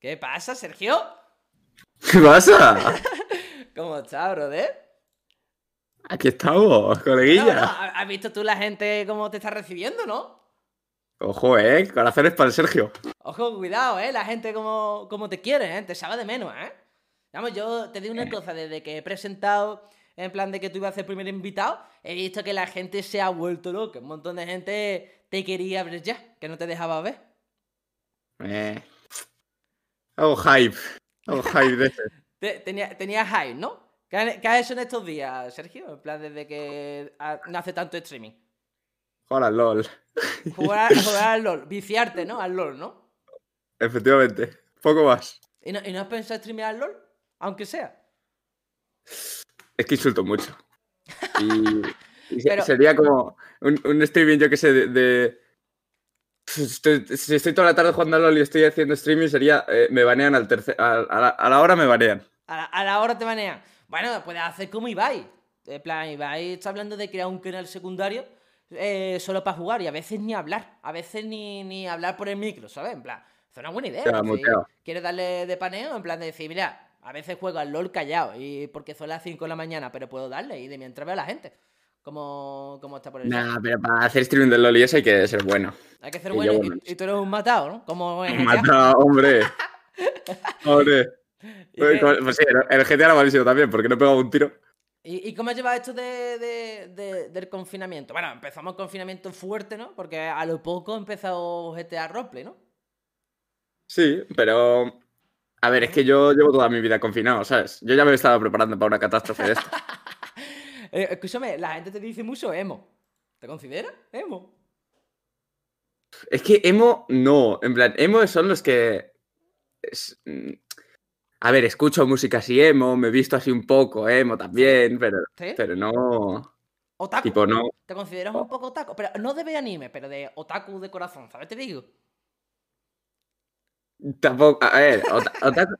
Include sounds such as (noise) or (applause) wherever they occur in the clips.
¿Qué pasa, Sergio? ¿Qué pasa? (laughs) ¿Cómo estás, brother? Aquí estamos, coleguilla. No, no, ¿Has visto tú la gente cómo te está recibiendo, no? Ojo, eh, corazones para el Sergio. Ojo, cuidado, eh, la gente como, como te quiere, eh, te sabe de menos, eh. Vamos, yo te digo una cosa, desde que he presentado en plan de que tú ibas a ser primer invitado, he visto que la gente se ha vuelto loca. Un montón de gente te quería ver ya, que no te dejaba ver. Eh. Hago hype. Hago hype de ese. (laughs) Tenía, tenía hype, ¿no? ¿Qué, ha- qué has hecho en estos días, Sergio? En plan, desde que ha- nace tanto streaming. Jugar al LOL. Jugar, (laughs) jugar al LOL, viciarte, ¿no? Al LOL, ¿no? Efectivamente. Poco más. ¿Y no, y no has pensado streamear al LOL? Aunque sea. Es que insulto mucho. Y, y se- (laughs) Pero- sería como un, un streaming, yo que sé, de. de- estoy- si estoy toda la tarde jugando al LOL y estoy haciendo streaming, sería. eh, me banean al tercer. A, a la, a la hora me banean. A la, a la hora te banean. Bueno, puedes hacer como Ibai. En plan, Ibai está hablando de crear un canal secundario eh, solo para jugar y a veces ni hablar. A veces ni, ni hablar por el micro, ¿sabes? En plan, es una buena idea. Si quieres darle de paneo, en plan de decir, mira, a veces juego al LOL callado y porque son las 5 de la mañana, pero puedo darle y de mientras veo a la gente. Como, como está por el. Nah, pero para hacer streaming del LOL y eso hay que ser bueno. Hay que ser y bueno yo, y, bueno, y tú eres un matado, ¿no? Como (laughs) en GTA. Mata, hombre. (laughs) Hombre. ¿Y, qué- Pues sí, el GTA era malísimo también, porque no he pegado un tiro. y- cómo has llevado esto de, de- de- del confinamiento? Bueno, empezamos el confinamiento fuerte, ¿no? Porque a lo poco empezado GTA Roleplay, ¿no? Sí, pero. A ver, es que yo llevo toda mi vida confinado, ¿sabes? Yo ya me estaba preparando para una catástrofe de esto. (laughs) Eh, escúchame, la gente te dice mucho emo. ¿Te considera emo? Es que emo, no. En plan, emo son los que. es- mm, A ver, escucho música así emo, me he visto así un poco emo también, pero, ¿Sí? pero no. Otaku. Tipo, no. ¿Te consideras un poco otaku? Pero no de ver anime, pero de otaku de corazón, ¿sabes? Te digo. Tampoco. A ver, ota- otaku.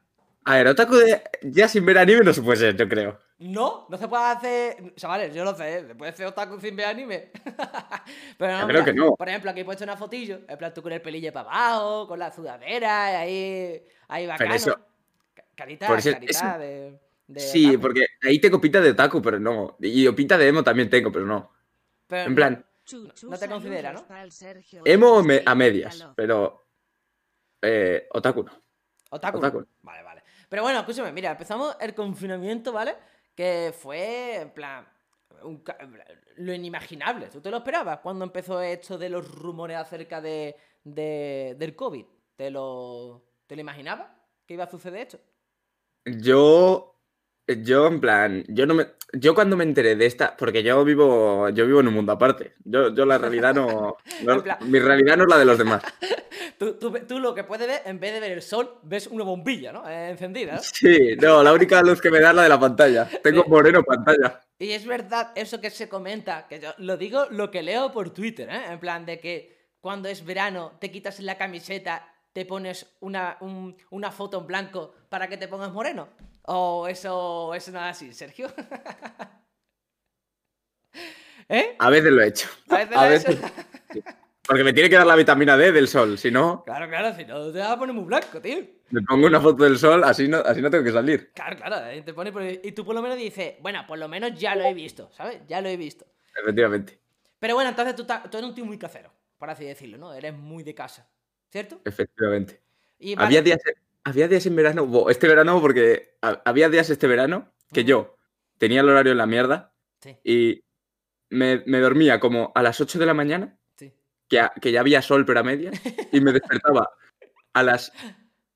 A ver, otaku de. Ya sin ver anime no se puede ser, yo creo. No, no se puede hacer. Chavales, yo lo sé, ¿eh? se puede hacer otaku sin ver anime. (laughs) Pero no, Yo creo que no. Por ejemplo, aquí he puesto una fotillo. En plan, tú con el pelillo para abajo, con la sudadera, y ahí. Ahí bacano. eso- Ca- Carita, por eso- carita eso- de. de Sí, otaku. porque ahí tengo pinta de otaku, pero no. Y pinta de emo también tengo, pero no. Pero En no- plan, no te considera, ¿no? emo me- a medias, pero. Eh, otaku no. Otaku. Otaku. Vale, vale. Pero bueno, escúchame, mira, empezamos el confinamiento, ¿vale? Que fue, en plan, lo inimaginable. ¿Tú te lo esperabas cuando empezó esto de los rumores acerca de, de- del COVID? ¿Te lo, ¿Te lo imaginabas que iba a suceder esto? Yo. Yo, en plan, yo no me. Yo cuando me enteré de esta. Porque yo vivo. Yo vivo en un mundo aparte. Yo, yo la realidad no. (laughs) no- En plan- mi realidad no es la de los demás. (laughs) Tú, tú, lo que puedes ver, en vez de ver el sol, ves una bombilla, ¿no? Eh, encendida, ¿no? Sí, no, la única luz que me da es la de la pantalla. Tengo Sí. moreno pantalla. Y es verdad eso que se comenta, que yo lo digo lo que leo por Twitter, ¿eh? En plan de que cuando es verano te quitas la camiseta, te pones una, un- una foto en blanco para que te pongas moreno. O eso, eso no es así, Sergio. (laughs) ¿Eh? A veces lo he hecho. A veces A lo veces- eso- (laughs) Porque me tiene que dar la vitamina D del sol. Si no, Claro, claro, si no te vas a poner muy blanco, tío. me pongo una foto del sol, así no, así no tengo que salir. Claro, claro, ahí te pone por- y tú por lo menos dices, bueno, por lo menos ya lo he visto, ¿sabes? Ya lo he visto. Efectivamente. Pero bueno, entonces tú, tú eres un tío muy casero, por así decirlo, ¿no? Eres muy de casa, ¿cierto? Efectivamente. Y vale, Había días, había días en verano, este verano, porque ha- había días este verano que yo tenía el horario en la mierda Sí, y me, me dormía como a las 8 de la mañana, sí. que, a- que ya había sol, pero a medias, y me despertaba a las...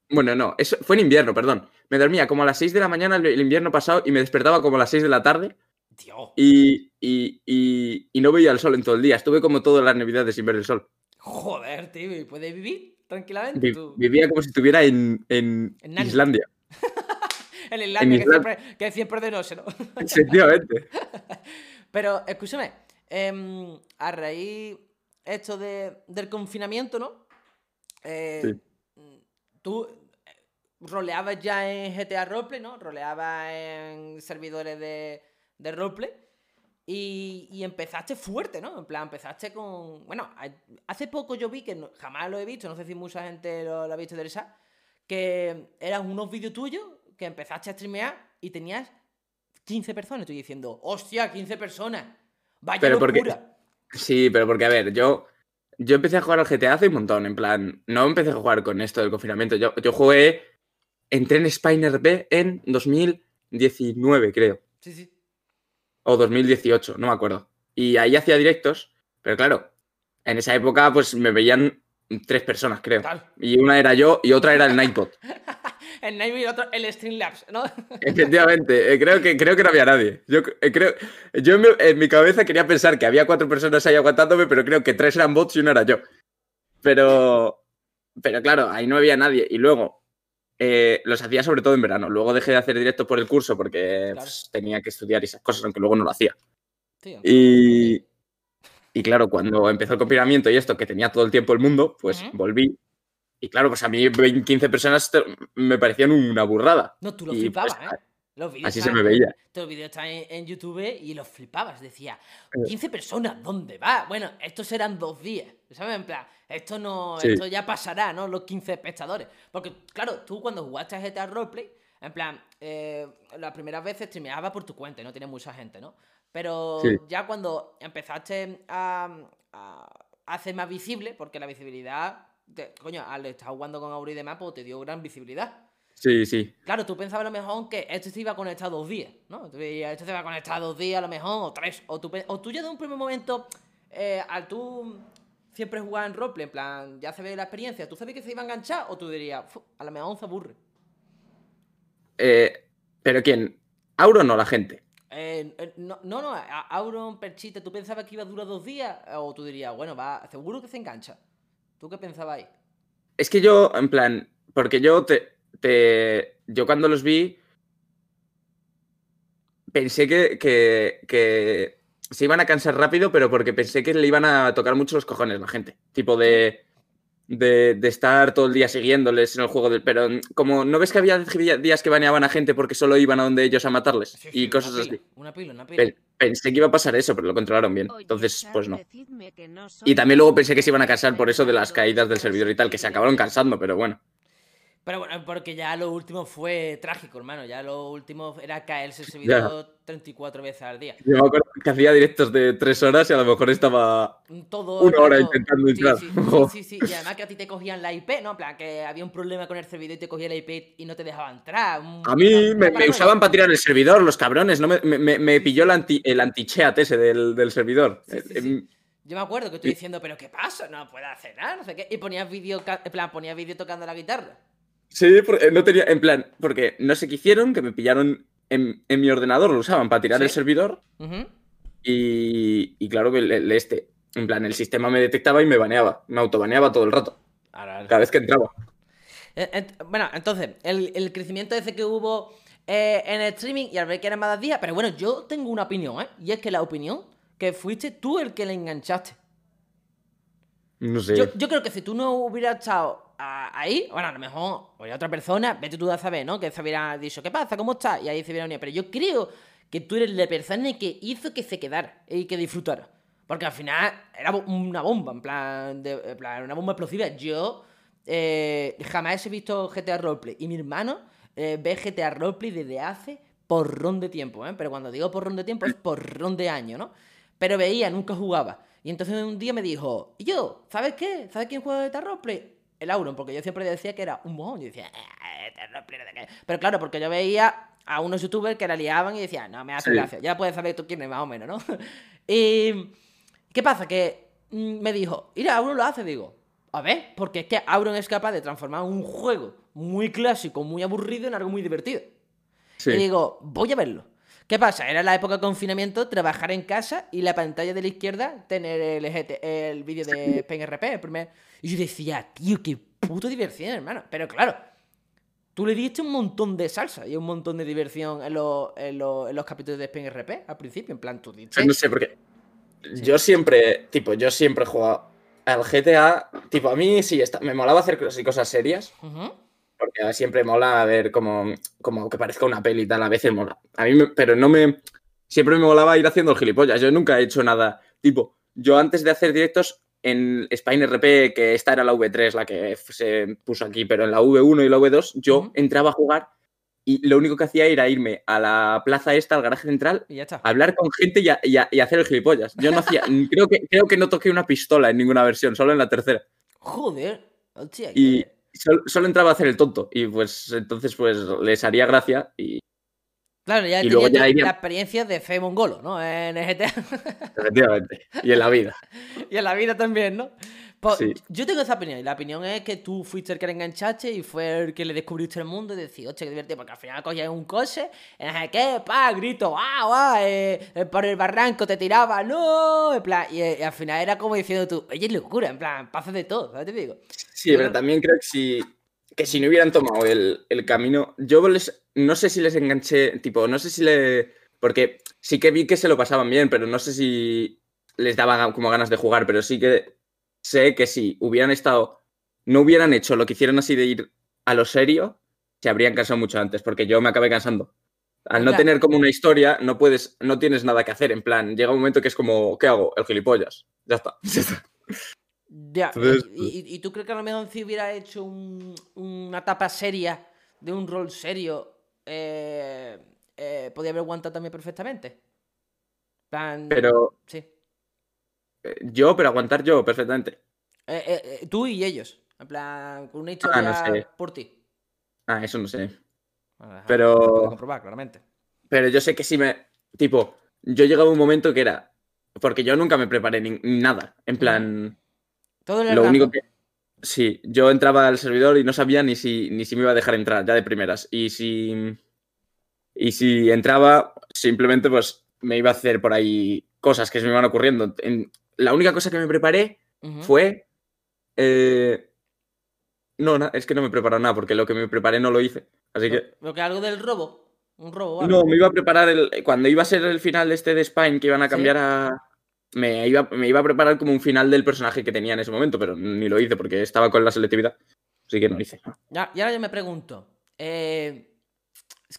Bueno, no, eso fue en invierno, perdón. Me dormía como a las 6 de la mañana el, el invierno pasado y me despertaba como a las 6 de la tarde Dios. y, y, y- y no veía el sol en todo el día. Estuve como todas las navidades sin ver el sol. Joder, tío, ¿y puedes vivir tranquilamente? Tú? vivía como si estuviera en, en. Islandia. (laughs) En Islandia, que, siempre, que siempre de noche, ¿no? (laughs) Efectivamente. Pero, escúchame, em, a raíz esto de, del confinamiento, ¿no? Eh, Tú eh, roleabas ya en GTA Roleplay, ¿no? Roleabas en servidores de, de Roleplay. Y, y empezaste fuerte, ¿no? En plan, empezaste con... Bueno, hace poco yo vi que no- jamás lo he visto, no sé si mucha gente lo, lo ha visto interesar, que eran unos vídeos tuyos que empezaste a streamear y tenías 15 personas. Estoy diciendo, hostia, 15 personas. Vaya Pero locura. porque- Sí, pero porque, a ver, yo, yo empecé a jugar al GTA hace un montón, en plan, no empecé a jugar con esto del confinamiento. Yo, yo jugué, entré en Spiner B en 2019, creo, Sí, sí. O 2018, no me acuerdo. Y ahí hacía directos, pero claro, en esa época pues me veían tres personas, creo. Claro. Y una era yo y otra era el Nightbot. (laughs) El Nightmare y otro, el Streamlabs, ¿no? (laughs) Efectivamente, eh, creo, que, creo que no había nadie. Yo, eh, creo, yo en, mi, en mi cabeza quería pensar que había cuatro personas ahí aguantándome, pero creo que tres eran bots y uno era yo. Pero, pero claro, ahí no había nadie. Y luego, eh, los hacía sobre todo en verano. Luego dejé de hacer directos por el curso porque Claro. pues, tenía que estudiar y esas cosas, aunque luego no lo hacía. Tío. Y, y claro, cuando empezó el confinamiento y esto, que tenía todo el tiempo el mundo, pues Ujú. volví. Y claro, pues a mí 20, 15 personas me parecían una burrada. No, tú lo y, flipabas, pues, ¿eh? Los Así se me veía. Los vídeos están en, en YouTube y los flipabas. Decía, Eh. 15 personas, ¿dónde va? Bueno, estos eran dos días. ¿Sabes? En plan, esto no. Sí. Esto ya pasará, ¿no? Los 15 espectadores. Porque, claro, tú cuando jugaste a GTA Roleplay, en plan, eh, las primeras veces streameabas por tu cuenta y no tenías mucha gente, ¿no? Pero Sí. ya cuando empezaste a, a hacer más visible, porque la visibilidad, te- coño, al estar jugando con Auri y demás, pues te dio gran visibilidad. Sí, sí. Claro, tú pensabas a lo mejor que esto se iba a conectar dos días, ¿no? Esto se va a conectar dos días a lo mejor, o tres. O tú, o tú ya de un primer momento, eh, al tú siempre jugar en roleplay, en plan, ya se ve la experiencia, ¿tú sabes que se iba a enganchar? O tú dirías, "Fu, a lo mejor se aburre. Eh, ¿Pero quién? ¿Auro no la gente? Eh, eh, no, no, no, Auron, Perchite, ¿tú pensabas que iba a durar dos días? O tú dirías, bueno, va, seguro que se engancha. ¿Tú qué pensabas ahí? Es que yo, en plan, porque yo te, te- yo cuando los vi pensé que, que, que se iban a cansar rápido, pero porque pensé que le iban a tocar mucho los cojones la gente. Tipo de, de, de estar todo el día siguiéndoles en el juego del. Pero mm, como no ves que había días que baneaban a gente porque solo iban a donde ellos a matarles Sí, sí, y cosas una pila, así. Una pila, una pila. Pe- Pensé que iba a pasar eso, pero lo controlaron bien. Entonces, pues no. Y también luego pensé que se iban a cansar por eso de las caídas del servidor y tal, que se acabaron cansando, pero bueno. Pero bueno, porque ya lo último fue trágico, hermano. Ya lo último era caerse el servidor 34 veces al día. Yo me acuerdo que hacía directos de tres horas y a lo mejor estaba. Todo Una hora intentando Sí, entrar. (laughs) Sí, sí. Y además que a ti te cogían la IP, ¿no? En plan, que había un problema con el servidor y te cogía la IP y no te dejaba entrar. un- A mí me, usaban para tirar el servidor, los cabrones. No me, me- me- pilló el anti, el anti-cheat ese del, del servidor. Sí, Eh, em, Yo me acuerdo que estoy diciendo, ¿pero qué pasa? No puedo hacer nada, no sé qué. Y ponías vídeo, en plan, ponías vídeo tocando la guitarra. Sí, porque no tenía. En plan, porque no sé qué hicieron, que me pillaron en, en mi ordenador, lo usaban para tirar ¿Sí? el servidor. Y, y claro que el, el este. En plan, el sistema me detectaba y me baneaba. Me autobaneaba todo el rato. Ahora. Cada vez que entraba. Eh, Bueno, entonces, el, el crecimiento ese que hubo eh, en el streaming y al ver que eran más días, pero bueno, yo tengo una opinión, ¿eh? Y es que la opinión que fuiste tú el que le enganchaste. No sé. Yo, yo creo que si tú no hubieras estado ahí, bueno, a lo mejor habría otra persona, vete tú a saber, ¿no? Que se hubiera dicho, ¿qué pasa? ¿Cómo estás? Y ahí se hubiera unido. Pero yo creo que tú eres la persona que hizo que se quedara y que disfrutara. Porque al final era una bomba, en plan, de, plan una bomba explosiva. Yo eh, jamás he visto GTA Roleplay. Y mi hermano eh, ve GTA Roleplay desde hace porrón de tiempo, ¿eh? Pero cuando digo porrón de tiempo es porrón de año, ¿no? Pero veía, nunca jugaba. Y entonces un día me dijo, yo, ¿sabes qué? ¿Sabes quién juega GTA Roleplay? El Auron, porque yo siempre decía que era un mojón. Yo decía, "Eh, qué". Pero claro, porque yo veía a unos youtubers que la liaban y decía, no, me hace Sí. gracia. Ya puedes saber tú quién es, más o menos, ¿no? (laughs) y... ¿Qué pasa? Que mm, me dijo, mira, Auron lo hace, digo. A ver, porque es que Auron es capaz de transformar un juego muy clásico, muy aburrido en algo muy divertido. Sí. Y digo, voy a verlo. ¿Qué pasa? Era la época de confinamiento, trabajar en casa y la pantalla de la izquierda tener el, GT el vídeo de PNRP, el primer. Y yo decía, tío, qué puto diversión, hermano. Pero claro, tú le diste un montón de salsa y un montón de diversión en, los- en los- en los capítulos de PNRP al principio. En plan, tú diste. No sé, porque yo siempre, tipo, yo siempre he jugado al GTA, tipo, a mí sí, está, me molaba hacer cosas y cosas serias, Ujú. Porque siempre mola ver como, como que parezca una peli y tal, a veces mola. A mí, me- pero no me, siempre me molaba ir haciendo el gilipollas, yo nunca he hecho nada, tipo, yo antes de hacer directos en Spine RP, que esta era la V3, la que se puso aquí, pero en la V1 y la V2, yo entraba a jugar y lo único que hacía era irme a la plaza esta, al garaje central, a hablar con gente y, y, hacer el gilipollas. Yo no hacía, (laughs) creo que, creo que no toqué una pistola en ninguna versión, solo en la tercera. Joder, y solo, entraba a hacer el tonto. Y pues entonces pues les haría gracia y. Claro, ya tenía la experiencia de fe mongolo, ¿no? En GTA. Efectivamente. Y en la vida. (laughs) y en la vida también, ¿no? Pues, yo tengo esa opinión, y la opinión es que tú fuiste el que le enganchaste y fue el que le descubriste el mundo y decís, oye, qué divertido, porque al final cogías un coche, y qué, pa, grito, guau, guau, eh, por el barranco te tiraba, no, en plan, y, eh, al final era como diciendo tú, oye, es locura, en plan, pasa de todo, ¿sabes te digo? Sí, pero, también creo que si, que si no hubieran tomado el, el camino, yo les, no sé si les enganché, tipo, no sé si le, porque sí que vi que se lo pasaban bien, pero no sé si les daban como ganas de jugar, pero sí que sé que si hubieran estado, no hubieran hecho lo que hicieron así de ir a lo serio, se habrían cansado mucho antes, porque yo me acabé cansando. Al no tener como una historia, no puedes, no tienes nada que hacer. En plan, llega un momento que es como, ¿qué hago? El gilipollas. Ya está. (laughs) Ya. ¿Y, tú crees que a lo mejor si hubiera hecho una etapa seria, de un rol serio, eh, eh, podría haber aguantado también perfectamente? Pero. Sí. Eh, yo, pero aguantar yo perfectamente. Eh, eh, tú y ellos. En plan, con una ah, historia por ti. Ah, eso no sé. pero. comprobar, claramente. Pero yo sé que si me. Tipo, yo llegaba a un momento que era. Porque yo nunca me preparé ni nada. En plan. Todo en Lo único que. Sí, yo entraba al servidor y no sabía ni si, ni si me iba a dejar entrar, ya de primeras. Y si. Y si entraba, simplemente pues me iba a hacer por ahí cosas que se me iban ocurriendo. En, la única cosa que me preparé fue. Eh, no, es que no me preparé nada, porque lo que me preparé no lo hice. Así que. ¿Lo que algo del robo? ¿Un robo? No, me iba a preparar el, cuando iba a ser el final este de Spine, que iban a cambiar a. Me iba, me iba a preparar como un final del personaje que tenía en ese momento, pero ni lo hice porque estaba con la selectividad. Así que no lo hice. Ya, y ahora yo me pregunto. Eh,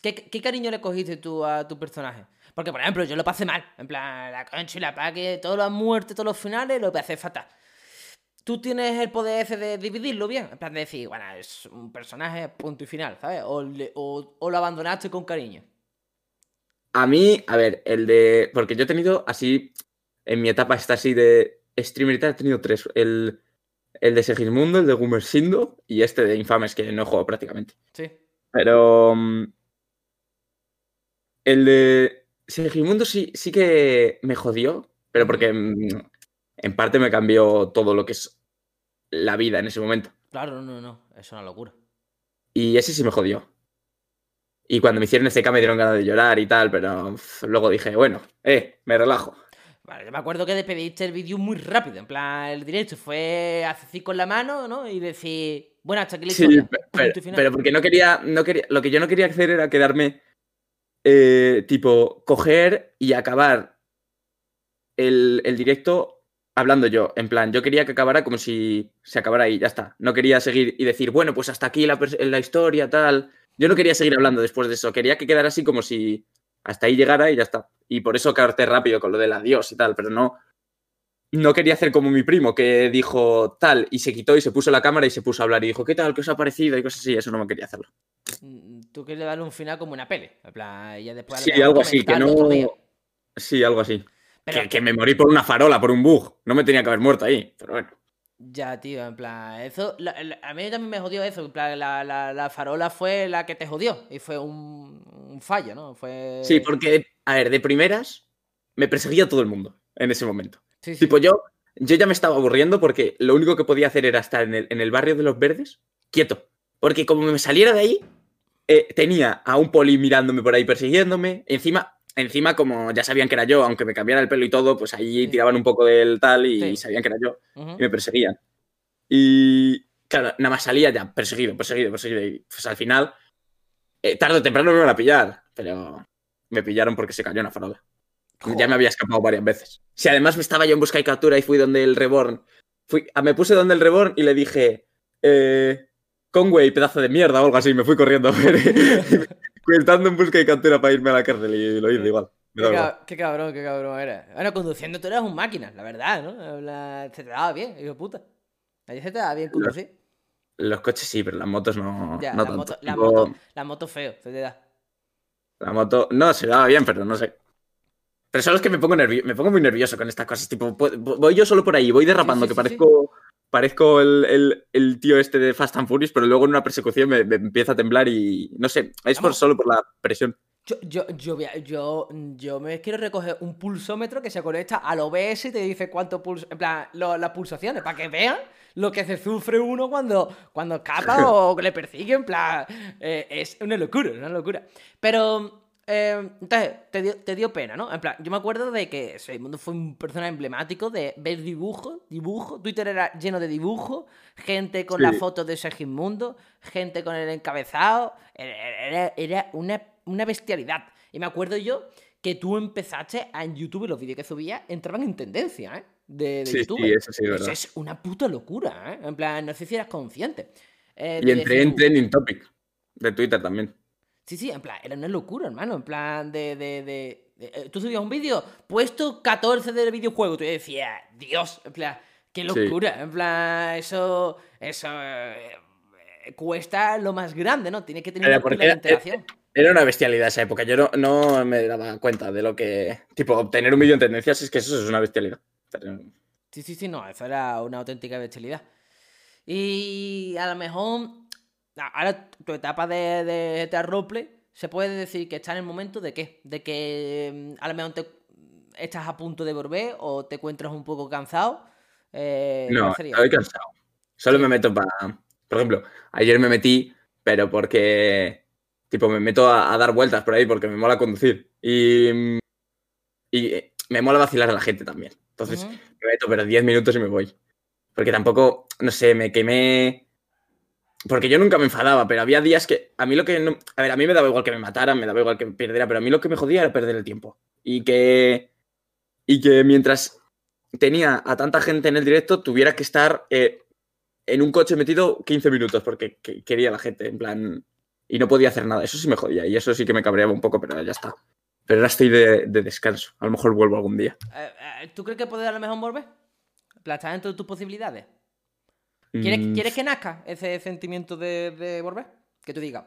¿qué, cariño le cogiste tú a tu personaje? Porque, por ejemplo, yo lo pasé mal. En plan, la concha y la pa' que todas las muertes, todos los finales, lo pasé fatal. Tú tienes el poder ese de dividirlo bien. En plan, de decir, bueno, es un personaje, punto y final, ¿sabes? O, lo abandonaste con cariño. A mí, a ver, el de. Porque yo he tenido así. En mi etapa está así de streamer y tal, he tenido tres. El, el de Segismundo, el de Gumersindo y este de Infames, que no he jugado prácticamente. Sí. Pero. Mm, el de Segimundo sí, sí que me jodió, pero porque mm, en parte me cambió todo lo que es la vida en ese momento. Claro, no, no, es una locura. Y ese sí me jodió. Y cuando me hicieron CK me dieron ganas de llorar y tal, pero luego dije, bueno, eh, me relajo. Vale, yo me acuerdo que despediste el vídeo muy rápido, en plan, el directo fue hacer así con la mano, ¿no? Y decir, bueno, hasta aquí la sí, (laughs) Pero, pero, porque no quería, no quería, lo que yo no quería hacer era quedarme eh, tipo, coger y acabar el, directo hablando yo. En plan, yo quería que acabara como si se acabara ahí, ya está. No quería seguir y decir, bueno, pues hasta aquí la, la historia, tal. Yo no quería seguir hablando después de eso. Quería que quedara así como si hasta ahí llegara y ya está. Y por eso acabarte rápido con lo del adiós y tal, pero no. No quería hacer como mi primo que dijo tal y se quitó y se puso la cámara y se puso a hablar y dijo, ¿qué tal? ¿Qué os ha parecido? Y cosas así. Eso no me quería hacerlo. Mm, tú quieres darle un final como una plan, ya después sí, algo así, que no. Sí, algo así. que, me morí por una farola, por un bug. No me tenía que haber muerto ahí, pero bueno. Ya, tío, en plan, eso. a mí también me jodió eso. En plan, la, farola fue la que te jodió. Y fue un, fallo, ¿no? Fue. Sí, porque, a ver, de primeras, me perseguía todo el mundo en ese momento. Sí, Tipo, yo, yo ya me estaba aburriendo porque lo único que podía hacer era estar en el, en el barrio de los verdes, quieto. Porque como me saliera de ahí, eh, tenía a un poli mirándome por ahí persiguiéndome. Encima, encima, como ya sabían que era yo, aunque me cambiara el pelo y todo, pues ahí tiraban un poco del tal y sabían que era yo. Y me perseguían. Y claro, nada más salía ya perseguido, perseguido, perseguido. Y pues al final, eh, tarde o temprano me iban a pillar. Pero me pillaron porque se cayó una farola. Ya me había escapado varias veces. Si además me estaba yo en busca y captura y fui donde el Reborn. Fui, ah, me puse donde el Reborn y le dije. Eh, Conway, pedazo de mierda o algo así, me fui corriendo a ver, (laughs) en busca de cantera para irme a la cárcel y lo hice igual. Qué, cabrón, qué cabrón eres. Bueno, conduciendo tú eres un máquina, la verdad, ¿no? Se te daba bien, hijo puta. Ahí se te daba bien conducir. Los, coches sí, pero las motos no. Ya, no la, moto, la, moto, la moto feo, se te da. La moto, no, se daba bien, pero no sé. Pero solo es que me pongo, me pongo muy nervioso con estas cosas. Tipo, voy yo solo por ahí, voy derrapando, que parezco, parezco el, tío este de Fast and Furious, pero luego en una persecución me, empieza a temblar y no sé, es por, solo por la presión. Yo, yo, yo, yo, me quiero recoger un pulsómetro que se conecta al OBS y te dice cuánto pulso, en plan, las pulsaciones, para que vean lo que se sufre uno cuando, cuando escapa (laughs) o le persigue, en plan, eh, es una locura, una locura. Pero eh, entonces, te dio, pena, ¿no? En plan, yo me acuerdo de que Mundo fue un personaje emblemático de ver dibujos, dibujos. Twitter era lleno de dibujos, gente con la foto de Mundo, gente con el encabezado. Era, una, bestialidad. Y me acuerdo yo que tú empezaste en YouTube, los vídeos que subías entraban en tendencia, ¿eh? De, YouTube. Sí, eso sí, verdad. es una puta locura, ¿eh? En plan, no sé si eras consciente. Eh, y entré en Trending Topic de Twitter también. Sí, sí, en plan, era una locura, hermano. En plan, de. de, de, eh, tú subías un vídeo, puesto 14 del videojuego. Tú decías, Dios, en plan, qué locura. En plan, eso. Eso. Eh, cuesta lo más grande, ¿no? Tiene que tener una era, interacción. Era una bestialidad esa época. Yo no, no, me daba cuenta de lo que. Tipo, obtener un vídeo en tendencias es que eso es una bestialidad. Sí, sí, sí, no. Eso era una auténtica bestialidad. Y a lo mejor ahora tu etapa de, de GTA Roleplay se puede decir que está en el momento de qué? De que mm, a lo mejor te, estás a punto de volver o te encuentras un poco cansado. Eh, no, estoy cansado. Solo me meto para... Por ejemplo, ayer me metí, pero porque... Tipo, me meto a, dar vueltas por ahí porque me mola conducir. Y... Y me mola vacilar a la gente también. Entonces, me meto, pero 10 minutos y me voy. Porque tampoco, no sé, me quemé porque yo nunca me enfadaba, pero había días que a mí lo que no, a ver, a mí me daba igual que me mataran, me daba igual que me perdiera, pero a mí lo que me jodía era perder el tiempo. Y que y que mientras tenía a tanta gente en el directo tuviera que estar eh, en un coche metido 15 minutos porque quería la gente, en plan y no podía hacer nada. Eso sí me jodía y eso sí que me cabreaba un poco, pero ya está. Pero ahora estoy de, descanso. A lo mejor vuelvo algún día. Eh, eh, ¿Tú crees que puedes a lo mejor volver? ¿Estás dentro de tus posibilidades? Mm. ¿Quieres, que nazca ese sentimiento de, volver? Que tú digas,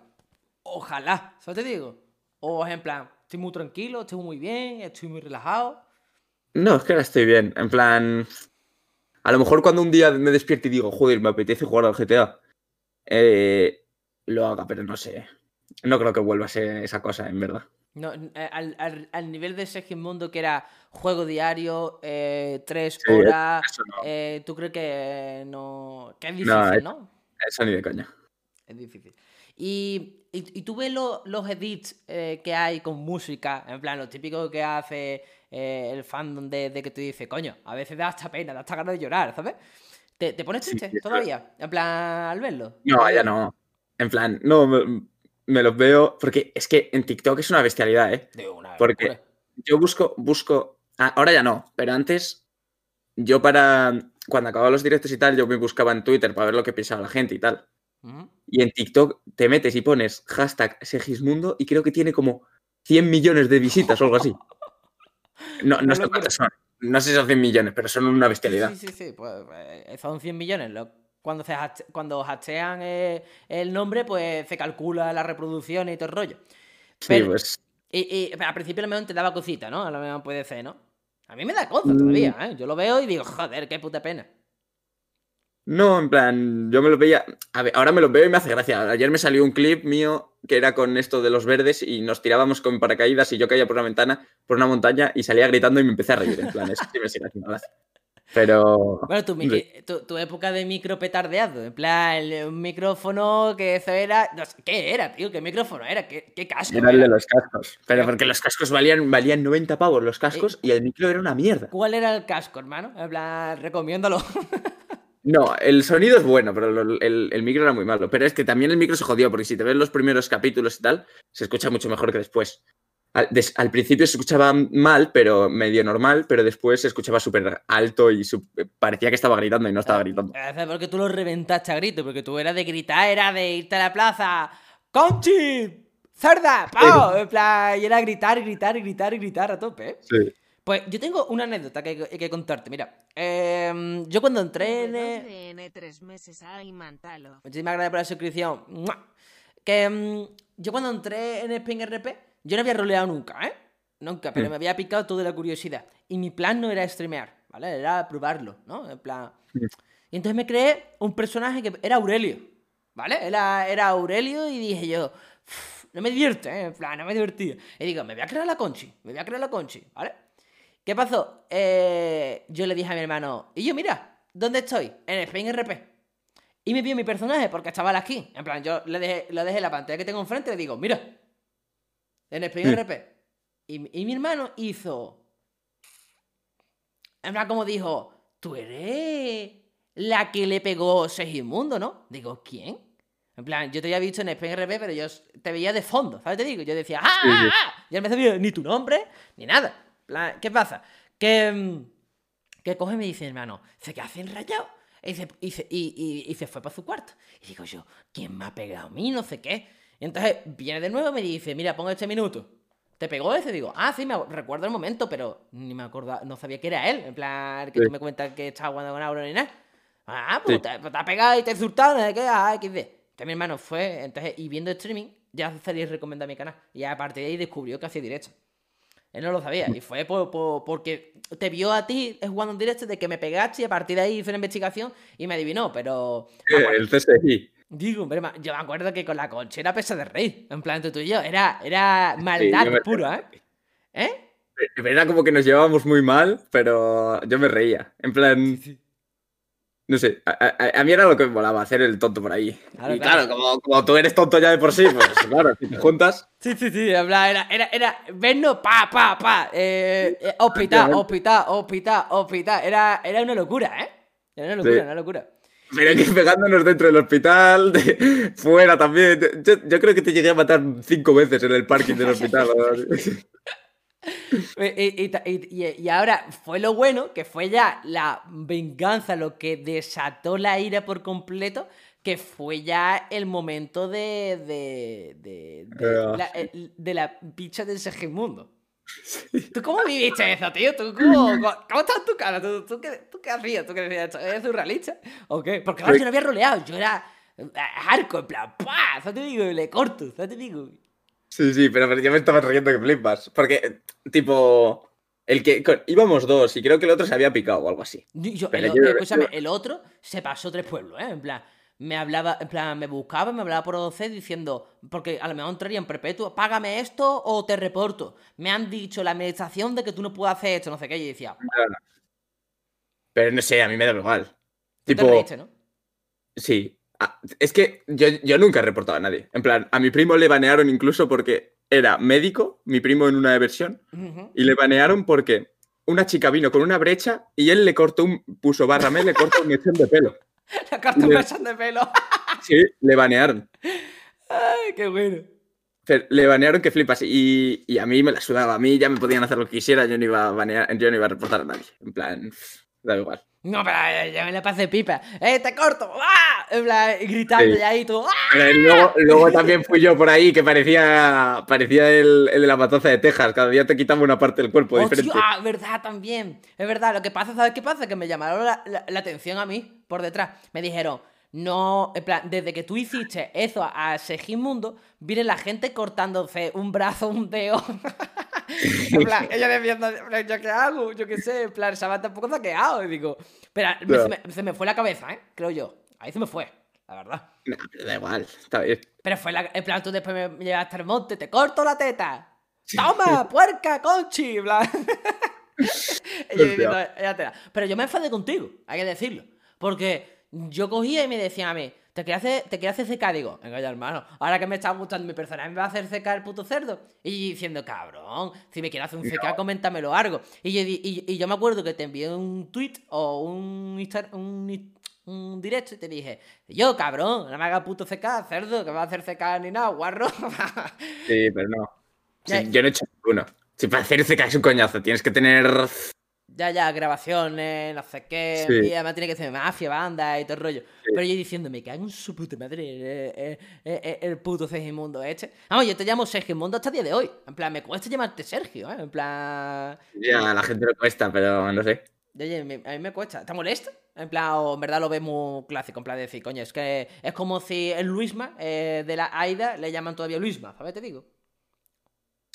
ojalá, ¿sabes te digo? O en plan, estoy muy tranquilo, estoy muy bien, estoy muy relajado. No, es que ahora estoy bien. En plan, a lo mejor cuando un día me despierto y digo, joder, me apetece jugar al GTA, eh, lo haga, pero no sé. No creo que vuelva a ser esa cosa, en verdad. No, eh, al, nivel de Mundo que era juego diario, eh, tres horas, eh, ¿tú crees que no que es difícil, no? Eso ni de coña. Es difícil. Y, y, tú ves los edits que hay con música, en plan, lo típico que hace el fandom de, de, que tú dices, coño, a veces da hasta pena, da hasta ganas de llorar, ¿sabes? ¿Te, te pones triste todavía? En plan, al verlo. No, ya no. En plan, no, me los veo. Porque es que en TikTok es una bestialidad, ¿eh? De una porque yo busco, busco. Ah, ahora ya no, pero antes yo para. Cuando acababa los directos y tal, yo me buscaba en Twitter para ver lo que pensaba la gente y tal. Y en TikTok te metes y pones hashtag Segismundo y creo que tiene como 100 millones de visitas o algo así. (laughs) No, no, sé cuántas son. No sé si son 100 millones, pero son una bestialidad. Sí, sí, sí. Pues, eh, son 100 millones. Lo cuando, se cuando hastean eh, el nombre, pues se calcula la reproducción y todo el rollo. sí, pues. Y, al principio a lo mejor te daba cosita, ¿no? A lo mejor puede ser, ¿no? A mí me da cosa todavía, mm. ¿eh? Yo lo veo y digo, joder, qué puta pena. No, en plan, yo me lo veía. A ver, ahora me lo veo y me hace gracia. Ayer me salió un clip mío que era con esto de los verdes y nos tirábamos con paracaídas y yo caía por una ventana, por una montaña y salía gritando y me empecé a reír. En plan, es que me sigue haciendo gracia. Pero. Bueno, tu, época de micro petardeado, en plan, un micrófono que eso era. ¿Qué era, tío? ¿Qué micrófono era? ¿Qué, qué casco? Era el de los cascos. Pero porque los cascos valían, valían 90 pavos los cascos eh, y el micro era una mierda. ¿Cuál era el casco, hermano? En plan, recomiéndalo. (laughs) No, el sonido es bueno, pero el, el, micro era muy malo. Pero es que también el micro se jodió, porque si te ves los primeros capítulos y tal, se escucha mucho mejor que después. Al, principio se escuchaba mal, pero medio normal, pero después se escuchaba súper alto y parecía que estaba gritando y no estaba gritando. Porque tú lo reventaste a grito, porque tú eras de gritar, era de irte a la plaza. ¡Conchi! ¡Cerda! ¡Pau! En plan, y era gritar, gritar, gritar, gritar a tope. ¿eh? Sí. Pues yo tengo una anécdota que hay que, contarte. Mira, em, yo cuando entré en. tres meses, ay. Muchísimas gracias por la suscripción. Que em, yo cuando entré en Spin RP, yo no había roleado nunca, ¿eh? Nunca, pero mm. me había picado toda la curiosidad. Y mi plan no era streamear, ¿vale? Era probarlo, ¿no? En plan. Mm. Y entonces me creé un personaje que era Aurelio, ¿vale? Era, era Aurelio y dije yo, no me divierte, ¿eh? En plan, no me divertí. Y digo, me voy a crear la Conchi, me voy a crear la Conchi, ¿vale? ¿Qué pasó? Eh, yo le dije a mi hermano, y yo, mira, ¿dónde estoy? En Spain RP. Y me vio mi personaje porque estaba aquí. En plan, yo le dejé, le dejé la pantalla que tengo enfrente y le digo, mira, en Spain RP. Y, y, mi hermano hizo. En plan, como dijo, tú eres la que le pegó Segismundo, ¿no? Digo, ¿quién? En plan, yo te había visto en RP, pero yo te veía de fondo, ¿sabes? Te digo, yo decía, ¡ah! ah, ah! Y él me ni tu nombre, ni nada. Plan, ¿Qué pasa? Que, mm, que coge y me dice, hermano, ¿se que hace enrayado? Y se, y, y, se fue para su cuarto. Y digo yo, ¿quién me ha pegado a mí? No sé qué. Y entonces viene de nuevo y me dice, mira, pongo este minuto. ¿Te pegó ese? Digo, ah, sí, me recuerdo el momento, pero ni me acordaba, no sabía que era él. En plan, que tú me cuentas que estaba jugando con Auro ni nada. Ah, pues, te, ha pegado y te he insultado, ¿de qué? Ah, XD mi hermano fue, entonces, y viendo streaming, ya salí recomendar mi canal. Y a partir de ahí descubrió que hacía directo. Él no lo sabía. Y fue por, porque te vio a ti jugando en directo de que me pegaste y a partir de ahí hizo una investigación y me adivinó. Pero. el CSI. Digo, yo me acuerdo que con la concha era pesa de rey. En plan, tú y yo. Era, era maldad pura, ¿eh? ¿Eh? Era como que nos llevábamos muy mal, pero yo me reía. En plan. No sé, a, mí era lo que me molaba, hacer el tonto por ahí. y claro, como, tú eres tonto ya de por sí, pues (laughs) claro, si te juntas. Sí, sí, sí, era, era, era vernos pa, pa, pa, eh, eh hospital, hospital, hospital, hospital. Era, era una locura, ¿eh? Era una locura, una locura. Pero que pegándonos dentro del hospital, (laughs) fuera también. Yo, yo, creo que te llegué a matar cinco veces en el parking del hospital. (laughs) Y, ahora fue lo bueno, que fue ya la venganza lo que desató la ira por completo, que fue ya el momento de, de, de, de, la, picha del Segimundo. (laughs) ¿Tú cómo viviste eso, tío? ¿Tú cómo, cómo, estás tu cara? ¿Tú, tú, qué, ¿Tú qué hacías? ¿Tú qué decías? ¿Eres surrealista? ¿O qué? Porque ahora yo no había roleado, yo era arco, en plan, ¡pah! ¿Sabes te digo? Le corto, ¿sabes te digo? Sí, sí, pero, yo me estaba riendo que flipas. Porque, tipo, el que íbamos dos y creo que el otro se había picado o algo así. el, escúchame, el otro se pasó tres pueblos, ¿eh? En plan, me hablaba, en plan, me buscaba, me hablaba por OC diciendo, porque a lo mejor entraría en perpetuo, págame esto o te reporto. Me han dicho la administración de que tú no puedes hacer esto, no sé qué, y decía. Pero no sé, a mí me da igual. Tipo. ¿no? Sí, Ah, es que yo, nunca he reportado a nadie. En plan, a mi primo le banearon incluso porque era médico, mi primo en una versión, y le banearon porque una chica vino con una brecha y él le cortó un, puso barra me, le cortó un mechón de pelo. (laughs) Le cortó un mechón de pelo. (laughs) sí, le banearon. Ay, qué bueno. le banearon que flipas y, y, a mí me la sudaba. A mí ya me podían hacer lo que quisiera, yo no iba a banear, yo no iba a reportar a nadie. En plan, da igual. No, pero ya me la pasé pipa. ¡Eh, te corto! ¡Ah! gritando ya ahí tú. ¡Ah! luego, también fui yo por ahí que parecía, parecía el, el, de la matanza de Texas. Cada día te quitaba una parte del cuerpo diferente. Ah, verdad, también. Es verdad. Lo que pasa, ¿sabes qué pasa? Que me llamaron la, la atención a mí por detrás. Me dijeron, no, en plan, desde que tú hiciste eso a Segismundo, viene la gente cortándose un brazo, un dedo. (laughs) en plan, ella diciendo, ¿yo qué hago? Yo qué sé, en plan, estaba tampoco saqueado. Y digo, pero se, me, fue la cabeza, ¿eh? Creo yo. Ahí se me fue, la verdad. No, da igual, está bien. Pero fue la, en plan, tú después me llevaste al monte, te corto la teta. ¡Toma, (laughs) puerca, conchi! Bla. (laughs) Pero yo me enfadé contigo, hay que decirlo. Porque yo cogía y me decían a mí, ¿te quieres hacer, te quiero hacer CK? Digo, venga ya, hermano, ahora que me está gustando mi personaje, ¿me va a hacer CK el puto cerdo? Y diciendo, cabrón, si me quieres hacer un CK, coméntamelo algo. Y yo, y, yo me acuerdo que te envié un tweet o un, un, un directo y te dije, yo, cabrón, no me hagas puto CK, cerdo, que me va a hacer CK ni nada, guarro. sí, pero no. yo no he hecho ninguno. Si para hacer CK es un coñazo, tienes que tener ya, ya, grabaciones, no sé qué, Sí. y además tiene que ser mafia, banda y todo el rollo. Pero yo diciendo, me cago en su puta madre eh, eh, eh, el puto Segimundo este. Vamos, yo te llamo Segimundo hasta el día de hoy. En plan, me cuesta llamarte Sergio, ¿eh? En plan... Ya, a la gente le cuesta, pero no sé. Oye, a mí me cuesta. ¿Está molesto? En plan, o en verdad lo ve muy clásico, en plan de decir, coño, es que es como si el Luisma eh, de la Aida le llaman todavía Luisma, ¿sabes? Te digo.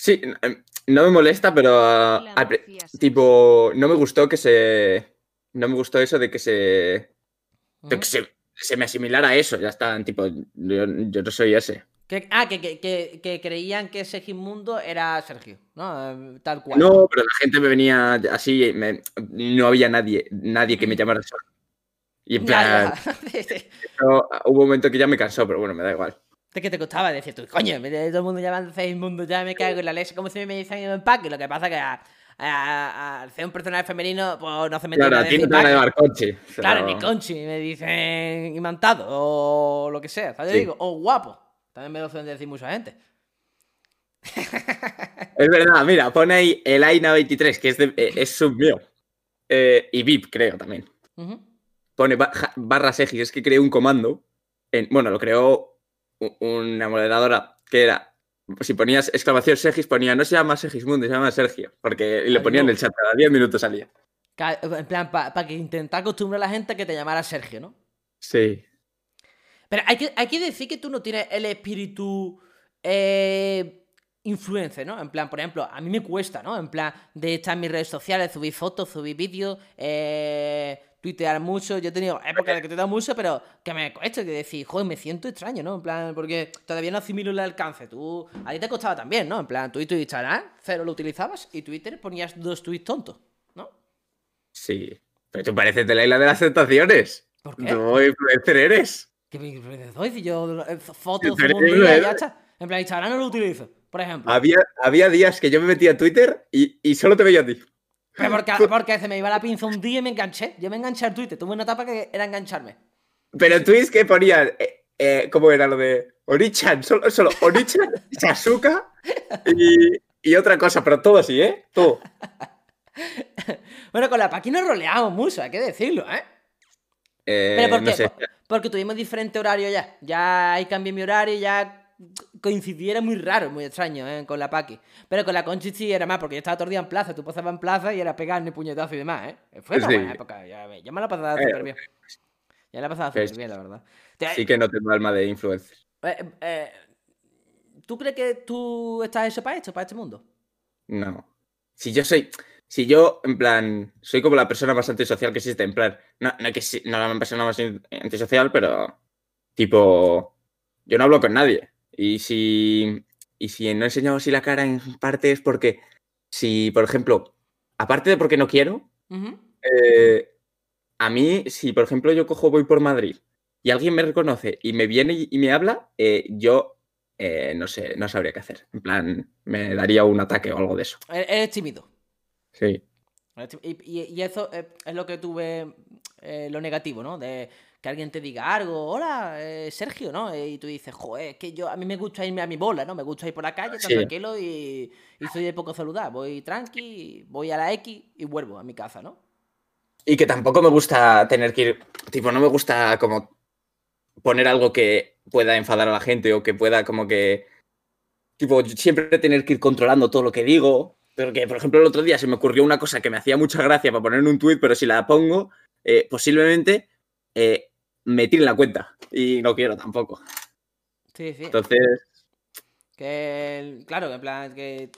Sí, em, no me molesta, pero ah, al se- tipo, no me gustó que se. No me gustó eso de que se. de que se, se me asimilara a eso. Ya está, tipo, yo, yo no soy ese. Que- ah, que, que, que, creían que Segimundo era Sergio, ¿no? Eh, Tal cual. No, pero la gente me venía así, me- no había nadie, nadie que me llamara eso. Y en plan, (laughs) ya. (laughs) eso, hubo un momento que ya me cansó, pero bueno, me da igual. ¿De qué te costaba decir tú? Coño, todo el mundo llamando Segimundo, ya me cago en la leche, como si me dicen en empaque. Lo que pasa que a- a- al ser un personaje femenino, pues no se me Claro, a ti no te van a llamar Conchi. Claro, pero- ni conchi, me dicen imantado o lo que sea, ¿sabes? Sí. Digo, o guapo. También me lo suelen decir mucha gente. (laughs) Es verdad, mira, pone ahí el Aina 23, que es, de, eh, es sub mío. Eh, y VIP, creo también. Pone barra Segis, es que creó un comando. En, bueno, lo creó una moderadora que era. Si ponías exclamación Segis, ponía no se llama Segismundo, se llama Sergio. Porque y lo ponía en el chat, cada 10 minutos salía. En plan, para que intentar acostumbrar a la gente a que te llamara Sergio, ¿no? Sí. Pero hay que, hay que decir que tú no tienes el espíritu eh, influencer, ¿no? En plan, por ejemplo, a mí me cuesta, ¿no? En plan, de estar en mis redes sociales, subir fotos, subir vídeos, eh, tuitear mucho. Yo he tenido épocas de que te he mucho, pero que me cuesta, que decir, joder, me siento extraño, ¿no? En plan, porque todavía no asimilo el alcance. Tú, a ti te costaba también, ¿no? En plan, tú y tu Instagram, cero lo utilizabas, y Twitter ponías dos tweets tontos, ¿no? Sí. Pero tú pareces de la isla de las tentaciones. ¿Por qué? No influencer eres. ¿Qué me influencia soy? Si yo eh, fotos un día y ya está. En plan, Instagram no lo utilizo, por ejemplo. Había, había días que yo me metía a Twitter y, y solo te veía a ti. Pero (laughs) porque, porque se me iba la pinza un día y me enganché. Yo me enganché al Twitter. Tuve una etapa que era engancharme. Pero tweets que ponían, eh, eh, ¿cómo era lo de Orichan? Solo, solo Orichan, (laughs) Sasuka y, y otra cosa, pero todo así, ¿eh? Todo. Bueno, con la Paqui nos roleamos mucho, hay que decirlo, ¿eh? Eh, Pero ¿por no sé. Porque tuvimos diferente horario ya. Ya ahí cambié mi horario ya coincidiera muy raro, muy extraño, ¿eh? Con la Paqui. Pero con la Conchi sí era más, porque yo estaba todo el día en plaza, tú pasabas en plaza y era pegarme puñetazo y demás, ¿eh? Fue una Sí. buena época, ya, me- ya me la pasaba Eh, súper bien. Ya me la pasaba súper pues, bien, la verdad. Sí que no tengo alma de influencer. eh, eh, ¿Tú crees que tú estás hecho para esto, para este mundo? No. Si yo soy. Si yo, en plan, soy como la persona más antisocial que existe, en plan, no, no que sí- no la persona más antisocial, pero tipo, yo no hablo con nadie. Y si, y si no he enseñado así la cara en parte es porque, si, por ejemplo, aparte de porque no quiero, eh, a mí, si por ejemplo yo cojo, voy por Madrid y alguien me reconoce y me viene y, y me habla, eh, yo eh, no sé, no sabría qué hacer. En plan, me daría un ataque o algo de eso. Eres eres tímido. Sí. Y, y- y eso es lo que tuve, lo negativo, ¿no? De que alguien te diga algo, hola, eh, Sergio, ¿no? Y tú dices, joder, es que yo, a mí me gusta irme a mi bola, ¿no? Me gusta ir por la calle, Sí. tranquilo y, y soy de poco saludar. Voy tranqui, voy a la X y vuelvo a mi casa, ¿no? Y que tampoco me gusta tener que ir, tipo, no me gusta como poner algo que pueda enfadar a la gente o que pueda como que, tipo, siempre tener que ir controlando todo lo que digo. Porque, por ejemplo, el otro día se me ocurrió una cosa que me hacía mucha gracia para poner en un tuit, pero si la pongo, eh, posiblemente eh, me tiren la cuenta. Y no quiero tampoco. Sí, sí. Entonces, Que, claro, en plan, que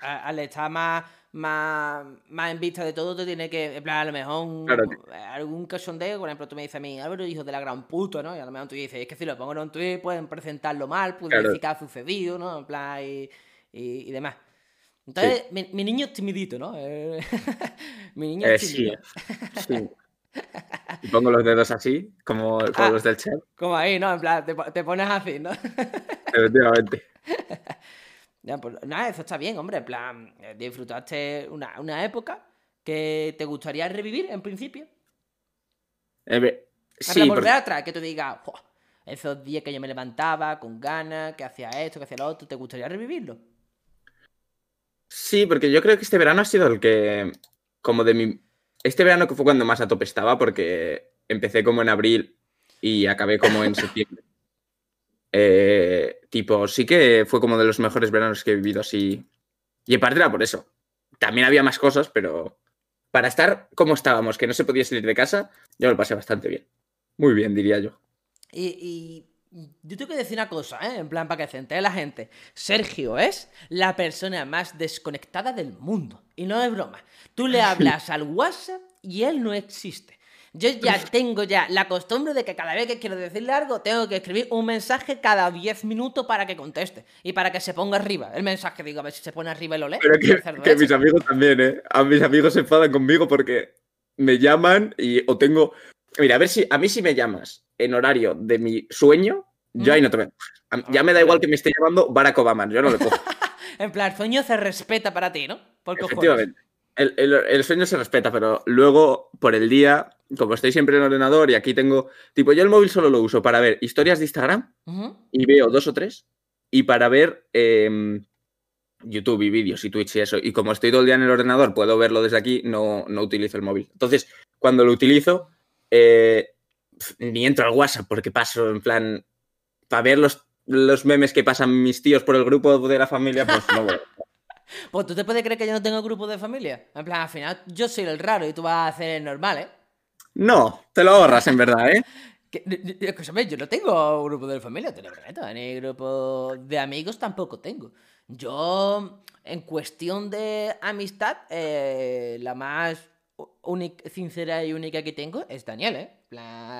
al estar más, más, más en vista de todo, te tiene que, en plan, a lo mejor un- Claro. algún cachondeo, por ejemplo, tú me dices a mí, Álvaro, hijo de la gran puta, ¿no? Y a lo mejor tú dices, es que si lo pongo en un tweet pueden presentarlo mal, pueden Claro. decir que ha sucedido, ¿no? En plan, y, y, y demás. Entonces, mi, mi niño es timidito, ¿no? Eh, (laughs) mi niño eh, es sí. tímido. sí. Y pongo los dedos así, como, como Ah. los del chat, Como ahí, ¿no? En plan, te, po- te pones así, ¿no? (laughs) efectivamente. Ya, pues nada, eso está bien, hombre. En plan, eh, disfrutaste una, una época que te gustaría revivir en principio. Eh, sí, plan, porque- volver atrás, que tú digas, "Buah, esos días que yo me levantaba con ganas, que hacía esto, que hacía lo otro, ¿te gustaría revivirlo? Sí, porque yo creo que este verano ha sido el que, como de mi, Este verano que fue cuando más a tope estaba, porque empecé como en abril y acabé como en septiembre. Eh, tipo, sí que fue como de los mejores veranos que he vivido así. Y en parte era por eso. También había más cosas, pero para estar como estábamos, que no se podía salir de casa, yo lo pasé bastante bien. Muy bien, diría yo. Y, y yo tengo que decir una cosa, ¿eh? En plan, para que se entere la gente. Sergio es la persona más desconectada del mundo. Y no es broma. Tú le (laughs) hablas al WhatsApp y él no existe. Yo ya tengo ya la costumbre de que cada vez que quiero decirle algo, tengo que escribir un mensaje cada 10 minutos para que conteste. Y para que se ponga arriba. El mensaje, digo, a ver si se pone arriba y lo lee. Pero que, que mis amigos también, ¿eh? A mis amigos se enfadan conmigo porque me llaman y o tengo... Mira, a ver si a mí si me llamas en horario de mi sueño, yo ahí no te veo. Ya me da igual que me esté llamando Barack Obama, yo no le cojo. (laughs) en plan, el sueño se respeta para ti, ¿no? Por Efectivamente. El, el, el, sueño se respeta, pero luego por el día como estoy siempre en el ordenador y aquí tengo, tipo, yo el móvil solo lo uso para ver historias de Instagram y veo dos o tres y para ver eh, YouTube y vídeos y Twitch y eso. Y como estoy todo el día en el ordenador, puedo verlo desde aquí, no, no utilizo el móvil. Entonces, cuando lo utilizo, eh, ni entro al WhatsApp porque paso en plan, para ver los, los memes que pasan mis tíos por el grupo de la familia, pues no voy. (laughs) Pues tú te puedes creer que yo no tengo grupo de familia. En plan, al final yo soy el raro y tú vas a hacer el normal, ¿eh? No, te lo ahorras en verdad, ¿eh? (laughs) Escúchame, yo no tengo grupo de familia, te lo prometo, ni grupo de amigos tampoco tengo. Yo, en cuestión de amistad, eh, la más única, sincera y única que tengo es Daniel, ¿eh?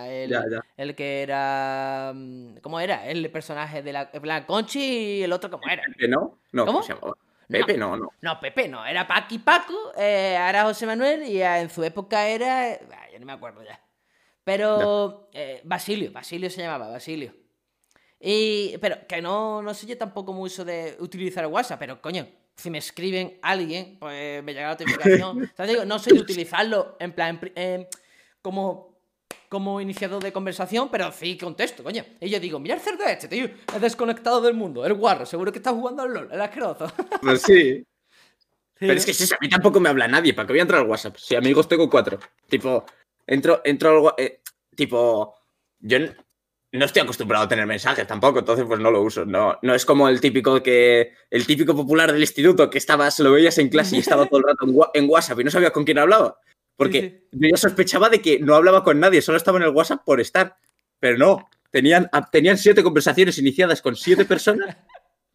El, ya, ya. el que era. mm, ¿Cómo era? El personaje de la. En plan, Conchi y el otro, ¿cómo era? Pepe, ¿no? No, ¿Cómo? ¿cómo se llamaba? Pepe, no, no. No, Pepe no, era Paqui Paco, eh, ahora José Manuel y en su época era. eh, yo no me acuerdo ya. Pero. eh, Basilio, Basilio se llamaba, Basilio. Y, pero que no, no soy yo tampoco mucho de utilizar WhatsApp, pero coño, si me escriben alguien, pues me llega la (laughs) notificación. o sea, digo, no de utilizarlo en plan eh, como, como iniciador de conversación, pero sí contesto, coño. Y yo digo, mira el cerdo este, tío, es desconectado del mundo, el guarro, seguro que está jugando al LOL, el asqueroso. (laughs) Pues sí. Sí, Pero es que si a mí tampoco me habla nadie, ¿para qué voy a entrar al WhatsApp? Si amigos tengo cuatro. Tipo, entro, entro al eh, tipo, yo no estoy acostumbrado a tener mensajes tampoco, entonces pues no lo uso. No, no es como el típico que, el típico popular del instituto que estabas, lo veías en clase y estaba todo el rato en, WhatsApp y no sabías con quién hablaba. Porque Sí, yo ya sospechaba de que no hablaba con nadie, solo estaba en el WhatsApp por estar. Pero no, tenían, a- tenían siete conversaciones iniciadas con siete personas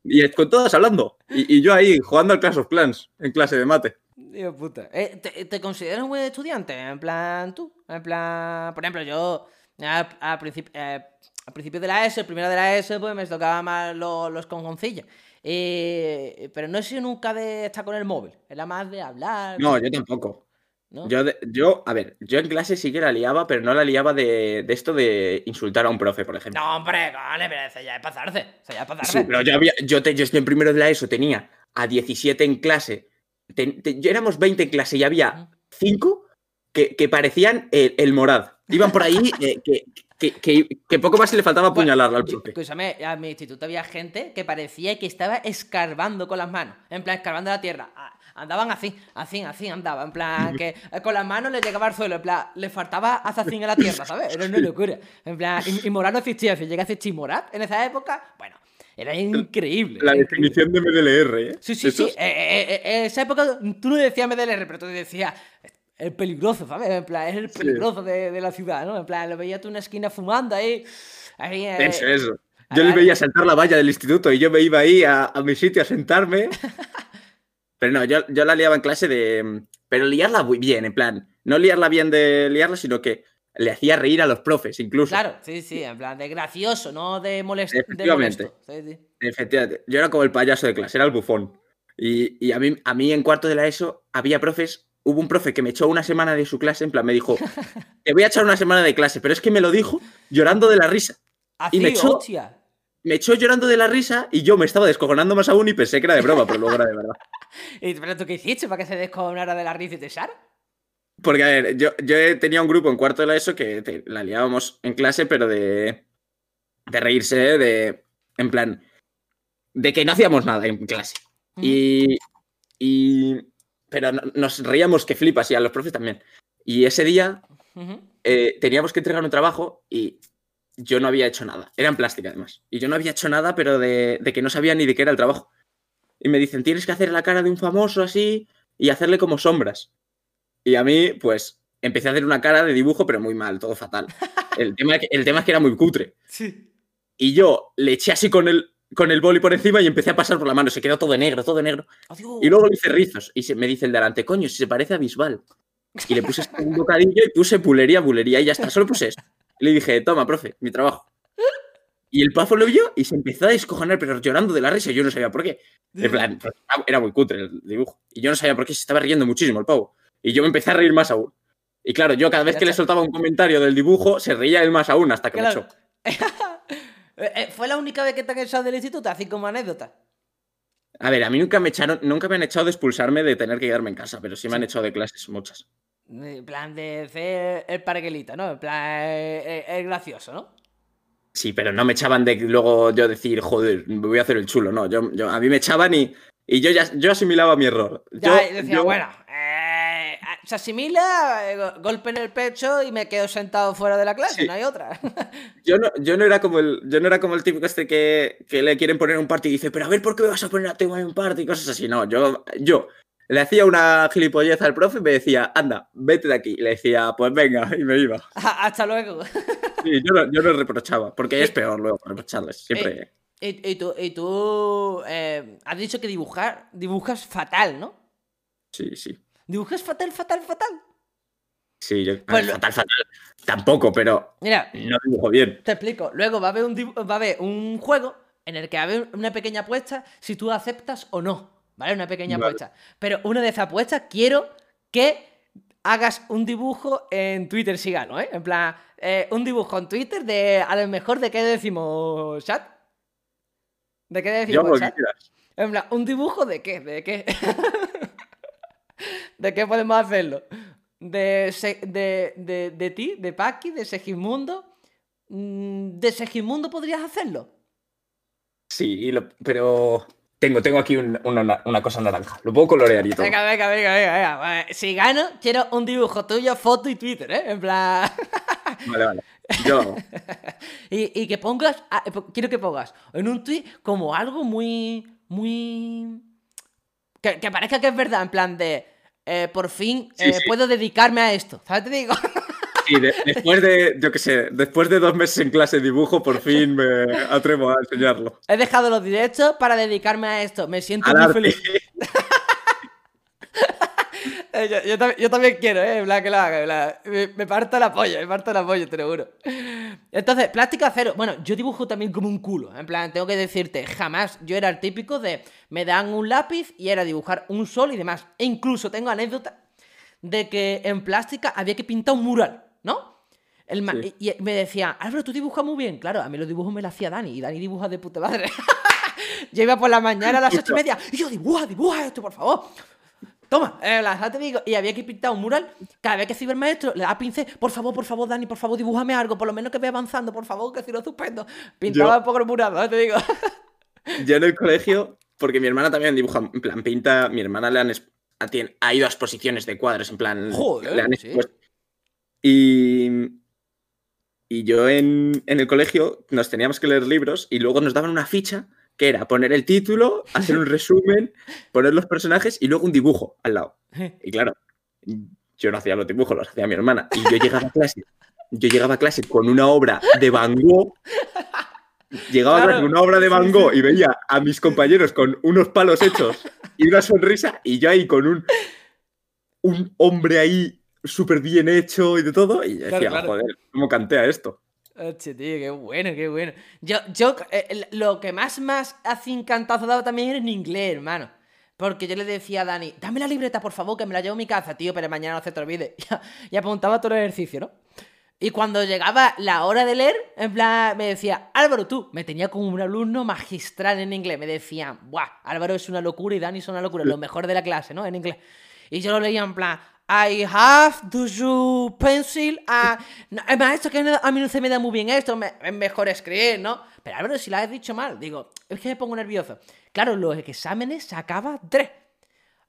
y con todas hablando. Y, y yo ahí jugando al Clash of Clans en clase de mate. Dios puta. Eh, ¿te, te consideras un buen estudiante? En plan, tú. En plan, por ejemplo, yo a, a princip- eh, al principio de la ESO, el primero de la ESO, pues me tocaba más lo- los conjoncillos. Eh, pero no he sido nunca de estar con el móvil. Era más de hablar. No, yo tampoco. ¿no? Yo, yo, a ver, yo en clase sí que la liaba, pero no la liaba de, de esto de insultar a un profe, por ejemplo. No, hombre, vale, pero eso ya es pasarse. Eso ya es pasarse. Sí, pero yo, había, yo, te, yo en primero de la ESO tenía a 17 en clase. Te- yo éramos 20 en clase y había 5 que, que parecían el, el morad. Iban por ahí (laughs) eh, que, que, que- que poco más le faltaba apuñalarla al profe. Escúchame, a mi instituto había gente que parecía que estaba escarbando con las manos. En plan, escarbando la tierra. Andaban así, así, así andaban. En plan, que eh, con las manos le llegaba al suelo. En plan, le faltaba así en la tierra, ¿sabes? Era una locura. En plan, y, y Morat no existía. Si llegase Chimorat en esa época, bueno, era increíble. La era increíble. definición de MDLR, ¿eh? Sí, sí, sí. eh, eh, esa época tú no decías MDLR, pero tú decías el peligroso, ¿sabes? En plan, es el Sí. peligroso de, de la ciudad, ¿no? En plan, lo veías tú en una esquina fumando ahí. ahí eh, Eso, eso. a Yo le veía saltar la valla del instituto y yo me iba ahí a, a mi sitio a sentarme. (laughs) Pero no, yo, yo la liaba en clase de. Pero liarla muy bien, en plan. No liarla bien de liarla, sino que le hacía reír a los profes, incluso. Claro, sí, sí, en plan de gracioso, no de, molest de Efectivamente. molesto. Sí, sí. Efectivamente. Yo era como el payaso de clase, era el bufón. Y, y a, mí, a mí en cuarto de la ESO había profes. Hubo un profe que me echó una semana de su clase, en plan, me dijo: Te voy a echar una semana de clase, pero es que me lo dijo llorando de la risa. Así, Y me echó- hostia. Me echó llorando de la risa y yo me estaba descojonando más aún y pensé que era de broma, pero luego era de verdad. (laughs) ¿Y, ¿Pero tú qué hiciste para que se descojonara de la risa y te echara? Porque, a ver, yo, yo tenía un grupo en cuarto de la ESO que te- la liábamos en clase, pero de. de reírse, de. en plan. de que no hacíamos nada en clase. Y. y pero no- nos reíamos que flipas y a los profes también. Y ese día eh, teníamos que entregar un trabajo y yo no había hecho nada. Era en plástica, además. Y yo no había hecho nada, pero de, de que no sabía ni de qué era el trabajo. Y me dicen, tienes que hacer la cara de un famoso así y hacerle como sombras. Y a mí, pues, empecé a hacer una cara de dibujo, pero muy mal, todo fatal. (laughs) El tema, el tema es que era muy cutre. Sí. Y yo le eché así con el, con el boli por encima y empecé a pasar por la mano. Se quedó todo negro, todo negro. Adiós. Y luego le hice rizos. Y se, me dice el delante, coño, si se parece a Bisbal. Y le puse un bocadillo y puse pulería, bulería y ya está. Solo puse eso. Y le dije, toma, profe, mi trabajo. Y el pafo lo vio y se empezó a descojonar, pero llorando de la risa. y Yo no sabía por qué. En plan, pues, era muy cutre el dibujo. Y yo no sabía por qué se estaba riendo muchísimo el pavo. Y yo me empecé a reír más aún. Y claro, yo cada vez que le soltaba un comentario del dibujo, se reía él más aún hasta que Claro. me echó. (laughs) Eh, eh, ¿Fue la única vez que te han echado del instituto? Así como anécdota. A ver, a mí nunca me echaron, nunca me han echado de expulsarme de tener que quedarme en casa, pero sí me han echado de clases muchas. En plan de hacer el parguelito, ¿no? En plan, eh, eh, es gracioso, ¿no? Sí, pero no me echaban de luego yo decir, joder, me voy a hacer el chulo, no. Yo, yo- a mí me echaban y, y yo ya yo asimilaba mi error. Ya, Yo- decía, yo- bueno, eh, se asimila, eh, go- golpe en el pecho y me quedo sentado fuera de la clase, Sí. no hay otra. (laughs) Yo no, yo no era como el, yo no era como el típico este que, que le quieren poner un party y dice, pero a ver, ¿por qué me vas a poner a tema en un party? Y cosas así. No, yo, yo le hacía una gilipollez al profe y me decía, anda, vete de aquí. Y le decía, pues venga, y me iba. (laughs) Hasta luego. (laughs) Sí, yo no, yo no reprochaba, porque es peor luego reprocharles. Siempre. Y, y tú, y tú eh, has dicho que dibujar, dibujas fatal, ¿no? Sí, sí. Dibujas fatal, fatal, fatal. Sí, yo. Pues fatal, fatal. Tampoco, pero Mira, no dibujo bien. Te explico. Luego va a haber un, va a haber un juego en el que va a haber una pequeña apuesta si tú aceptas o no. ¿Vale? Una pequeña Vale. apuesta. Pero una de esas apuestas quiero que hagas un dibujo en Twitter si gano, ¿eh? En plan, eh, un dibujo en Twitter de a lo mejor de qué decimos chat. ¿De qué Yo decimos que chat? En plan, ¿un dibujo de qué? ¿De qué? (laughs) ¿De qué podemos hacerlo? ¿De, de, de, de ti? ¿De Paki? ¿De Segismundo? Mm, ¿De Segismundo podrías hacerlo? Sí, lo- pero tengo, tengo aquí un- una, una cosa naranja. Lo puedo colorear y todo. Venga, venga, venga, venga, venga. Si gano, quiero un dibujo tuyo, foto y Twitter, ¿eh? En plan... (laughs) Vale, vale. Yo, (laughs) y, y que pongas, eh, quiero que pongas en un tweet como algo muy, muy... Que, que parezca que es verdad, en plan de, eh, por fin Sí, eh, sí. puedo dedicarme a esto, ¿sabes? Te digo. (laughs) sí, de- después de, yo qué sé, después de dos meses en clase de dibujo, por fin me atrevo a enseñarlo. He dejado los directos para dedicarme a esto, me siento Al muy arte. feliz. (laughs) Eh, yo, yo también, yo también quiero, ¿eh? Plan, que lo haga, plan, me, me parto la polla, me parto la polla, te lo juro. Entonces, plástica cero. Bueno, yo dibujo también como un culo. En plan, tengo que decirte, jamás yo era el típico de me dan un lápiz y era dibujar un sol y demás. E incluso tengo anécdota de que en plástica había que pintar un mural, ¿no? El Sí. y, y me decía, Álvaro, tú dibujas muy bien. Claro, a mí los dibujos me los hacía Dani y Dani dibuja de puta madre. (laughs) yo iba por la mañana a las ocho y media y yo, dibuja, dibuja esto, por favor. Toma, eh, la ya te digo, y había que pintar un mural. Cada vez que se iba el maestro, le daba pincel, por favor, por favor, Dani, por favor, dibújame algo, por lo menos que vaya avanzando, por favor, que si no suspendo. Pintaba Yo- un poco el mural, ¿no? te digo. (laughs) Yo en el colegio, porque mi hermana también dibuja, en plan, pinta, mi hermana le han, ha, ido a exposiciones de cuadros, en plan, Joder, le han sí. Y, y yo en, en el colegio nos teníamos que leer libros y luego nos daban una ficha que era poner el título, hacer un (laughs) resumen, poner los personajes y luego un dibujo al lado. (laughs) Y claro, yo no hacía los dibujos, los hacía mi hermana. Y yo llegaba a clase, yo llegaba a clase con una obra de Van Gogh. Llegaba a clase con una obra de Van Gogh y veía a mis compañeros con unos palos hechos y una sonrisa y yo ahí con un, un hombre ahí súper bien hecho y de todo. Y yo Claro, decía, claro. joder, ¿cómo cantea esto? Hostia, tío, qué bueno, qué bueno. Yo, yo, eh, lo que más, más así encantazo daba también era en inglés, hermano. Porque yo le decía a Dani, dame la libreta, por favor, que me la llevo a mi casa, tío, pero mañana no se te olvide. Y apuntaba todo el ejercicio, ¿no? Y cuando llegaba la hora de leer, en plan, me decía, Álvaro, tú, me tenía como un alumno magistral en inglés. Me decía, buah, Álvaro es una locura y Dani es una locura, lo mejor de la clase, ¿no? En inglés. Y yo lo leía en plan, I have, do you pencil? Ah, no, eh, maestro, que a mí no se me da muy bien esto, me- es mejor escribir, ¿no? Pero Álvaro, si lo has dicho mal, digo, es que me pongo nervioso. Claro, los exámenes sacaba tres.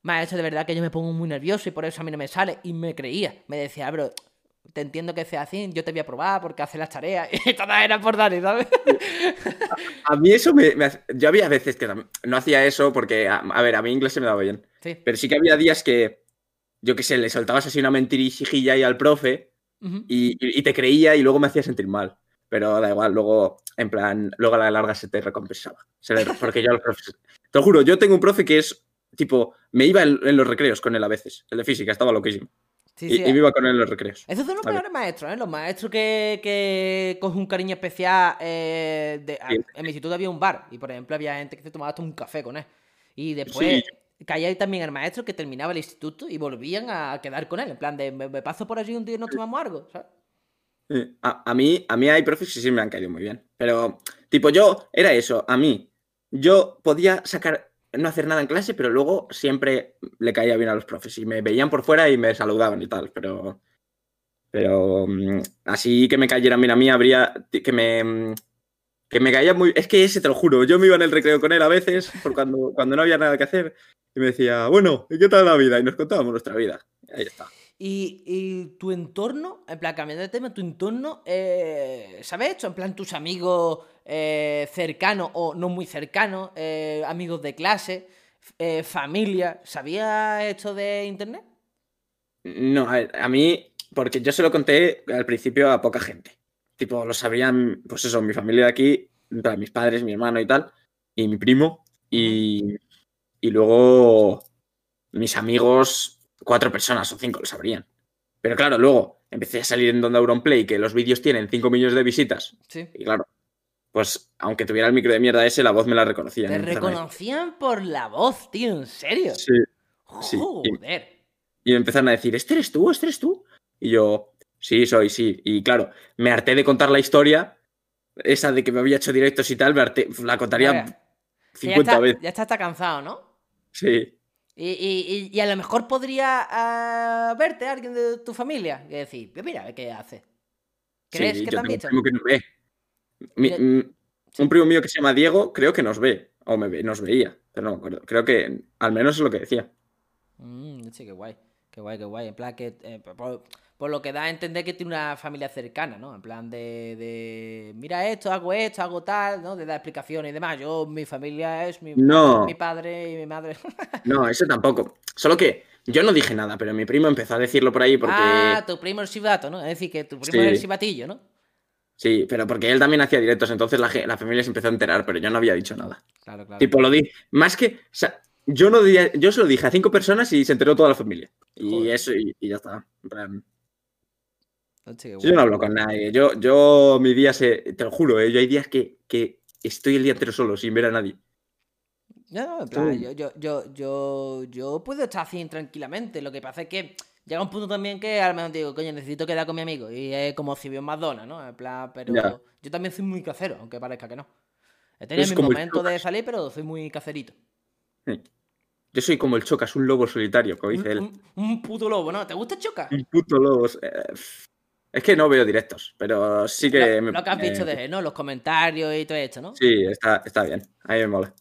maestro, de verdad que yo me pongo muy nervioso y por eso a mí no me sale. Y me creía. Me decía, bro, te entiendo que sea así, yo te voy a probar porque hace las tareas. (laughs) Y todas eran por Dani, ¿sabes? A, mí eso me, Yo había veces que no hacía eso porque, a, ver, a mí inglés se me daba bien. Pero sí que había días que, yo qué sé, le soltabas así una mentirijilla ahí al profe y, te creía y luego me hacía sentir mal. Pero da igual, luego, en plan, luego a la larga se te recompensaba. porque yo al (laughs) profe... Te lo juro, yo tengo un profe que es, tipo, me iba en, en los recreos con él a veces, el de física, estaba loquísimo y, y, viva con él en los recreos. Esos son los peores maestros, ¿eh? Los maestros que, que cogen un cariño especial. Eh, en mi instituto había un bar y, por ejemplo, había gente que se tomaba hasta un café con él. Y después caía también el maestro que terminaba el instituto y volvían a quedar con él. En plan de, me, paso por allí un día y nos tomamos algo, ¿sabes? A, mí, a mí hay profes que sí me han caído muy bien. Pero, tipo, yo, era eso. A mí, yo podía sacar no hacer nada en clase, pero luego siempre le caía bien a los profes y me veían por fuera y me saludaban y tal, pero pero mm, así que me cayeran bien a mí habría que me mm, que me caía muy es que ese te lo juro, yo me iba en el recreo con él a veces por cuando (laughs) cuando no había nada que hacer y me decía, "Bueno, ¿y qué tal la vida?" y nos contábamos nuestra vida. ahí está. Y, tu entorno, en plan, cambiando de tema, tu entorno, eh, ¿sabes esto? En plan, tus amigos eh, cercanos o no muy cercanos, eh, amigos de clase, familia, ¿sabías esto de internet? No, a, mí, porque yo se lo conté al principio a poca gente. Tipo, lo sabrían, pues eso, mi familia de aquí, mis padres, mi hermano y tal, y mi primo, y, y luego mis amigos cuatro personas o cinco lo sabrían. Pero claro, luego empecé a salir en Donde Auronplay, que los vídeos tienen cinco millones de visitas. Sí. Y claro, pues aunque tuviera el micro de mierda ese, la voz me la reconocían. Te reconocían por la voz, tío, ¿en serio? Sí. Joder. Y, me empezaron a decir, ¿este eres tú? ¿Este eres tú? Y yo, sí, soy, sí. Y claro, me harté de contar la historia, esa de que me había hecho directos y tal, me harté, la contaría 50 veces. Ya está, cansado, ¿no? Sí. Y, a lo mejor podría uh, verte alguien de tu familia y decir, mira, ¿qué hace? ¿Crees que te han visto? Que no ve. un primo mío que se llama Diego, creo que nos ve, o me ve, nos veía, pero no me acuerdo. Creo que al menos es lo que decía. Mm, sí, qué guay, qué guay, qué guay. En plan, que eh, por, lo que da a entender que tiene una familia cercana, ¿no? En plan de, mira esto, hago esto, hago tal, ¿no? De dar explicaciones y demás. Yo, mi familia es mi, mi padre y mi madre. (laughs) no, eso tampoco. Solo que yo no dije nada, pero mi primo empezó a decirlo por ahí porque. Ah, tu primo es chivato, ¿no? Es decir, que tu primo es el chivatillo, ¿no? Sí, pero porque él también hacía directos, entonces la, la, familia se empezó a enterar, pero yo no había dicho nada. Claro, claro. Tipo, lo di. Más que. O sea, yo no yo se lo dije a cinco personas y se enteró toda la familia. Y eso, y, ya está. Yo no hablo con nadie. Yo, yo mi día se. Te lo juro, ¿eh? yo hay días que, que estoy el día entero solo, sin ver a nadie. No, plan, yo, yo, yo, yo, yo puedo estar así tranquilamente. Lo que pasa es que llega un punto también que a lo mejor digo, coño, necesito quedar con mi amigo. Y es como si vio Madonna, ¿no? En plan, pero yo también soy muy casero, aunque parezca que no. He tenido mi momento de salir, pero soy muy cacerito. Yo soy como el Chocas, un lobo solitario, como dice él. Un, puto lobo, ¿no? ¿Te gusta Chocas? Un puto lobo. Eh, es que no veo directos, pero sí que. Lo, que has dicho de ¿no? Los comentarios y todo esto, ¿no? Sí, está, está bien. A mí me mola.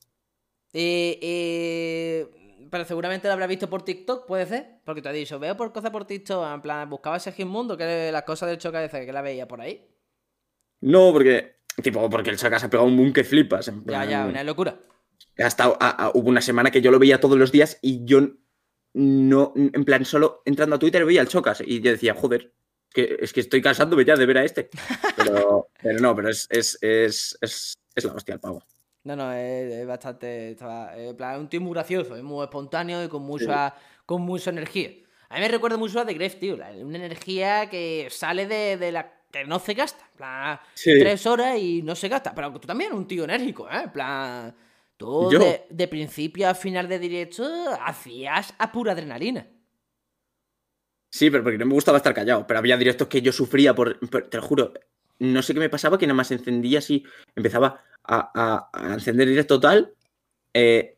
Y, pero seguramente lo habrás visto por TikTok, puede ser. Porque te has dicho, veo por cosas por TikTok. En plan, buscaba ese Mundo, que las cosas del Chocas que la veía por ahí. No, porque. Tipo, porque el Chocas ha pegado un boom que flipas. Ya, ya, una locura. Hasta hubo una semana que yo lo veía todos los días y yo no, en plan, solo entrando a Twitter veía el Chocas y yo decía, joder, que, es que estoy cansándome ya de ver a este. Pero, (laughs) pero no, pero es, es, es, es, la hostia el pavo. No, no, es, bastante. en plan, un tío muy gracioso, es muy espontáneo y con mucha, con mucha energía. A mí me recuerda mucho a The Gref, tío. Una energía que sale de, de la que no se gasta. En plan, tres horas y no se gasta. Pero tú también, un tío enérgico, ¿eh? En plan. Tú de, principio a final de directo hacías a pura adrenalina. Sí, pero porque no me gustaba estar callado. Pero había directos que yo sufría por, te lo juro. No sé qué me pasaba, que nada más encendía así, empezaba a, encender directo total. Eh,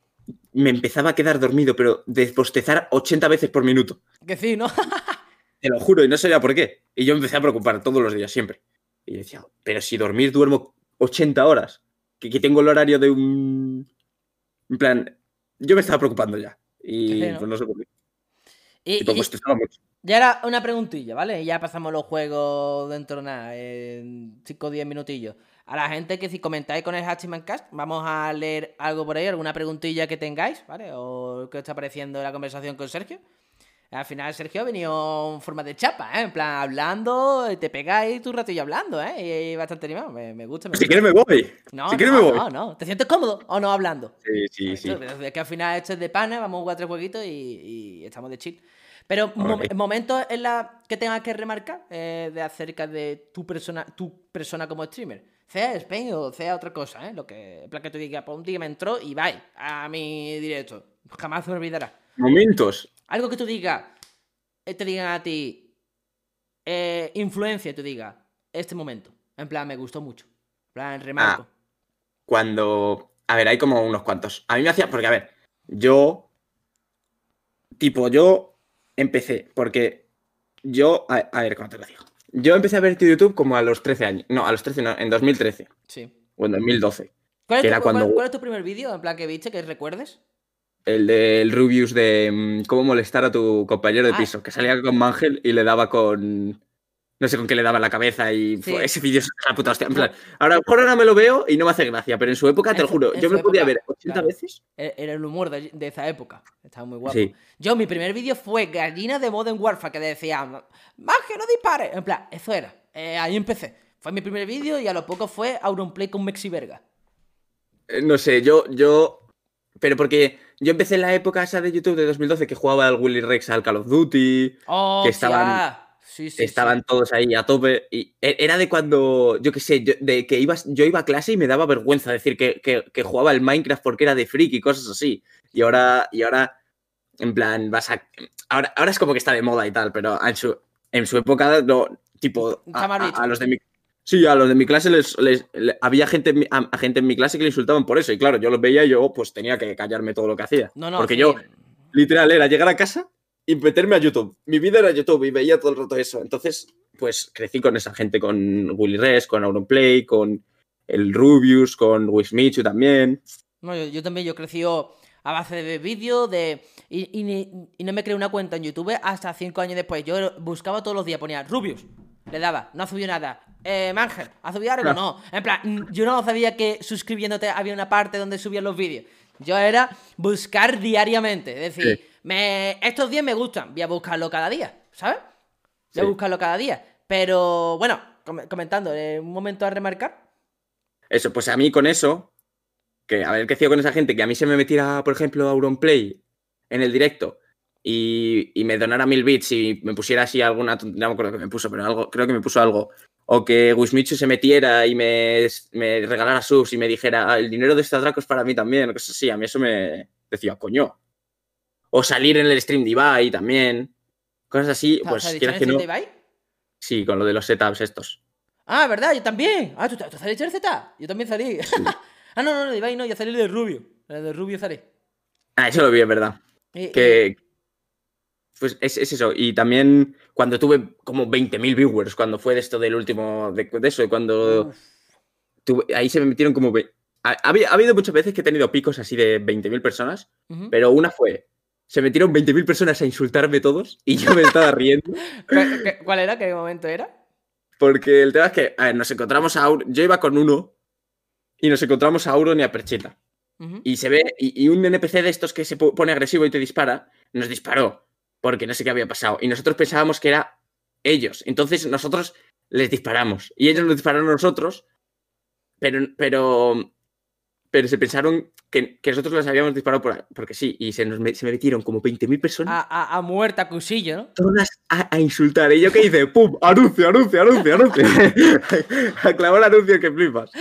me empezaba a quedar dormido, pero de postezar 80 veces por minuto. Que sí, ¿no? (laughs) te lo juro, y no sabía por qué. Y yo empecé a preocupar todos los días, siempre. Y decía, pero si dormir duermo 80 horas que, tengo el horario de un... En plan, yo me estaba preocupando ya. Y Sí, ¿no? pues no sé por qué. Y, Tipo, y- pues era una preguntilla, ¿vale? Ya pasamos los juegos dentro de nada, en 5 o 10 minutillos. A la gente que si comentáis con el Hachimancast, vamos a leer algo por ahí, alguna preguntilla que tengáis, ¿vale? O qué os está pareciendo la conversación con Sergio. Al final Sergio ha venido en forma de chapa, ¿eh? En plan, hablando, te pegáis tu ratillo hablando, ¿eh? Y bastante animado. Me, me gusta, me Si quieres me voy. No, si quieres no, me voy. no, no. ¿Te sientes cómodo o no hablando? Sí, sí, sí. Esto, pero Es que al final esto es de pana, vamos a jugar tres jueguitos y, y estamos de chill. Pero mom- momentos en la que tengas que remarcar eh, de acerca de tu persona, tu persona como streamer. Sea Spain o sea otra cosa, ¿eh? Lo que, en plan que tú digas, pues un día me entró y bye a mi directo. Jamás se me olvidará. Momentos. Algo que tú digas, eh, te digan a ti, eh, influencia, tú digas, este momento. En plan, me gustó mucho. En plan, remarco. Cuando. A ver, hay como unos cuantos. A mí me hacía. Porque, a ver, yo. Tipo, yo empecé. Porque yo. A, a ver, ¿cómo te lo digo? Yo empecé a ver YouTube como a los 13 años. No, a los 13 no, en 2013. Sí. O en 2012. ¿Cuál es, Que tu, era cuál- cuál es tu primer vídeo? En plan, que viste, que recuerdes. El del Rubius de mm, cómo molestar a tu compañero de Ah. piso. Que salía con Mangel y le daba con. No sé con qué le daba en la cabeza y Sí. fue- ese vídeo es la puta hostia. En plan, ahora, a lo mejor ahora me lo veo y no me hace gracia, pero en su época, En te lo juro, yo me podía ver 80 claro. veces. E- Era el humor de, de esa época. Estaba muy guapo. Sí. Yo, mi primer vídeo fue Gallina de Modern Warfare, que decía, que no dispare. En plan, eso era. Eh, ahí empecé. Fue mi primer vídeo y a lo poco fue Auronplay con Mexi Verga. Eh, No sé, yo, yo. Pero porque yo empecé en la época esa de YouTube de 2012 que jugaba al Willy Rex al Call of Duty. Oh, Que estaban- hostia. Sí, sí, estaban sí. todos ahí a tope. Y e- era de cuando, yo qué sé, yo, de que ibas, yo iba a clase y me daba vergüenza decir que, que, que jugaba el Minecraft porque era de freak y cosas así. Y ahora, y ahora, en plan, vas a. Ahora, ahora es como que está de moda y tal, pero en su, en su época, no, tipo, a, a los de mi. Sí, a los de mi clase les, les- le- había gente, a, a gente en mi clase que le insultaban por eso. Y claro, yo los veía y yo pues tenía que callarme todo lo que hacía. No, no, porque sí. yo, literal, era llegar a casa y meterme a YouTube. Mi vida era YouTube y veía todo el rato eso. Entonces, pues crecí con esa gente, con Willy Res, con Auronplay, con el Rubius, con Wismichu también. No, yo, yo también, yo crecí a base de vídeos, de... Y, y no me creé una cuenta en YouTube hasta cinco años después. Yo buscaba todos los días, ponía Rubius, le daba, no ha subido nada. Eh, Mangel, ¿ha subido algo? No. En plan, yo no sabía que suscribiéndote había una parte donde subían los vídeos. Yo era buscar diariamente, es decir, Sí. me, estos días me gustan, voy a buscarlo cada día, ¿sabes? Voy a buscarlo cada día. Pero bueno, com- comentando, eh, un momento a remarcar. Eso, pues a mí con eso, que a ver qué hacía con esa gente, que a mí se me metiera, por ejemplo, Auronplay en el directo y, y me donara mil bits y me pusiera así alguna, no me acuerdo que me puso, pero algo, creo que me puso algo. O que Wismichu se metiera y me, me regalara subs y me dijera, "Ah, el dinero de este atraco es para mí también, o cosas así. A mí eso me decía, coño. O salir en el stream de Ibai también. Cosas así, pues ¿Has dicho quieras que no. stream de Ibai? Sí, con lo de los setups estos. Ah, ¿verdad? Yo también. Ah, ¿tú, tú saliste del Z? Yo también salí. (laughs) ah, no, no, no, de Ibai no, yo salí de Rubio. El de Rubio salí. Ah, eso lo vi, es verdad. Que pues es, es eso y también cuando tuve como 20.000 viewers cuando fue de esto del último de, de eso cuando tuve- ahí se me metieron como ha, ha habi- ha habido muchas veces que he tenido picos así de 20.000 personas pero una fue se metieron 20.000 personas a insultarme todos y yo me estaba riendo (laughs) ¿Qué- qué- ¿Cuál era? ¿Qué momento era? porque el tema es que a ver, nos encontramos a Auro yo iba con uno y nos encontramos a Auron y a Perchita Ujú. y se ve, y, y un NPC de estos que se po- pone agresivo y te dispara, nos disparó, porque no sé qué había pasado. Y nosotros pensábamos que era ellos. Entonces nosotros les disparamos. Y ellos nos dispararon a nosotros, pero, pero, pero se pensaron que, que nosotros les habíamos disparado por, porque sí. Y se, nos, se me metieron como 20.000 personas A, a, a muerta cuchillo, ¿no? todas a, a insultar. ¿Y yo qué hice? ¡Pum! ¡Anuncio, anuncio, anuncio, anuncio! (laughs) a clavar el anuncio que flipas.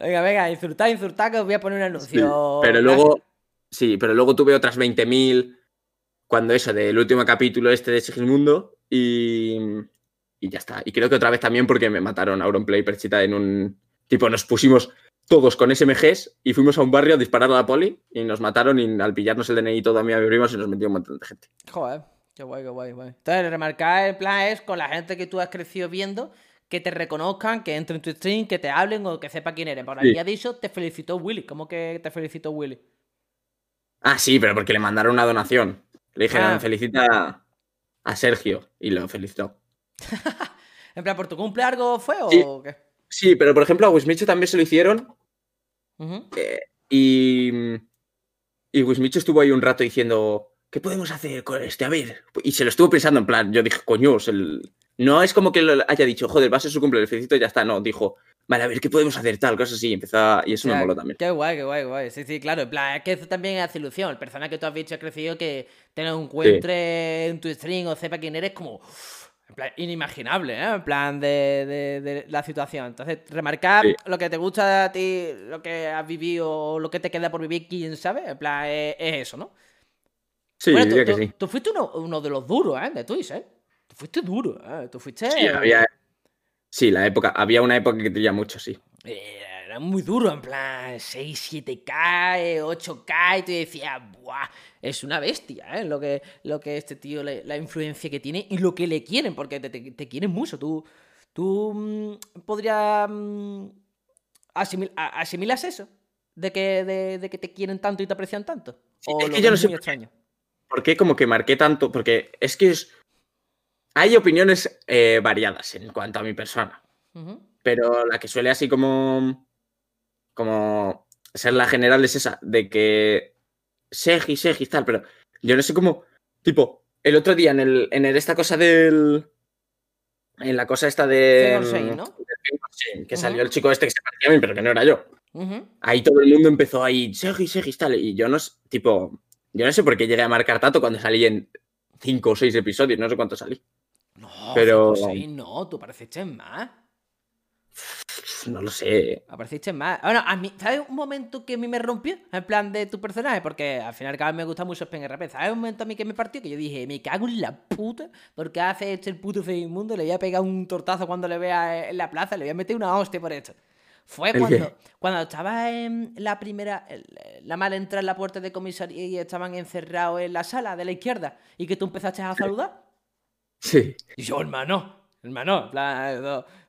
Venga, venga, insultad, insultad, que os voy a poner un Sí, anuncio. pero luego, sí, pero luego tuve otras 20.000 cuando eso, del último capítulo este de Sigismundo y, y ya está. Y creo que otra vez también porque me mataron Auronplay Perchita en un... Tipo, nos pusimos todos con SMGs y fuimos a un barrio a disparar a la poli y nos mataron y al pillarnos el DNI todo a mí abrimos y nos metió un montón de gente. Joder, qué guay, qué guay, guay. Entonces, remarcar el plan es con la gente que tú has crecido viendo, que te reconozcan, que entren en tu stream, que te hablen o que sepa quién eres. Por Sí. ha dicho, te felicitó Willy. ¿Cómo que te felicitó Willy? Ah, sí, pero porque le mandaron una donación. Le dijeron, Ah. felicita a Sergio. Y lo felicitó. (laughs) En plan, ¿por tu cumple algo fue o qué? Sí, pero por ejemplo a Wismicho también se lo hicieron. Ujú. Y. Y Wismicho estuvo ahí un rato diciendo. ¿Qué podemos hacer con este? A ver. Y se lo estuvo pensando en plan. Yo dije, coños, el... no es como que lo haya dicho, joder, va a ser su cumple, le felicito y ya está. No, dijo, vale, a ver, ¿qué podemos hacer? Tal, cosas así. Y empezó Y eso Ya, me moló también. Qué guay, qué guay, qué guay. Sí, sí, claro. En plan, es que eso también hace ilusión. El personaje que tú has visto ha crecido que te lo encuentre en tu stream o sepa quién eres como. En plan, inimaginable, ¿eh? En plan de, de- de la situación. Entonces, remarcar Sí. lo que te gusta a ti, lo que has vivido o lo que te queda por vivir, quién sabe. En plan, es, es eso, ¿no? Sí, Bueno, tú, diría que sí. tú fuiste uno, uno de los duros, ¿eh? De Twitch, ¿eh? Tú fuiste duro, ¿eh? Tú fuiste. Sí, había. Sí, la época. Había una época que tenía mucho, sí. Eh, Era muy duro, en plan 6, 7K, eh, 8K, y tú decías, ¡buah! Es una bestia, ¿eh? Lo que, lo que este tío, le- la influencia que tiene y lo que le quieren, porque te, te- te quieren mucho. Tú, tú mm, podrías. mm, asimil- a- ¿Asimilas eso? De que, de, de que te quieren tanto y te aprecian tanto. Sí, ¿O es lo que yo no sé extraño? ¿Por qué como que marqué tanto? Porque es que es... hay opiniones eh, variadas en cuanto a mi persona. Pero la que suele así como. como ser la general es esa, de que. Segi, Segi, tal, pero yo no sé cómo. Tipo, el otro día en el, en el- esta cosa del. En la cosa esta de. Shame, que salió el chico este que se parecía a mí, pero que no era yo. Ahí todo el mundo empezó ahí, Segi, Segi, tal. Y yo no tipo. Yo no sé por qué llegué a marcar tanto cuando salí en cinco o seis episodios, no sé cuánto salí. No, Pero- cinco, seis, no, tú pareciste más. No lo sé. Apareciste más. Bueno, a mí, ¿sabes un momento que a mí me rompió? En plan de tu personaje, porque al final cada vez me gusta mucho Spen RP. ¿Sabes un momento a mí que me partió? Que yo dije, me cago en la puta, porque hace este el puto Inmundo, le voy a pegar un tortazo cuando le vea en la plaza, le voy a meter una hostia por esto. Fue ¿El cuando, cuando estaba en la primera, la mala entrada en la puerta de comisaría y estaban encerrados en la sala de la izquierda y que tú empezaste a saludar. Sí. Y yo, hermano, hermano,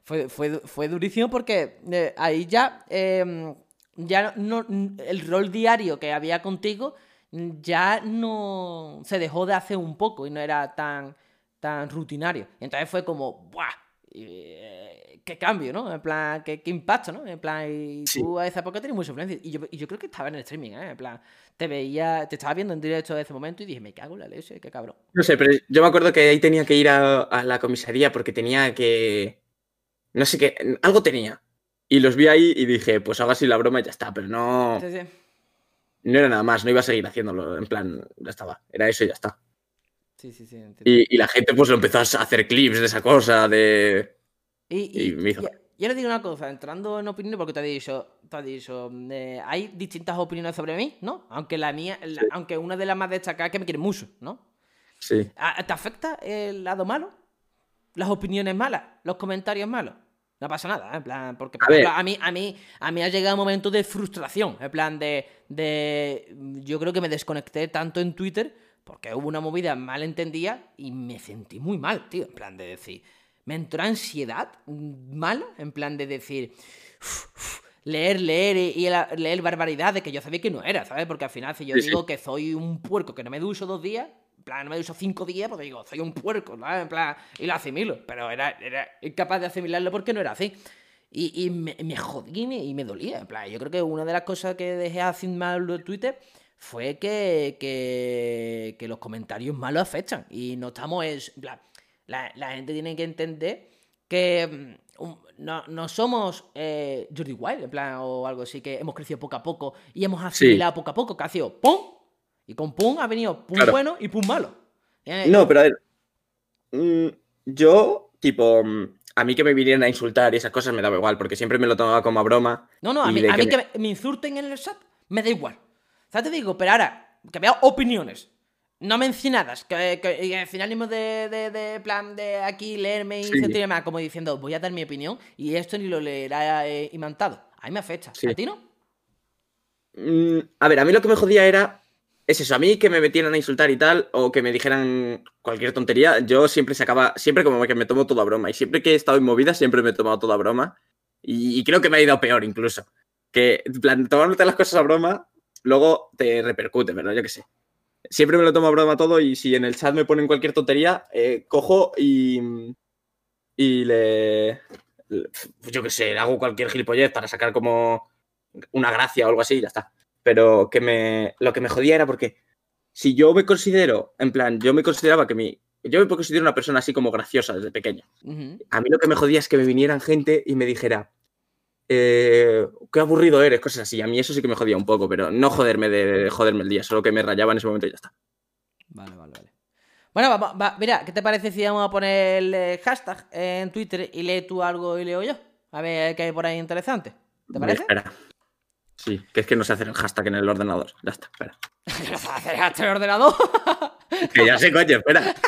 fue, fue, fue durísimo porque eh, ahí ya, eh, ya no, el rol diario que había contigo ya no se dejó de hacer un poco y no era tan, tan rutinario. Entonces fue como, ¡buah! Eh, qué cambio, ¿no? En plan, qué, qué impacto, ¿no? En plan, y Sí. tú a esa época tenías mucha influencia. Y yo, y yo creo que estaba en el streaming, ¿eh? En plan, te veía, te estaba viendo en directo de ese momento y dije, me cago en la leche, qué cabrón. No sé, pero yo me acuerdo que ahí tenía que ir a, a la comisaría porque tenía que. No sé qué. Algo tenía. Y los vi ahí y dije, pues hago así la broma y ya está. Pero no. Sí, sí. No era nada más, no iba a seguir haciéndolo. En plan, ya estaba. Era eso y ya está. Sí, sí, sí. entiendo. Y, y la gente pues lo empezó a hacer clips de esa cosa, de. Y, y me hizo- y- yo le digo una cosa, entrando en opiniones, porque te he dicho, te he dicho eh, hay distintas opiniones sobre mí, ¿no? Aunque la mía, la- Sí. aunque una de las más destacadas es que me quiere mucho, ¿no? Sí. ¿A- ¿Te afecta el lado malo? ¿Las opiniones malas? ¿Los comentarios malos? No pasa nada, ¿eh? en plan, porque por A ejemplo, a mí, a mí, a mí ha llegado un momento de frustración, en plan de, de, yo creo que me desconecté tanto en Twitter porque hubo una movida mal entendida y me sentí muy mal, tío, en plan de decir, me entró ansiedad mala, en plan de decir, "Uf, uf", leer, leer y leer barbaridades que yo sabía que no era, ¿sabes? Porque al final si yo Sí, sí. digo que soy un puerco que no me ducho dos días, en plan, no me ducho cinco días, pues digo, soy un puerco, ¿no? En plan, y lo asimilo, pero era, era incapaz de asimilarlo porque no era así. Y, y me, me jodí y me, y me dolía, en plan, yo creo que una de las cosas que dejé así mal en Twitter fue que, que, que los comentarios malos afectan y no estamos, es, la, la gente tiene que entender que mm, um, no, no somos eh, Jordi Wild, en plan, o algo así, que hemos crecido poco a poco y hemos asimilado poco a poco, que ha sido pum, y con pum ha venido pum Claro. bueno y pum malo. Eh, No, pero a ver. mm, Yo, tipo. mm, A mí que me vinieran a insultar y esas cosas me daba igual, porque siempre me lo tomaba como a broma. No, no, a mí, a que mí me- que me insulten en el chat me da igual. Sea, te digo, pero ahora, que vea opiniones no mencionadas, que, que, y al final mismo de, de, de plan de aquí leerme y Sí. sentirme como diciendo, voy a dar mi opinión y esto ni lo leerá eh, imantado. A mí me afecta. Sí. ¿A ti no? Mm, a ver, a mí lo que me jodía era. Es eso, a mí que me metieran a insultar y tal, o que me dijeran cualquier tontería, yo siempre sacaba, siempre como que me tomo toda broma. Y siempre que he estado en movida, siempre me he tomado toda broma. Y, y creo que me ha ido peor incluso. Que, en plan, tomándote las cosas a broma, luego te repercute, pero yo qué sé. Siempre me lo tomo a broma todo y si en el chat me ponen cualquier tontería, eh, cojo y, y le, le- Yo qué sé, hago cualquier gilipollez para sacar como una gracia o algo así y ya está. Pero que me, lo que me jodía era porque si yo me considero, en plan, yo me consideraba que mi... Yo me considero una persona así como graciosa desde pequeño. Ujú. A mí lo que me jodía es que me vinieran gente y me dijera, eh, qué aburrido eres, cosas así. A mí eso sí que me jodía un poco, pero no joderme de, de joderme el día, solo que me rayaba en ese momento y ya está. Vale, vale, vale. Bueno, va, mira, ¿qué te parece si vamos a poner el eh, hashtag en Twitter y lee tú algo y leo yo? A ver qué hay por ahí interesante. ¿Te parece? Espera. Sí, que es que no sé hacer el hashtag en el ordenador. Ya está, espera. (laughs) ¿Hacer hasta el ordenador? (laughs) Que ya sé, coño, espera. (laughs)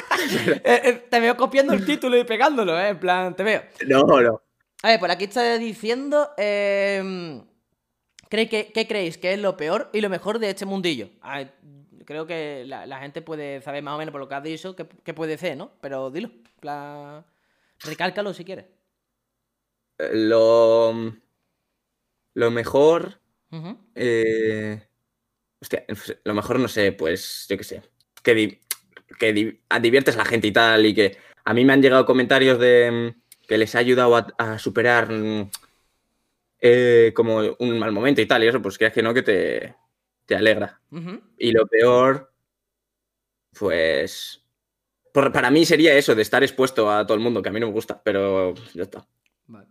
Eh, eh, te veo copiando el título y pegándolo, ¿eh? En plan, te veo. No, no. A ver, por aquí está diciendo. eh, ¿cree que, ¿Qué creéis que es lo peor y lo mejor de este mundillo? A ver, creo que la, la gente puede saber más o menos por lo que has dicho qué, qué puede ser, ¿no? Pero dilo. plan, recálcalo si quieres. Lo, lo mejor. Eh, hostia, lo mejor no sé, pues yo qué sé. Que, di- que di- a- diviertes a la gente y tal. Y que a mí me han llegado comentarios de que les ha ayudado a, a superar mm, eh, como un mal momento y tal. Y eso, pues que es que no, que te, te alegra. Y lo peor, pues. por- para mí sería eso, de estar expuesto a todo el mundo, que a mí no me gusta, pero ya está. Vale.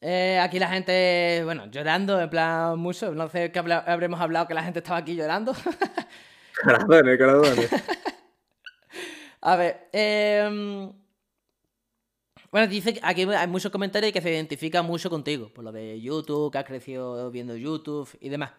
Eh, aquí la gente, bueno, llorando, en plan mucho. No sé qué habremos hablado que la gente estaba aquí llorando. (laughs) Corazones, corazones. (laughs) A ver, em, bueno, dice que aquí hay muchos comentarios que se identifican mucho contigo, por lo de YouTube, que has crecido viendo YouTube y demás.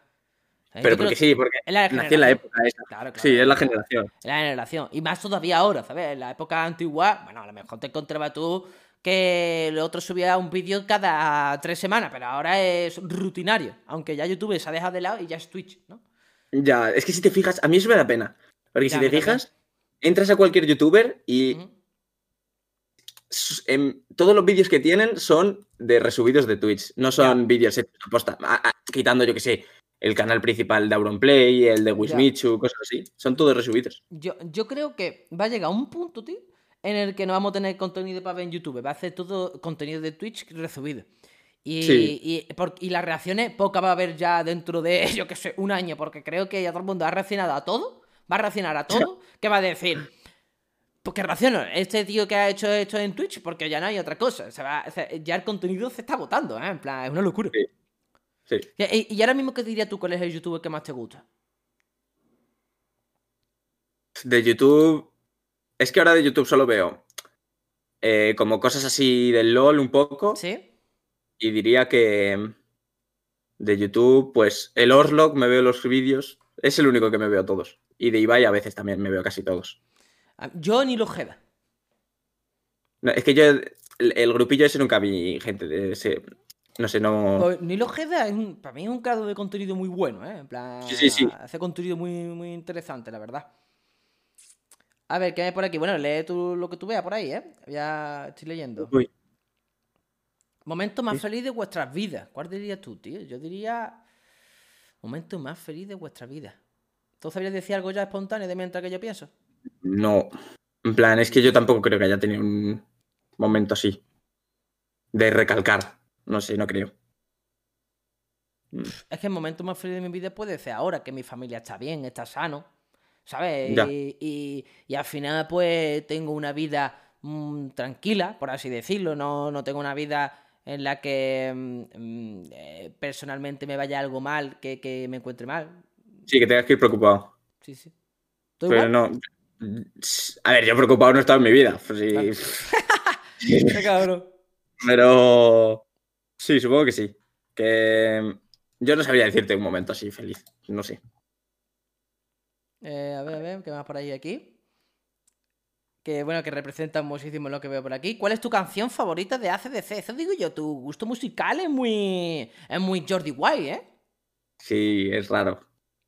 Eh, Pero porque que sí, porque nací en la época esa. Claro, claro. Sí, es la generación. Es la generación. Y más todavía ahora, ¿sabes? En la época antigua, bueno, a lo mejor te encontrabas tú que el otro subía un vídeo cada tres semanas, pero ahora es rutinario. Aunque ya YouTube se ha dejado de lado y ya es Twitch, ¿no? Ya, es que si te fijas, a mí eso me da pena. Porque Ya, si te también. fijas, entras a cualquier youtuber y todos los vídeos que tienen son de resubidos de Twitch. No son vídeos posta. A- a- quitando, yo que sé, el canal principal de Auronplay, el de Wismichu, cosas así. Son todos resubidos. Yo, yo creo que va a llegar un punto, tío, en el que no vamos a tener contenido para ver en YouTube. Va a ser todo contenido de Twitch resubido. Y, Sí. y, por- y las reacciones, poca va a haber ya dentro de, (laughs) yo qué sé, un año, porque creo que ya todo el mundo ha reaccionado a todo. Va a reaccionar a todo. ¿Qué va a decir? Pues que reacciono. Este tío que ha hecho esto en Twitch, porque ya no hay otra cosa. Se va- ya el contenido se está votando, ¿eh? En plan, es una locura. Sí. Sí. Y, y ahora mismo, ¿qué dirías tú cuál es el youtuber que más te gusta? De YouTube. Es que ahora de YouTube solo veo eh, como cosas así del LOL un poco. ¿Sí? Y diría que de YouTube, pues el Orlok me veo los vídeos. Es el único que me veo todos. Y de Ibai a veces también me veo casi todos. Ah, Yo ni los Jeda. No, es que yo, el, el grupillo ese nunca vi gente de ese. No sé, no. Pues Nilo Ojeda es un, para mí es un creador de contenido muy bueno, ¿eh? En plan, Sí, sí, sí. hace contenido muy, muy interesante, la verdad. A ver, ¿qué hay por aquí? Bueno, lee tú lo que tú veas por ahí, ¿eh? Ya estoy leyendo. Uy, Momento más Sí. feliz de vuestras vidas. ¿Cuál dirías tú, tío? Yo diría... Momento más feliz de vuestras vidas. ¿Tú sabrías decir algo ya espontáneo de mientras que yo pienso? No. En plan, es que yo tampoco creo que haya tenido un momento así. De recalcar. No sé, no creo. Es que el momento más feliz de mi vida puede ser ahora, que mi familia está bien, está sano, ¿sabes? Y, y- y al final, pues, tengo una vida mm, tranquila, por así decirlo. No, no tengo una vida en la que mm, mm, eh, personalmente me vaya algo mal, que, que me encuentre mal. Sí, que tengas que ir preocupado. Sí, sí. ¿Tú Pero igual? no. A ver, yo preocupado no he estado en mi vida. pues sí. (laughs) Cabrón. Pero sí, supongo que sí. Que yo no sabría decirte un momento así feliz. No sé. Eh, a ver, a ver, ¿qué más por ahí aquí? Que bueno, que representa muchísimo lo que veo por aquí. ¿Cuál es tu canción favorita de ACDC? Eso digo yo, tu gusto musical es muy. es muy Jordi White, ¿eh? Sí, es raro.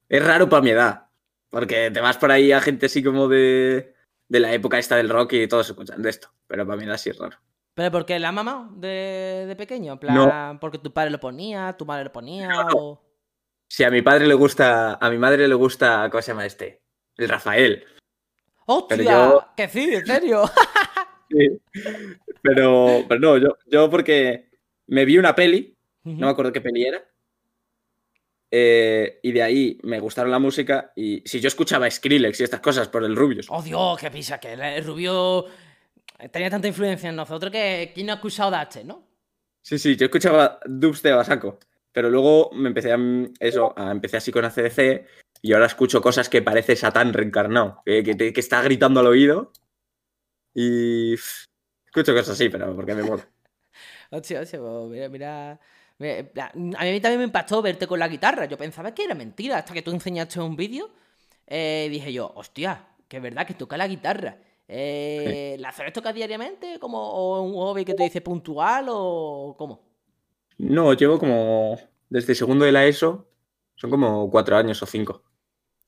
Es raro para mi edad. Porque te vas por ahí a gente así como de, de la época esta del rock y todos escuchan de esto. Pero para mi edad sí es raro. Pero porque la mamá de, de pequeño, en plan, No. porque tu padre lo ponía, tu madre lo ponía, No, no. o. Si a mi padre le gusta, a mi madre le gusta, ¿cómo se llama este? El Rafael. ¡Hostia! yo- Que sí, en serio. (laughs) Sí. Pero, pero no, yo, yo porque me vi una peli, no me acuerdo qué peli era. Eh, y de ahí me gustaron la música. Y si yo escuchaba Skrillex y estas cosas por el Rubius. ¡Oh, Dios! ¡Qué pisa! Que el Rubio tenía tanta influencia en nosotros que ¿quién no ha de H, no? Sí, sí, yo escuchaba dubstep a saco. Pero luego me empecé a mm, eso, a- empecé así con ACDC y ahora escucho cosas que parece Satán reencarnado, que, que que está gritando al oído. Y escucho cosas así, pero porque me mola. (laughs) Hostia, hostia, pues mira, mira. A mí también me impactó verte con la guitarra. Yo pensaba que era mentira hasta que tú enseñaste un vídeo. eh, dije yo, hostia, que es verdad que toca la guitarra. Eh, ¿La haces tocar diariamente? Como, ¿O un hobby que te dice puntual o cómo? No, llevo como desde segundo de la ESO, son como cuatro años o cinco.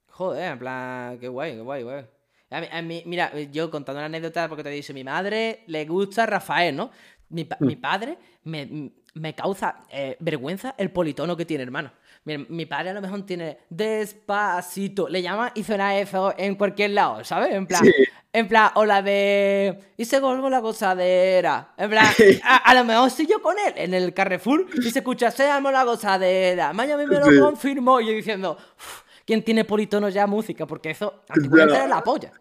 Joder, en plan, qué guay, qué guay, guay. A mí, a mí- mira, yo contando una anécdota porque te dice, mi madre le gusta Rafael, ¿no? Mi, pa- mi padre me, me causa eh, vergüenza el politono que tiene, hermano. Mi, mi padre a lo mejor tiene despacito, le llama y suena eso en cualquier lado, ¿sabes? En plan, Sí. en plan, o la de. Y se colgó la gozadera. En plan, a, a lo mejor si yo con él en el Carrefour y se escucha, seamos la gozadera. Miami me lo Sí. confirmó. Y yo diciendo, "Uf, ¿quién tiene politono ya música? Porque eso antiguamente era la polla.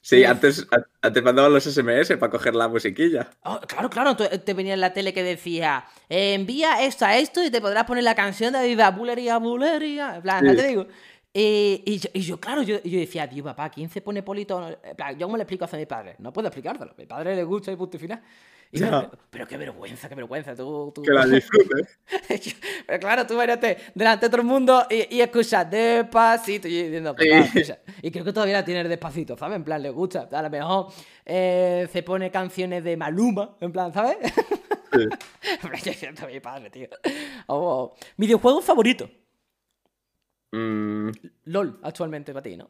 Sí, antes, antes mandaban los SMS para coger la musiquilla. Oh, claro, claro, tú- te venía en la tele que decía, eh, envía esto a esto y te podrás poner la canción de Viva Bulería, Bulería. En plan, Sí. te digo. Y, y yo, y yo, claro, yo, yo decía, Dios, papá, ¿quién se pone politono? En plan, yo cómo le explico eso a mi padre. No puedo explicártelo. A mi padre le gusta y punto y final. Y pero, qué vergüenza, qué vergüenza. Tú, tú- Que la disfrutes. (laughs) Pero claro, tú imagínate delante de todo el mundo y, y escuchas despacito. Y diciendo, Sí. Y creo que todavía la tiene despacito, ¿sabes? En plan, le gusta. A lo mejor eh, se pone canciones de Maluma, en plan, ¿sabes? Sí. (laughs) Siento mi padre, tío. Oh, Videojuego favorito. Mm, LOL, actualmente para ti, ¿no?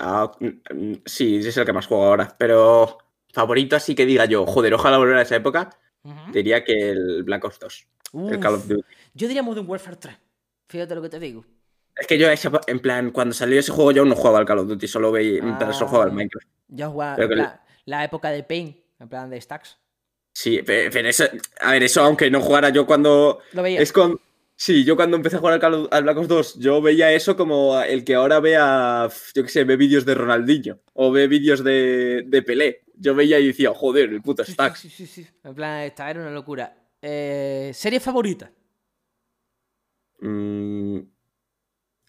ah, mm, sí, ese es el que más juego ahora. Pero favorito así que diga yo, joder, ojalá volver a esa época, diría que el Black Ops 2. El Call of Duty. Yo diría Modern Warfare 3. Fíjate lo que te digo. Es que yo, en plan, cuando salió ese juego yo no jugaba al Call of Duty, solo veía, pero solo jugaba al Ah. Minecraft. Yo jugaba le- plan, la época de Pain, en plan de Stacks. Sí, pe- pero eso, a ver, eso aunque no jugara yo cuando... Lo veía. Es con... Sí, yo cuando empecé a jugar al, al Black Ops 2, yo veía eso como el que ahora vea, yo qué sé, ve vídeos de Ronaldinho o ve vídeos de, de Pelé. Yo veía y decía, joder, el puto sí, Stacks. Sí, sí, sí. En plan, esta era una locura. Eh, ¿Serie favorita? Mm,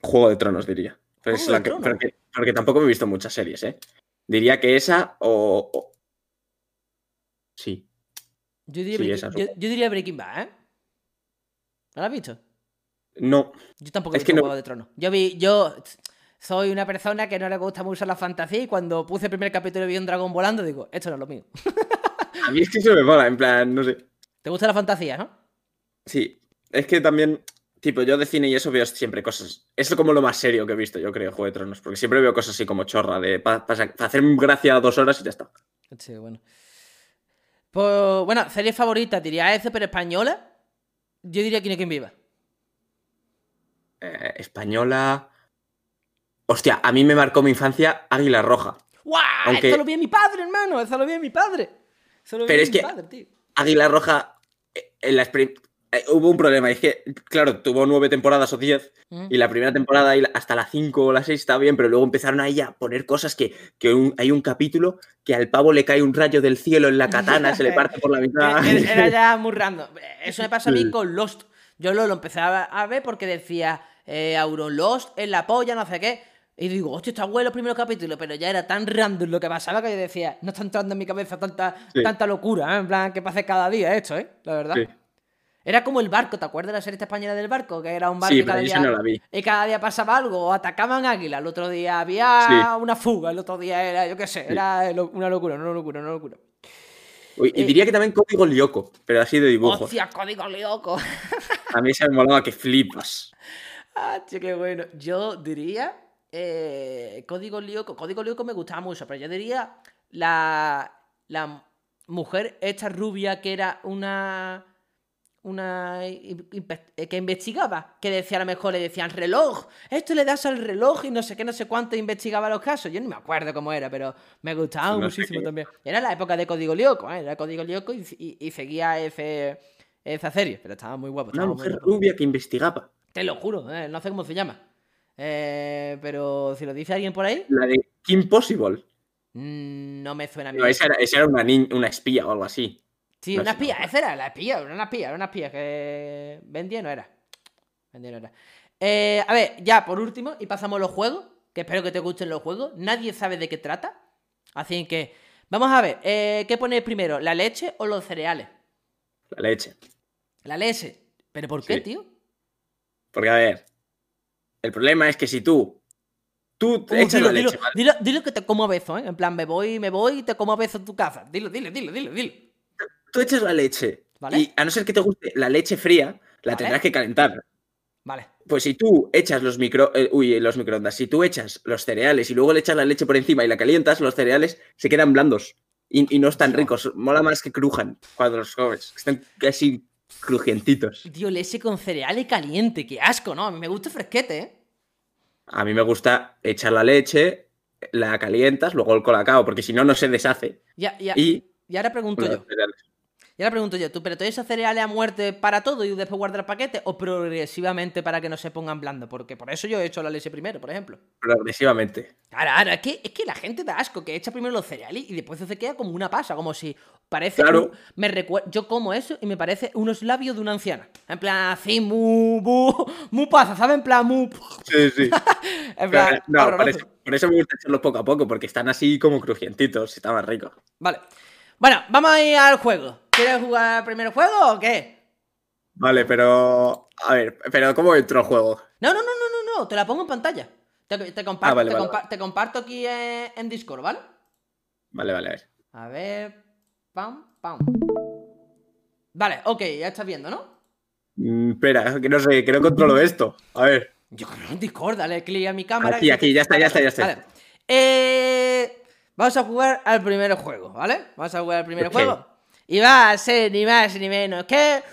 Juego de Tronos, diría. Pero es Juego la de que- Tronos. porque, porque tampoco me he visto muchas series, ¿eh? Diría que esa o... o- Sí. Yo diría, Sí, Breaking, esa, yo, diría Breaking Bad, ¿eh? ¿No la has visto? No, Yo tampoco he Es visto que no- Juego de Tronos. Yo vi, yo soy una persona que no le gusta mucho la fantasía y cuando puse el primer capítulo y vi un dragón volando, digo, esto no es lo mío. a mí es que eso me mola, en plan, no sé. ¿Te gusta la fantasía, no? Sí, es que también, tipo, yo de cine y eso veo siempre cosas. Es como lo más serio que he visto, yo creo, Juego de Tronos, porque siempre veo cosas así como chorra, de para hacer gracia dos horas y ya está. Sí, bueno. Pues, bueno, serie favorita, diría ese, pero española. Yo diría Quién es quien viva. Eh, española. Hostia, a mí me marcó mi infancia Águila Roja. ¡Guau! Aunque- Eso lo vi en mi padre, hermano. Eso lo vi en mi padre. Eso lo vi Pero en es mi que- padre, tío. Águila Roja, eh, en la eh, hubo un problema, es que, claro, tuvo nueve temporadas o diez, Mm. y la primera temporada hasta la cinco o la seis está bien, pero luego empezaron ahí a poner cosas que, que un- hay un capítulo que al pavo le cae un rayo del cielo en la katana, se le (laughs) parte por la mitad. Era, ya muy (laughs) random. Eso me pasa a mí con Lost. Yo lo, lo empecé a, a ver porque decía eh, Auro Lost en la polla, no sé qué. Y digo, hostia, está bueno los primeros capítulos, pero ya era tan random lo que pasaba que yo decía, no está entrando en mi cabeza tanta, Sí. tanta locura, ¿eh? en plan, que pasa cada día esto, ¿eh? La verdad. Sí. Era como el barco, ¿te acuerdas de la serie esta española del barco? Que era un barco Sí, y cada día, esa no la vi. y cada día pasaba algo, o atacaban águila, el otro día había una fuga, el otro día era, yo qué sé, era una locura, una locura, una locura. Uy, y Eh, diría que también Código Lyoko, pero así de dibujos. ¡Hostia, código loco! A mí se me molaba que flipas. (laughs) Ah, che, qué bueno. Yo diría. Eh, Código Lyoko. Código Lyoko me gustaba mucho, pero yo diría. La. La mujer, esta rubia que era una. una eh, que investigaba, que decía a lo mejor le decían reloj, esto le das al reloj y no sé qué, no sé cuánto investigaba los casos. Yo ni me acuerdo cómo era, pero me gustaba No muchísimo también. Era la época de Código Lyoko, ¿eh? era Código Lyoko y, y- y seguía ese, esa serie, pero estaba muy guapo. Una estaba muy mujer guapo. rubia que investigaba. Te lo juro, eh, no sé cómo se llama. Eh, pero si lo dice alguien por ahí, La de Kim Possible. mm, no me suena a mí. No, esa era, esa era una, espía o algo así. Sí, No una espía, no. esa era la espía, era una espía, era una espía que vendía no era. Vendía no era. Eh, a ver, ya por último, y pasamos a los juegos, que espero que te gusten los juegos. Nadie sabe de qué trata. Así que, vamos a ver, eh, ¿qué pones primero? ¿La leche o los cereales? La leche. La leche. ¿Pero por qué, Sí. tío? Porque, a ver, el problema es que si tú. Tú te Uh, echas dilo, la dilo, leche, ¿vale? dilo, dilo que te como a beso, ¿eh? En plan, me voy, me voy y te como a beso en tu casa. Dilo, dilo, dilo, dilo, dilo. Tú echas la leche. Vale. Y a no ser que te guste la leche fría, la Vale. tendrás que calentar. Vale. Pues si tú echas los micro. eh, uy, los microondas. Si tú echas los cereales y luego le echas la leche por encima y la calientas, los cereales se quedan blandos. Y, y no están ricos. Mola más que crujan cuando los comes. Están casi crujientitos. Tío, leche con cereales caliente, qué asco, ¿no? A mí me gusta fresquete, ¿eh? A mí me gusta echar la leche, la calientas, luego el colacao, porque si no, no se deshace. Ya, ya. Y. Y ahora pregunto yo. Y ahora pregunto yo, ¿tú pero te echas cereales a muerte para todo y después guardas el paquete o progresivamente para que no se pongan blandos? Porque por eso yo he hecho la leche primero, por ejemplo. Progresivamente. Ahora, ahora, es que, es que la gente da asco, que echa primero los cereales y después se queda como una pasa, como si parece... Claro. un- me yo como eso y me parece unos labios de una anciana. En plan, así, muy, muy, muy pasa, ¿sabes? En plan, muy... Sí, sí. (laughs) En plan, no, por horroroso. eso, por eso me gusta echarlos poco a poco, porque están así como crujientitos y está más rico. Vale. Bueno, vamos a ir al juego. ¿Quieres jugar primero juego o qué? Vale, pero. A ver, pero ¿cómo entro al juego? No, no, no, no, no, no, te la pongo en pantalla. Te, te comparto, Ah, vale, te, vale, compa- te comparto aquí en, en Discord, ¿vale? Vale, vale, a ver. A ver. Pam, pam. Vale, ok, ya estás viendo, ¿no? Mm, espera, que no sé, que no controlo esto. A ver. Yo creo en Discord, dale clic a mi cámara. Aquí, y- aquí, ya está, ya está, ya está. Vale. Eh, vamos a jugar al primer juego, ¿vale? Vamos a jugar al primer juego. Y va a ser ni más ni menos que.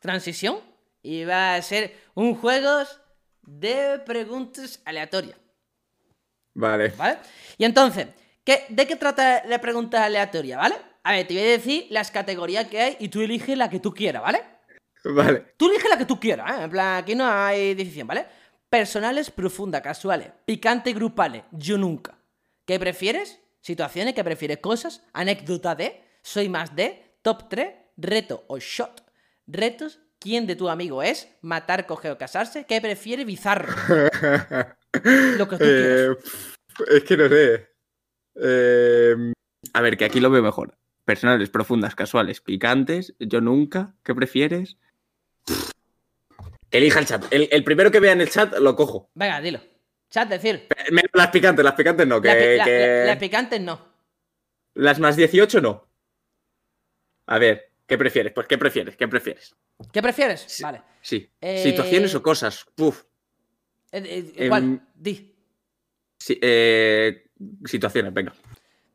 Transición. Y va a ser un juego de preguntas aleatorias, Vale. ¿vale? Y entonces, ¿qué, ¿de qué trata la pregunta aleatoria, ¿vale? A ver, te voy a decir las categorías que hay y tú eliges la que tú quieras, ¿vale? Vale. Tú eliges la que tú quieras, ¿eh? En plan, aquí no hay decisión, ¿vale? Personales, profundas, casuales, picante, grupales, yo nunca. ¿Qué prefieres? Situaciones, ¿qué prefieres? Cosas, anécdota de, soy más de, top 3, reto o shot. Retos, ¿quién de tu amigo es? Matar, coger o casarse. ¿Qué prefieres? Bizarro. (laughs) Lo que tú Eh, es que no sé. Eh, a ver, que aquí lo veo mejor. Personales, profundas, casuales, picantes. Yo nunca. ¿Qué prefieres? Que elija el chat. El, el primero que vea en el chat lo cojo. Venga, dilo. Chat, decir. Eh, menos Las picantes, las picantes no. Que, La pi- la- que- la- Las picantes no. Las más 18 no. A ver, ¿qué prefieres? Pues ¿qué prefieres? ¿Qué prefieres? ¿Qué prefieres? Sí. Vale. Sí. Eh, Situaciones o cosas. Puf. Eh, eh, Em, ¿Cuál? Di. Sí, eh, situaciones, venga.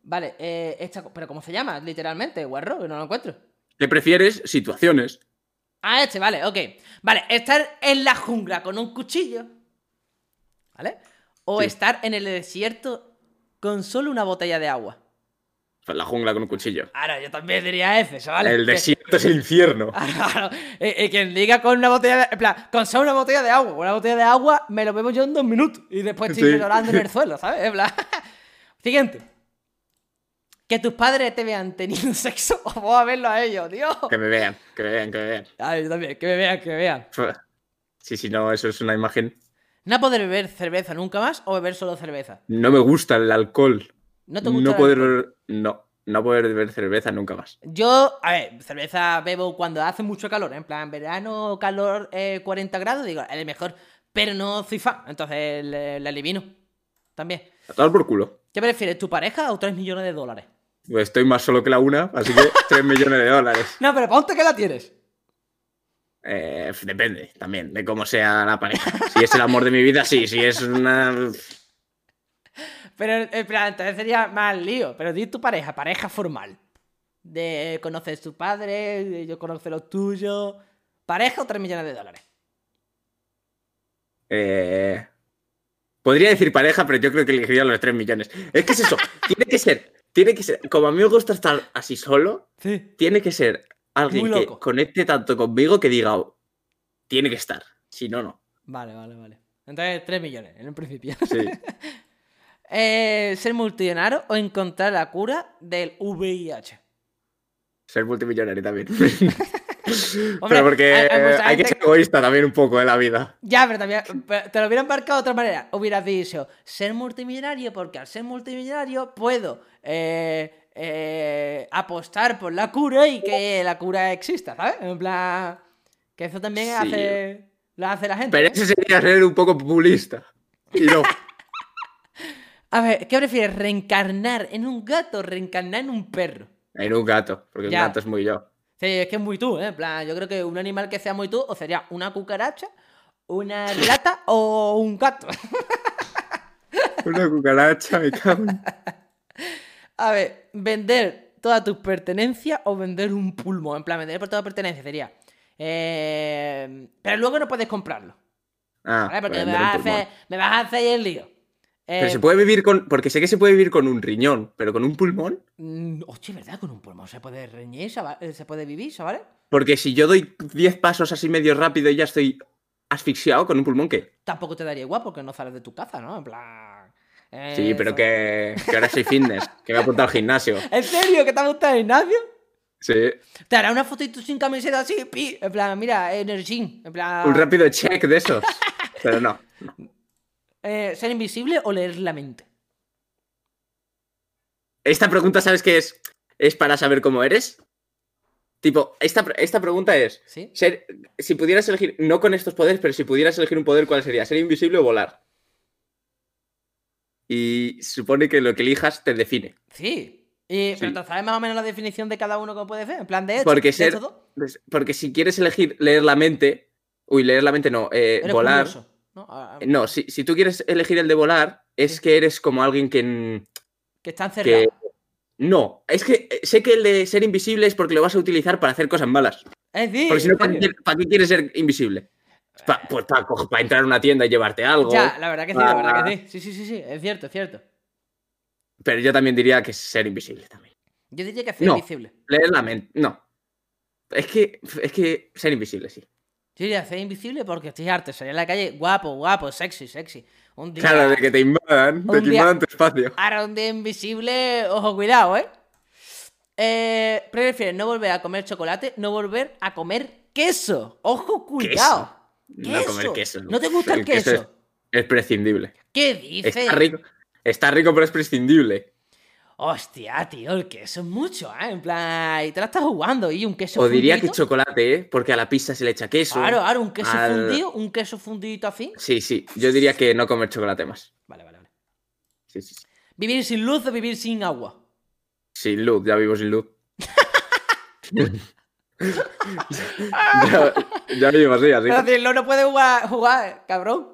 Vale, eh, esta, pero ¿cómo se llama? Literalmente, guarro, no lo encuentro. ¿Qué prefieres? Situaciones. Ah, este, vale, ok. Vale, estar en la jungla con un cuchillo. ¿Vale? O Sí. estar en el desierto con solo una botella de agua. La jungla con un cuchillo. Ahora, yo también diría ese, ¿vale? El desierto es el infierno. (laughs) Claro, eh, eh, quien diga con una botella de... En plan, con solo una botella de agua. Una botella de agua me lo bebo yo en dos minutos. Y después estoy Sí. llorando en el (laughs) suelo, ¿sabes? En plan... (laughs) Siguiente. Que tus padres te vean teniendo sexo o vos a verlo a ellos, Dios. Que me vean, que me vean, que me vean. Ay, yo también, que me vean, que me vean. Sí, sí, no, eso es una imagen. No poder beber cerveza nunca más o beber solo cerveza. No me gusta el alcohol. No te gusta No poder. alcohol? No, no poder beber cerveza nunca más. Yo, a ver, cerveza bebo cuando hace mucho calor. ¿eh? En plan, verano, calor, eh, 40 grados, digo, es el mejor. Pero no soy fan, entonces le, le elimino. También. A tomar por culo. ¿Qué prefieres, tu pareja o 3 millones de dólares? Pues estoy más solo que la una, así que (laughs) 3 millones de dólares. No, pero ponte que la tienes. Eh, depende también de cómo sea la pareja. Si es el amor de mi vida, sí. Si es una. Pero, en plan, entonces sería más lío. Pero di tu pareja, pareja formal. De conocer tu padre, de yo conocer los tuyos. ¿Pareja o 3 millones de dólares? Eh, podría decir pareja, pero yo creo que elegiría los 3 millones. Es que es eso, (laughs) tiene que ser, tiene que ser, como a mí me gusta estar así solo, Sí. tiene que ser alguien que conecte tanto conmigo que diga, "Oh, tiene que estar. Si no, no. Vale, vale, vale. Entonces, 3 millones en un principio. Sí. (laughs) Eh, ¿Ser multimillonario o encontrar la cura del VIH? Ser multimillonario también. (laughs) Hombre, pero porque hay- hay mucha hay que ser egoísta también un poco en la vida. Ya, pero también pero te lo hubieran marcado de otra manera. Hubieras dicho, ser multimillonario, porque al ser multimillonario puedo eh, eh, apostar por la cura y que la cura exista, ¿sabes? En plan, que eso también Sí. hace, lo hace la gente. Pero ese sería ser un poco populista. Y no. (laughs) A ver, ¿qué prefieres? ¿Reencarnar en un gato o reencarnar en un perro? En un gato, porque Ya. un gato es muy yo. Sí, es que es muy tú, ¿eh? En plan, yo creo que un animal que sea muy tú o sería una cucaracha, una rata o un gato. (laughs) Una cucaracha, me cago A ver, vender todas tus pertenencias o vender un pulmón. En plan, vender por toda pertenencia sería. eh, pero luego no puedes comprarlo. Ah, ¿vale? Porque para me vas, a hacer, me vas a hacer el lío. Pero Eh, se puede vivir con. Porque sé que se puede vivir con un riñón, pero con un pulmón. mm, Hostia, ¿verdad? Con un pulmón se puede reñir, ¿saba- eh, se puede vivir, ¿sabes? Porque si yo doy 10 pasos así medio rápido y ya estoy asfixiado con un pulmón, ¿qué? Tampoco te daría igual porque no sales de tu casa, ¿no? En plan. eh, Sí, pero que, que ahora soy fitness, (laughs) que me he apuntado al gimnasio. ¿En serio? ¿Que te ha gustado el gimnasio? Sí. Te hará una fotito sin camiseta así, pi. En plan, mira, en el gym. En plan. Un rápido check de esos. (laughs) Pero no. Eh, ¿Ser invisible o leer la mente? Esta pregunta, ¿sabes qué es? Es para saber cómo eres. Tipo, esta, esta pregunta es: ¿Sí? ser, si pudieras elegir, no con estos poderes, pero si pudieras elegir un poder, ¿cuál sería? ¿Ser invisible o volar? Y supone que lo que elijas te define. Sí. Y, Pero. ¿tú sabes más o menos la definición de cada uno cómo puede ser? En plan de esto. Porque de ser- Porque si quieres elegir leer la mente. Uy, leer la mente no. eh, volar. curioso, ¿no? Ah, No, si, si tú quieres elegir el de volar, es que eres como alguien que. Que están cerrados. No, es que eh, sé que el de ser invisible es porque lo vas a utilizar para hacer cosas malas. Es decir, Porque si no, ¿para qué, quieres- para qué quieres ser invisible? Pa- pues para entrar a una tienda y llevarte algo. Ya, la verdad que sí, la verdad que sí. Sí, sí, sí, sí. Es cierto, es cierto. Pero yo también diría que ser invisible también. Yo diría que ser No. invisible. Leer la mente. No. Es que, es que ser invisible, sí. Yo diría ser invisible porque estoy harto. Salir a la calle guapo, guapo, sexy, sexy. Un día. Claro, de que te invadan, de que día- invadan tu espacio. Ahora un día invisible, ojo, cuidado, ¿eh? eh ¿Prefieres no volver a comer chocolate, no volver a comer queso? Ojo, cuidado. No comer queso. ¿No te gusta el queso? es, es prescindible. ¿Qué dices? Está rico. Está rico, pero es prescindible. Hostia, tío, el queso es mucho, ¿eh? En plan, y te la estás jugando y un queso O diría que chocolate, ¿eh? Porque a la pizza se le echa queso. Claro, claro, un queso al- fundido, un queso fundidito así. Sí, sí. Yo diría que no comer chocolate más. Vale, vale, vale. Sí, sí, sí. Vivir sin luz o vivir sin agua. Sin luz, ya vivo sin luz. (laughs) ya, ya vivo así, así. Pero decirlo, no puedes jugar, jugar, cabrón.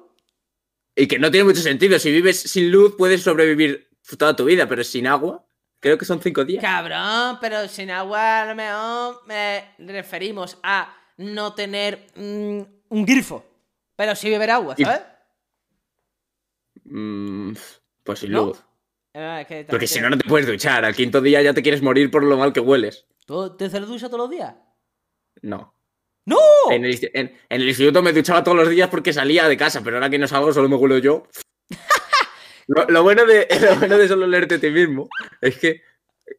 Y que no tiene mucho sentido. Si vives sin luz, puedes sobrevivir toda tu vida, pero sin agua, creo que son cinco días. Cabrón, pero sin agua a lo mejor me referimos a no tener mm, un grifo. Pero sí beber agua, Y- ¿sabes? Mm, pues sin ¿No? luz. Eh, es que Porque si no, no te puedes duchar. Al quinto día ya te quieres morir por lo mal que hueles. ¿Tú te haces ducha todos los días? No. ¡No! En el, en el instituto me duchaba todos los días porque salía de casa, pero ahora que no salgo solo me huelo yo. Lo, lo bueno de, (laughs) lo bueno de solo leerte a ti mismo es que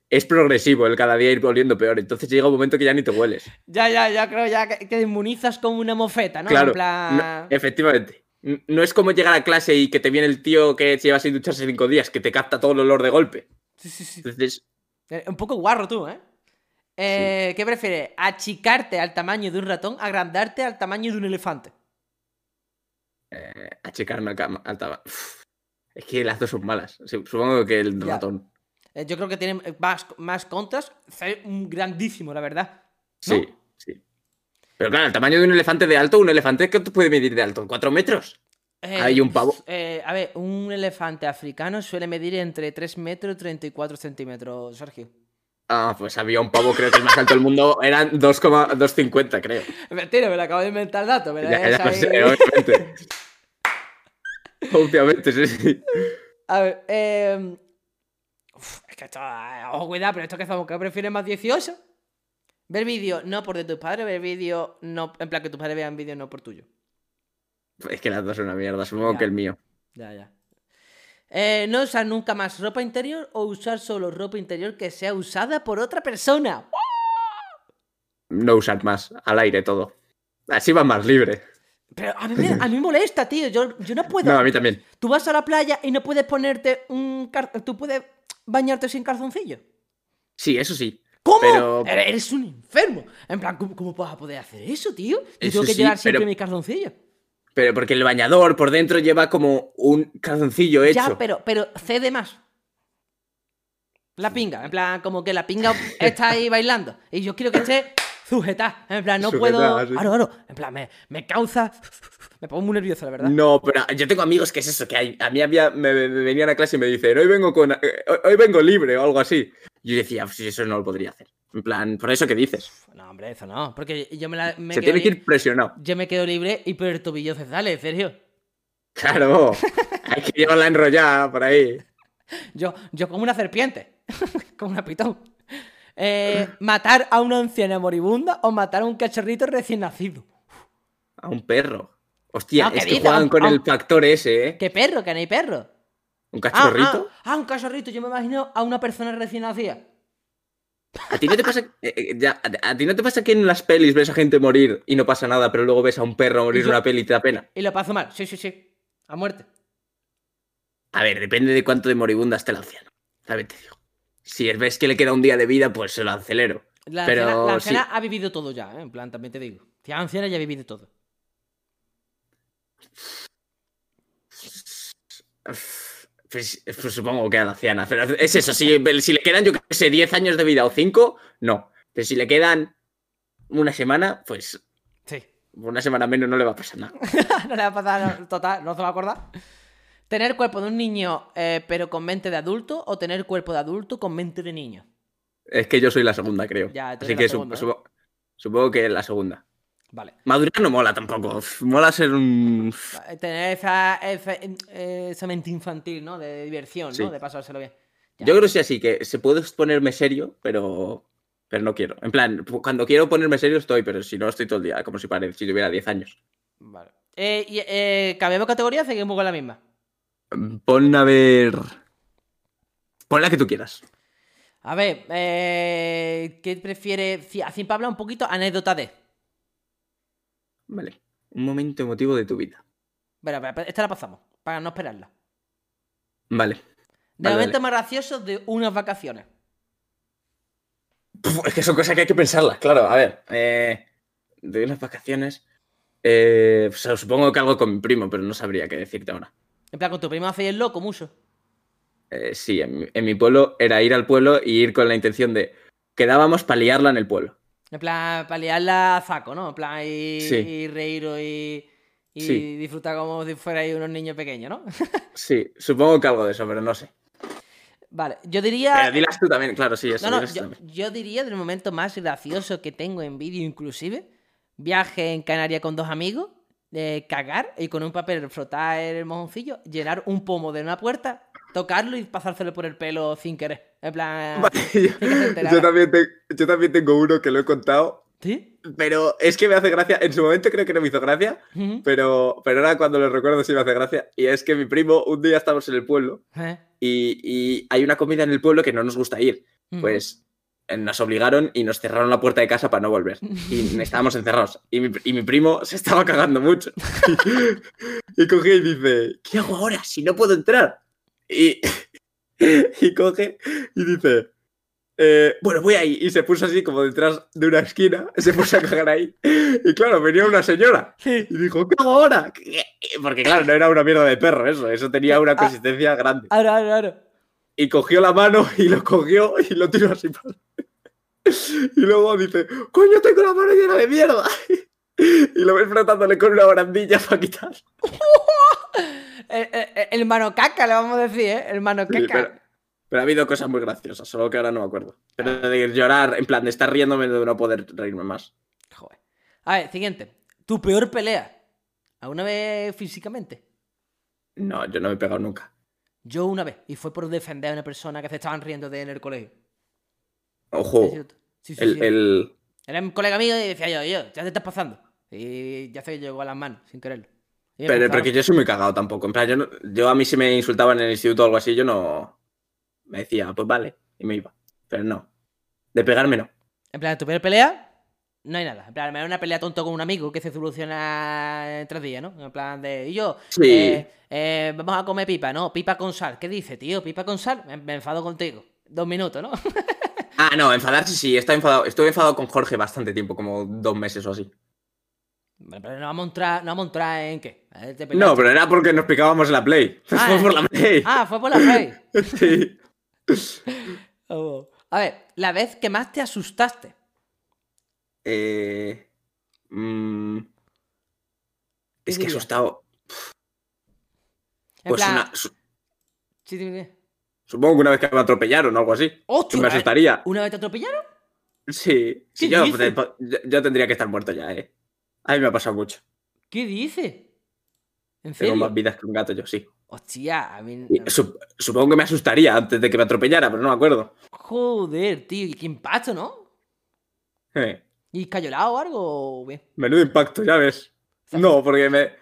es progresivo el cada día ir volviendo peor. Entonces llega un momento que ya ni te hueles. Ya, ya, ya creo ya que te inmunizas como una mofeta, ¿no? claro. En plan... no- efectivamente. No es como llegar a clase y que te viene el tío que lleva sin ducharse cinco días, que te capta todo el olor de golpe. Sí, sí, sí. Entonces, Eh, Un poco guarro tú, ¿eh? Eh, ¿Qué prefieres? ¿Achicarte al tamaño de un ratón? ¿Agrandarte al tamaño de un elefante? eh, achicarme al, al Uf, Es que las dos son malas. Supongo que el Ya. ratón. Eh, yo creo que tienen eh, más, más contras. Un grandísimo, la verdad. Sí, sí. Pero claro, el tamaño de un elefante de alto, un elefante que puede medir de alto, ¿cuatro metros? Eh, Hay un pavo. eh, a ver, un elefante africano suele medir entre 3 metros y 34 centímetros, Sergio. Ah, pues había un pavo, creo que el más alto del mundo eran 2,250, creo. (laughs) Mentira, me lo acabo de inventar el dato. Me lo Ya, ya (laughs) obviamente. (laughs) obviamente, sí, sí. A ver, eh... uf, es que esto... eh, Ojo, cuidado, pero esto que hacemos, ¿qué prefieres más 18? Ver vídeo no por de tus padres, ver vídeo no... En plan, que tus padres vean vídeo no por tuyo. Es que las dos son una mierda, supongo Ya. que el mío. Ya, ya. Eh, no usar nunca más ropa interior o usar solo ropa interior que sea usada por otra persona. No usar más, al aire todo. Así va más libre. Pero a mí me, a mí me molesta, tío. Yo, yo no puedo. No, a mí también. Tú vas a la playa y no puedes ponerte un... car- Tú puedes bañarte sin calzoncillo. Sí, eso sí. ¿Cómo? Pero- Eres un enfermo. En plan, ¿cómo, cómo vas a poder hacer eso, tío? Yo Eso tengo que sí, llevar siempre pero- mis calzoncillos. Pero porque el bañador por dentro lleva como un calzoncillo hecho. Ya, pero, pero cede más. La pinga, en plan, como que la pinga (laughs) está ahí bailando. Y yo quiero que esté sujetada. En plan, no puedo. Sujetada, sí. Claro, claro. En plan, me, me causa. Me pongo muy nervioso, la verdad. No, pero yo tengo amigos que es eso, que hay- a mí había, me, me venían a clase y me dicen, hoy vengo con, eh, hoy, hoy vengo libre o algo así. Y yo decía, pues eso no lo podría hacer. En plan, por eso que dices. No, hombre, eso no. Porque yo me, la, me Se tiene que ir presionado. Yo me quedo libre y por el tobillo se sale, en serio. Claro, (laughs) hay que llevarla enrollada por ahí. Yo, yo como una serpiente. (laughs) como una pitón. Eh, (clears throat) matar a una anciana moribunda o matar a un cachorrito recién nacido. A un perro. Hostia, No, ¿qué es que dices? juegan con el factor ese, ¿eh? ¿Qué perro? Que no hay perro. Un Ah, cachorrito. Ah, ah, un cachorrito. Yo me imagino a una persona recién nacida. ¿A ti no te pasa eh, eh, ya, a, ti no te pasa que en las pelis ves a gente morir y no pasa nada, pero luego ves a un perro morir en una peli y te da pena? Y lo paso mal. Sí, sí, sí. A muerte. A ver, depende de cuánto de moribunda esté el anciano. ¿Sabes? Te digo. Si ves que le queda un día de vida, pues se lo acelero. La Pero anciana, la sí. ha vivido todo ya, ¿eh? En plan, también te digo. Es anciana ya ha vivido todo. Pues, pues supongo que a la anciana. Pero es eso, si, si le quedan, yo qué sé, 10 años de vida o 5, no. Pero si le quedan una semana, pues Sí. una semana menos no le va a pasar nada. (laughs) no le va a pasar, total, no se va a acordar. Tener cuerpo de un niño, eh, pero con mente de adulto, o tener cuerpo de adulto con mente de niño. Es que yo soy la segunda, creo. Ya, Así que ¿eh? supo- supongo que la segunda. Vale. Madurar no mola tampoco. Mola ser un. Eh, Tener esa, esa, eh, esa mente infantil, ¿no? De diversión, Sí. ¿no? De pasárselo bien. Ya. Yo creo que sí, así que se puede ponerme serio, pero. Pero no quiero. En plan, cuando quiero ponerme serio estoy, pero si no estoy todo el día, como si, pare- si tuviera 10 años. Vale. Eh, eh, ¿Cambiamos categoría seguimos con la misma? Pon a ver. Pon la que tú quieras. A ver, eh, ¿qué prefiere? Si- Así para hablar un poquito, anécdota de. Vale. Un momento emotivo de tu vida. Bueno, pero esta la pasamos, para no esperarla. Vale. De Vale, vale. más graciosos de unas vacaciones. Puf, es que son cosas que hay que pensarlas, claro. A ver. Eh, de unas vacaciones. Eh, pues, supongo que algo con mi primo, pero no sabría qué decirte ahora. En plan, con tu primo hacéis el loco mucho. Eh, sí, en mi, en mi pueblo era ir al pueblo y ir con la intención de. Quedábamos para liarla en el pueblo. En plan, para liarla a saco, ¿no? En plan, y, Sí. y reíros y, y Sí. disfrutar como si fuerais unos niños pequeños, ¿no? (laughs) Sí, supongo que algo de eso, pero no sé. vale, yo diría. Pero dilas tú también, claro, sí, eso. No, yo, también. yo diría del momento más gracioso que tengo en vídeo, inclusive. Viaje en Canarias con dos amigos, eh, cagar y con un papel frotar el mojoncillo, llenar un pomo de una puerta, tocarlo y pasárselo por el pelo sin querer. En plan. (laughs) Yo, también te- yo también tengo uno que lo he contado, ¿Sí? pero es que me hace gracia. En su momento creo que no me hizo gracia, pero, pero ahora cuando lo recuerdo sí me hace gracia. Y es que mi primo, un día estamos en el pueblo Eh, y, y hay una comida en el pueblo que no nos gusta ir. Pues nos obligaron y nos cerraron la puerta de casa para no volver. Y (laughs) estábamos encerrados. Y mi, y mi primo se estaba cagando mucho. (laughs) y coge y dice, ¿qué hago ahora si no puedo entrar? Y, (laughs) y coge y dice, eh, bueno, voy ahí. Y se puso así como detrás de una esquina, se puso a cagar ahí. Y claro, venía una señora. Y dijo, ¿qué hago ahora? Porque claro, no era una mierda de perro eso, eso tenía una Ah. consistencia grande. Ahora, ahora, ahora. Y cogió la mano y lo cogió y lo tiró así para Y luego dice, coño, tengo la mano llena de mierda. Y lo ves frotándole con una barandilla para quitar. (laughs) El, el, el mano caca, le vamos a decir, ¿eh? El mano Sí, caca. pero, Pero ha habido cosas muy graciosas, solo que ahora no me acuerdo. Pero de llorar, en plan, de estar riéndome de no poder reírme más. Joder. A ver, siguiente. Tu peor pelea. ¿Alguna vez físicamente? No, yo no me he pegado nunca. Yo una vez. Y fue por defender a una persona que se estaban riendo de en el colegio. Ojo. Sí, sí, El, sí. el- Era un colega mío y decía yo, yo, ya te estás pasando. Y ya se llegó a las manos, sin quererlo. Pero, pero que yo soy muy cagado tampoco. En plan, yo, no- yo a mí si me insultaban en el instituto o algo así, yo no. Me decía, pues vale, y me iba. Pero no. De pegarme no. En plan, tu peor pelea, no hay nada. En plan, me da una pelea tonto con un amigo que se soluciona en tres días, ¿no? En plan de, y yo, Sí. eh, eh, vamos a comer pipa, ¿no? Pipa con sal. ¿Qué dice, tío? ¿Pipa con sal? Me, me enfado contigo. Dos minutos, ¿no? (laughs) Ah, no, enfadarse sí, estoy enfadado. Estuve enfadado con Jorge bastante tiempo, como dos meses o así. Pero no vamos a entrar, no vamos a entrar en qué. No, pero era porque nos picábamos en la Play. (laughs) Ah, Fue por la Play. Ah, fue por la play. (laughs) Sí. (laughs) Oh. A ver, la vez que más te asustaste. Eh, mm, ¿Qué es que he dirías? asustado. En Pues plan, una, su- sí, dime. Supongo que una vez que me atropellaron o algo así. ¡Hostia! Me asustaría. ¿Una vez te atropellaron? Sí. sí, ¿Qué yo, dices? pues, yo, yo tendría que estar muerto ya, eh. A mí me ha pasado mucho. ¿Qué dices? ¿En Tengo serio? más vidas que un gato, yo sí. Hostia, a mí... Sup- supongo que me asustaría antes de que me atropellara, pero no me acuerdo. Joder, tío, y qué impacto, ¿no? Eh, ¿Y cayolado o algo? menudo impacto, ya ves. No, porque me.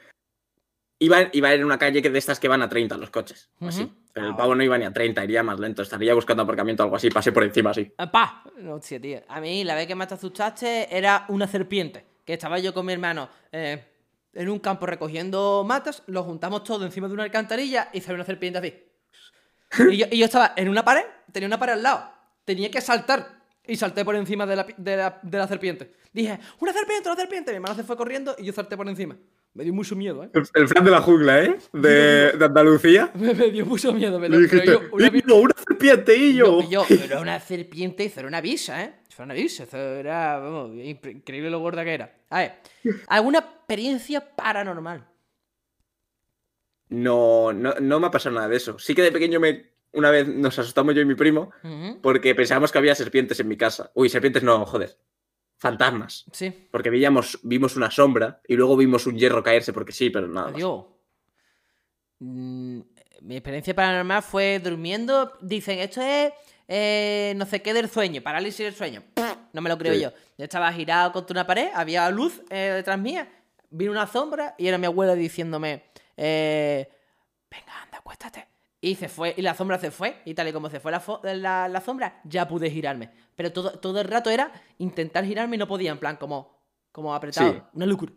Iba, iba en una calle que de estas que van a 30 los coches. o Así. Ujú. Pero Ah, el pavo no iba ni a 30, iría más lento. Estaría buscando aparcamiento o algo así. Pasé por encima así. Ah, ¡Pa! No, hostia, tío. A mí la vez que más te asustaste era una serpiente. Que estaba yo con mi hermano eh, en un campo recogiendo matas, lo juntamos todo encima de una alcantarilla y salió una serpiente así. Y yo, y yo estaba en una pared, tenía una pared al lado. Tenía que saltar. Y salté por encima de la, de la- de la serpiente. Dije, ¡una serpiente, una serpiente! Mi hermano se fue corriendo y yo salté por encima. Me dio mucho miedo, ¿eh? El, el Fran de la jungla, ¿eh? De, de Andalucía. (laughs) Me, me dio mucho miedo. Me lo, dijiste, yo, una, "Illo, una serpiente, y yo. No, (laughs) yo, pero era una serpiente, eso era una visa, ¿eh? Era una visa, era, vamos, increíble lo gorda que era. A ver, (laughs) ¿alguna experiencia paranormal? No, no, no me ha pasado nada de eso. Sí que de pequeño me. Una vez nos asustamos yo y mi primo Ujú, porque pensábamos que había serpientes en mi casa. Uy, serpientes no, joder. Fantasmas. Sí, Porque veíamos, vimos una sombra y luego vimos un hierro caerse porque sí, pero nada más. adiós. Mm, mi experiencia paranormal fue durmiendo, dicen, esto es eh, no sé qué del sueño, parálisis del sueño. (laughs) No me lo creo Sí. yo. Yo estaba girado contra una pared, había luz eh, detrás mía, vino una sombra y era mi abuela diciéndome, eh, venga, anda, acuéstate. Y se fue, y la sombra se fue, y tal y como se fue la, la, la sombra, ya pude girarme. Pero todo, todo el rato era intentar girarme y no podía, en plan, como, como apretado. Sí. Una locura.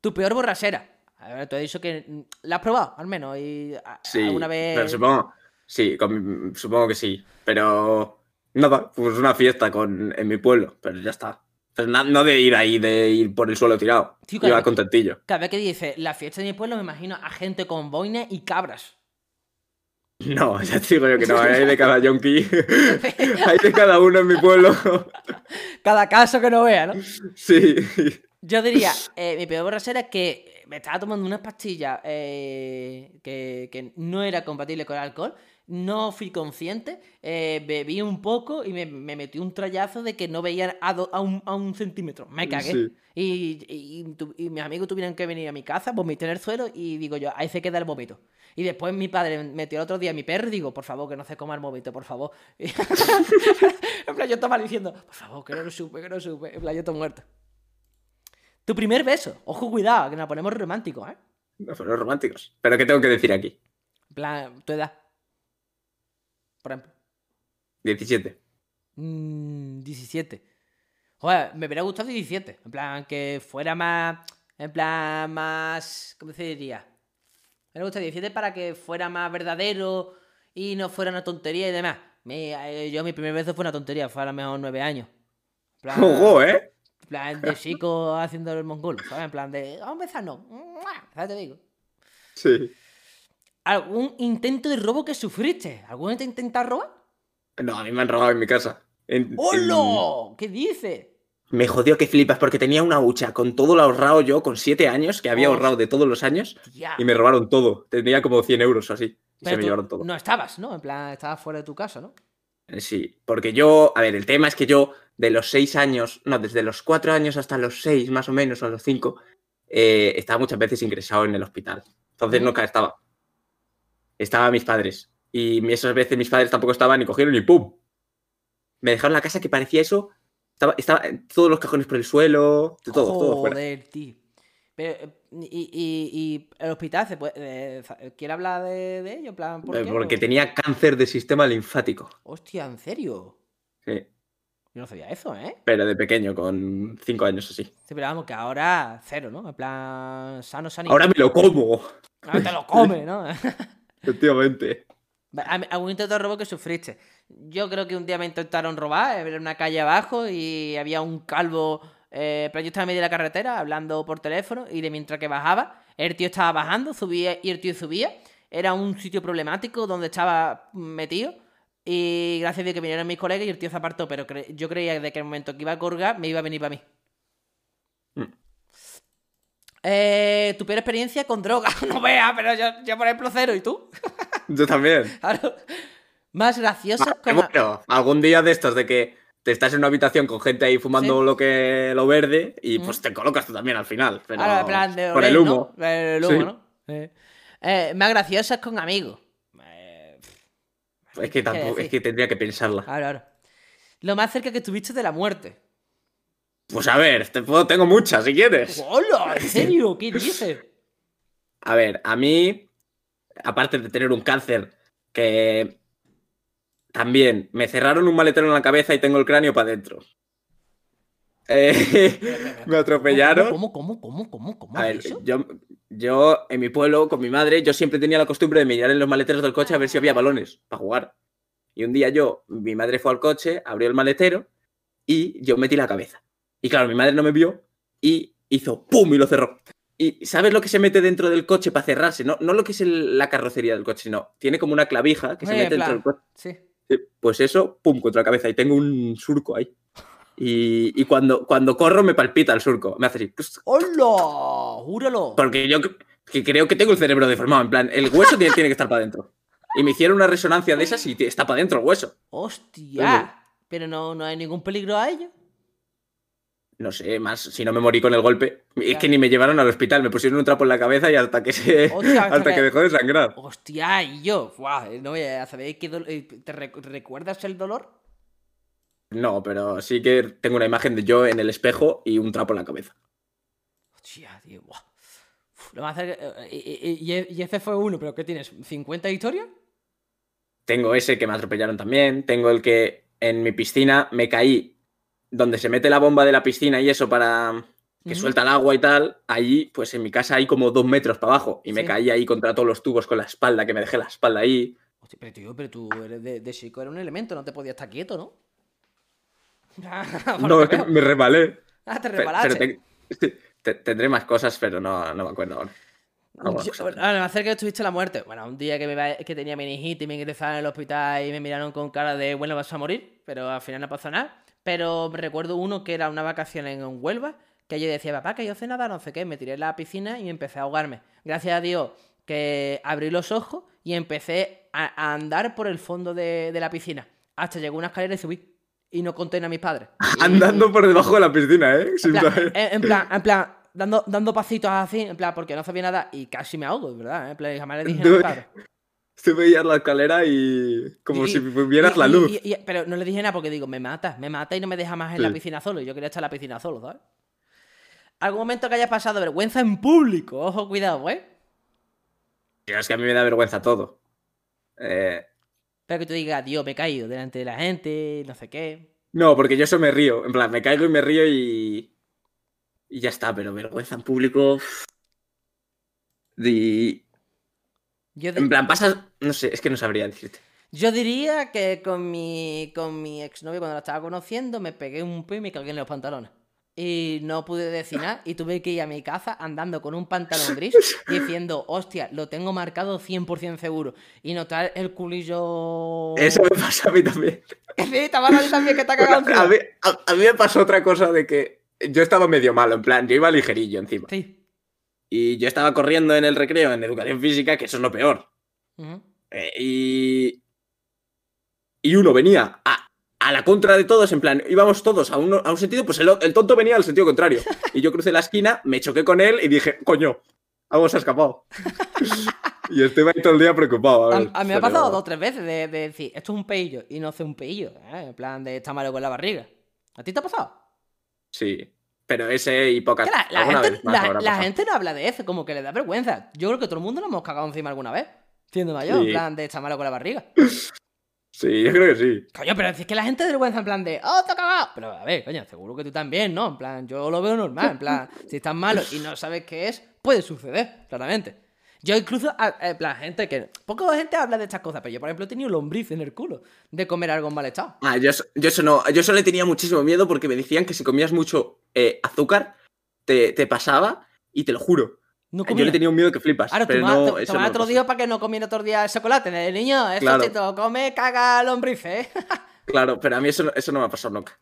Tu peor borrachera. A ver, te he dicho que mm, la has probado, al menos. Y Sí, alguna vez. pero supongo, sí, con- supongo que sí. Pero nada, pues una fiesta con, en mi pueblo, pero ya está. Pero na- no de ir ahí, de ir por el suelo tirado. Tío, Iba contentillo. Cada vez que dice la fiesta de mi pueblo, me imagino a gente con boina y cabras. No, ya te digo yo que no, hay de cada yonki. (laughs) hay de cada uno en mi pueblo. Cada caso que no vea, ¿no? sí. Yo diría, eh, mi peor borrachera es que me estaba tomando unas pastillas eh, que, que no era compatible con el alcohol. No fui consciente, eh, bebí un poco y me, me metí un trayazo de que no veía a, do- a un, a un centímetro. Me cagué. Sí. Y, y- y tu- y mis amigos tuvieron que venir a mi casa, vomité en el suelo y digo yo, ahí se queda el vómito. Y después mi padre metió el otro día a mi perro y digo, por favor, que no se coma el vómito, por favor. (laughs) En plan, yo estaba diciendo, por favor, que no lo supe, que no lo supe. En plan, yo estoy muerto. Tu primer beso. Ojo, cuidado, que nos ponemos románticos, ¿eh? No fueron románticos. Pero ¿qué tengo que decir aquí? En plan, tu edad. Por ejemplo. 17. Mm, 17. Joder, me hubiera gustado 17. En plan, que fuera más. En plan, más. ¿Cómo se diría? Me hubiera gustado 17 para que fuera más verdadero y no fuera una tontería y demás. Mi- eh, yo, mi primer beso fue una tontería, fue a lo mejor 9 años. En plan, (laughs) Ojo, ¿eh? en plan de chico haciendo el mongolo, ¿sabes? En plan de. Vamos a empezar, no. ¿Sabes? Te digo. Sí. ¿Algún intento de robo que sufriste? ¿Algún vez te intentas robar? No, a mí me han robado en mi casa. En- en- ¡Hola! ¿Qué dices? Me jodió que flipas porque tenía una hucha con todo lo ahorrado yo con 7 años, que había Oh. ahorrado de todos los años, Tía. y me robaron todo. Tenía como 100 euros o así. Y se me llevaron todo. No estabas, ¿no? En plan, estabas fuera de tu casa, ¿no? Eh, Sí, porque yo, a ver, el tema es que yo de los seis años, no, desde los cuatro años hasta los seis más o menos, o los cinco, eh, estaba muchas veces ingresado en el hospital. Entonces Ujú. nunca estaba. Estaban mis padres. Y esas veces mis padres tampoco estaban y cogieron y ¡pum! Me dejaron la casa que parecía eso. Estaba, estaba todos los cajones por el suelo, todo, todo fuera. Joder, tío. Pero, y, y- y el hospital, ¿se puede, eh, ¿quiere hablar de, de ello? En plan, ¿por Eh, qué? Porque ¿O- tenía cáncer de sistema linfático. Hostia, ¿en serio? Sí, Yo no sabía eso, ¿eh? pero de pequeño, con cinco años así. Sí, pero vamos, que ahora cero, ¿no? En plan, sano, sano. Ahora me lo como, Ahora te lo come, ¿no? (laughs) efectivamente. Va, a- ¿Algún intento de robo que sufriste? Yo creo que un día me intentaron robar, era una calle abajo y había un calvo, eh, pero yo estaba en medio de la carretera hablando por teléfono y de mientras que bajaba, el tío estaba bajando, subía y el tío subía. Era un sitio problemático donde estaba metido y gracias a Dios que vinieron mis colegas y el tío se apartó, pero yo creía que de que el momento que iba a colgar me iba a venir para mí. Eh, tu peor experiencia con droga, (laughs) no veas, pero yo, yo por ejemplo cero, ¿y tú? (laughs) Yo también. (laughs) Claro. Más gracioso Ah, con... Bueno, algún día de estos de que te estás en una habitación con gente ahí fumando Sí. lo que lo verde y Mm. pues te colocas tú también al final. Pero Ahora, en plan de por el humo. ¿no? El humo, Sí. ¿no? Eh, eh, más graciosas con amigos. Es que tampoco, es que tendría que pensarla. Ahora, ahora. Lo más cerca que estuviste de la muerte. Pues a ver, te puedo, tengo muchas si quieres. ¡Hola! ¿En (laughs) serio? ¿Qué dices? A ver, a mí, aparte de tener un cáncer que también me cerraron un maletero en la cabeza y tengo el cráneo para adentro. (laughs) Eh, (laughs) me atropellaron. ¿Cómo, cómo, cómo, cómo, cómo? A ver, yo, yo en mi pueblo, con mi madre, yo siempre tenía la costumbre de mirar en los maleteros del coche a ver si había balones para jugar. Y un día yo, mi madre fue al coche, abrió el maletero y yo metí la cabeza. Y claro, mi madre no me vio y hizo ¡pum! y lo cerró. ¿Y sabes lo que se mete dentro del coche para cerrarse? No, no lo que es el- la carrocería del coche, sino tiene como una clavija que se mete en dentro del coche. Sí. Pues eso, pum, contra la cabeza. Y tengo un surco ahí. Y, y cuando, cuando corro me palpita el surco. Me hace así. ¡Hola! ¡Júralo! Porque yo que creo que tengo el cerebro deformado. En plan, el hueso tiene, tiene que estar para adentro. Y me hicieron una resonancia de esas y está para adentro el hueso. ¡Hostia! Pero no, no hay ningún peligro a ello. No sé, más si no me morí con el golpe. Es que ni me llevaron al hospital. Me pusieron un trapo en la cabeza y hasta que se. Hostia, (laughs) hasta que- que dejó de sangrar. ¡Hostia! Y yo, ¡buah! No voy a saber qué eh, ¿Te rec- recuerdas el dolor? No, pero sí que tengo una imagen de yo en el espejo y un trapo en la cabeza. Hostia, tío, buah. Uf, Lo más eh, y ese fue uno, pero ¿qué tienes? ¿50 historias? Tengo ese que me atropellaron también. Tengo el que en mi piscina me caí donde se mete la bomba de la piscina y eso para que Ujú. suelta el agua y tal. Allí, pues en mi casa hay como dos metros para abajo. Y me Sí. caí ahí contra todos los tubos con la espalda, que me dejé la espalda ahí. Hostia, pero tío, pero tú eres de, de chico, era un elemento, no te podías estar quieto, ¿no? (laughs) (laughs) Por no, es que me resbalé. Ah, te resbalaste. Pero te- te- tendré más cosas, pero no, no me acuerdo ahora. Yo- cosa. bueno, que estuviste la muerte. Bueno, un día que, me que tenía meningitis y me ingresaron en el hospital y me miraron con cara de, bueno, vas a morir, pero al final no pasó nada. Pero recuerdo uno que era una vacación en Huelva, que yo decía, papá, que yo sé nada, no sé qué, me tiré en la piscina y empecé a ahogarme. Gracias a Dios que abrí los ojos y empecé a, a andar por el fondo de, de la piscina. Hasta llegó una escalera y subí. Y no conté a mis padres. Y- (laughs) Andando por debajo de la piscina, ¿eh? en plan, saber. en, en plan, en plan, dando, dando pasitos así, en plan, porque no sabía nada y casi me ahogo, ¿verdad? En plan, jamás le dije a Tú- mis padres. Tú veías la escalera y. como Y- si vieras y- la luz. y- pero no le dije nada porque digo, me mata, me mata y no me deja más en la piscina solo. Y yo quería estar en la piscina solo, ¿sabes? Algún momento que hayas pasado vergüenza en público, ojo, cuidado, ¿eh? Es que a mí me da vergüenza todo. Eh, Pero que tú digas, Dios, me he caído delante de la gente, no sé qué. no, porque yo eso me río. En plan, me caigo y me río y. Y ya está, pero vergüenza en público. Y. Yo, de- En plan, pasas. No sé, es que no sabría decirte. yo diría que con mi, con mi exnovio cuando la estaba conociendo me pegué un pe y me cagué en los pantalones. Y no pude decir nada y tuve que ir a mi casa andando con un pantalón (laughs) gris diciendo, hostia, lo tengo marcado 100% seguro. Y notar el culillo... Eso me pasa a mí también. (laughs) Sí, te a también que te ha cagado. A mí, a- a mí me pasó otra cosa de que yo estaba medio malo, en plan, yo iba ligerillo encima. Sí. Y yo estaba corriendo en el recreo en educación física, que eso es lo peor. Eh, y. Y uno venía a, a la contra de todos, en plan, íbamos todos a, uno- a un sentido, pues el, el tonto venía al sentido contrario. Y yo crucé la esquina, me choqué con él y dije, coño, algo se ha escapado. (laughs) y estuve ahí todo el día preocupado. A, ver, a mí me ha pasado dos o tres veces de, de decir, esto es un peillo y no hace un peillo. ¿eh? En plan, de está malo con la barriga. ¿A ti te ha pasado? Sí, pero ese y pocas. Que la, gente, la- gente no habla de eso, como que le da vergüenza. Yo creo que todo el mundo lo hemos cagado encima alguna vez. Siendo mayor, en plan, de está malo con la barriga. Sí, yo creo que sí. Coño, pero es que la gente de vergüenza en plan de, ¡oh, te ha cagado! Pero a ver, coño, seguro que tú también, ¿no? En plan, yo lo veo normal. En plan, si estás malo y no sabes qué es, puede suceder, claramente. Yo incluso, en plan, gente que. Poca gente habla de estas cosas, pero yo, por ejemplo, he tenido lombriz en el culo de comer algo en mal estado. Ah, yo, yo eso no. Yo eso le tenía muchísimo miedo porque me decían que si comías mucho eh, azúcar, te, te pasaba y te lo juro. No Yo le tenía un miedo que flipas. Ahora, pero no, eso no otro día para que no comiera otro día el chocolate. El niño, eso Claro. come, caga lombrices. ¿eh? (laughs) Claro, pero a mí eso, no- eso no me ha pasado nunca.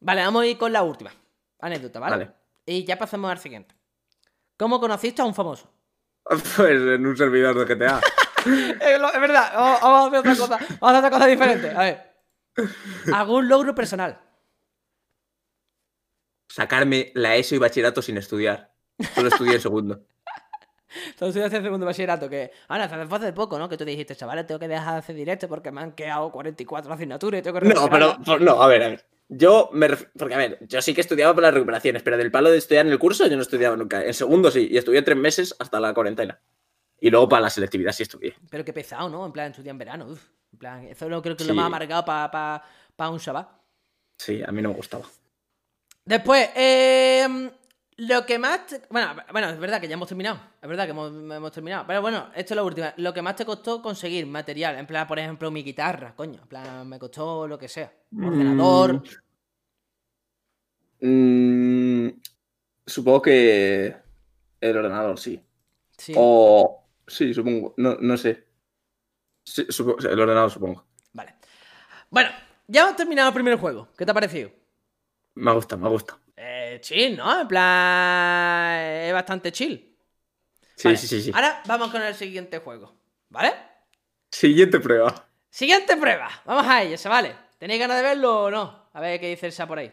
Vale, vamos a ir con la última anécdota, ¿vale? Vale. Y ya pasamos al siguiente. ¿Cómo conociste a un famoso? (laughs) Pues en un servidor de GTA. (laughs) es, verdad, vamos, vamos a hacer otra cosa. Vamos a hacer otra cosa diferente. A ver. (laughs) ¿Algún logro personal? Sacarme la ESO y bachillerato sin estudiar. Solo estudié en segundo. Entonces hace el segundo bachillerato que... Ahora, fue hace poco, ¿no? Que tú dijiste, chavales, tengo que dejar de hacer directo porque me han quedado 44 asignaturas y tengo que No, recuperarlas". pero no, a ver, a ver. Yo me ref- porque a ver, yo sí que estudiaba para las recuperaciones, pero del palo de estudiar en el curso yo no estudiaba nunca. En segundo sí, y estudié tres meses hasta la cuarentena. Y luego para la selectividad sí estudié. Pero qué pesado, ¿no? En plan, estudiar en verano. uf. En plan, eso no creo que es Sí. lo más amargado para un chaval. Sí, a mí no me gustaba. Después, eh, lo que más... te- Bueno, bueno, es verdad que ya hemos terminado. Es verdad que hemos, hemos terminado. Pero bueno, esto es la última. Lo que más te costó conseguir material. En plan, por ejemplo, mi guitarra, coño. En plan, me costó lo que sea. Ordenador. Mm, supongo que el ordenador, sí. Sí. O sí, supongo. No, no sé. Sí, el ordenador, supongo. Vale. Bueno, ya hemos terminado el primer juego. ¿Qué te ha parecido? Me gusta, me gusta. Chill, ¿no? En plan... Es bastante chill. Sí, Vale, sí, sí, sí. Ahora vamos con el siguiente juego. ¿Vale? Siguiente prueba. Siguiente prueba. Vamos a ello, ¿vale? ¿Tenéis ganas de verlo o no? A ver qué dice el por ahí.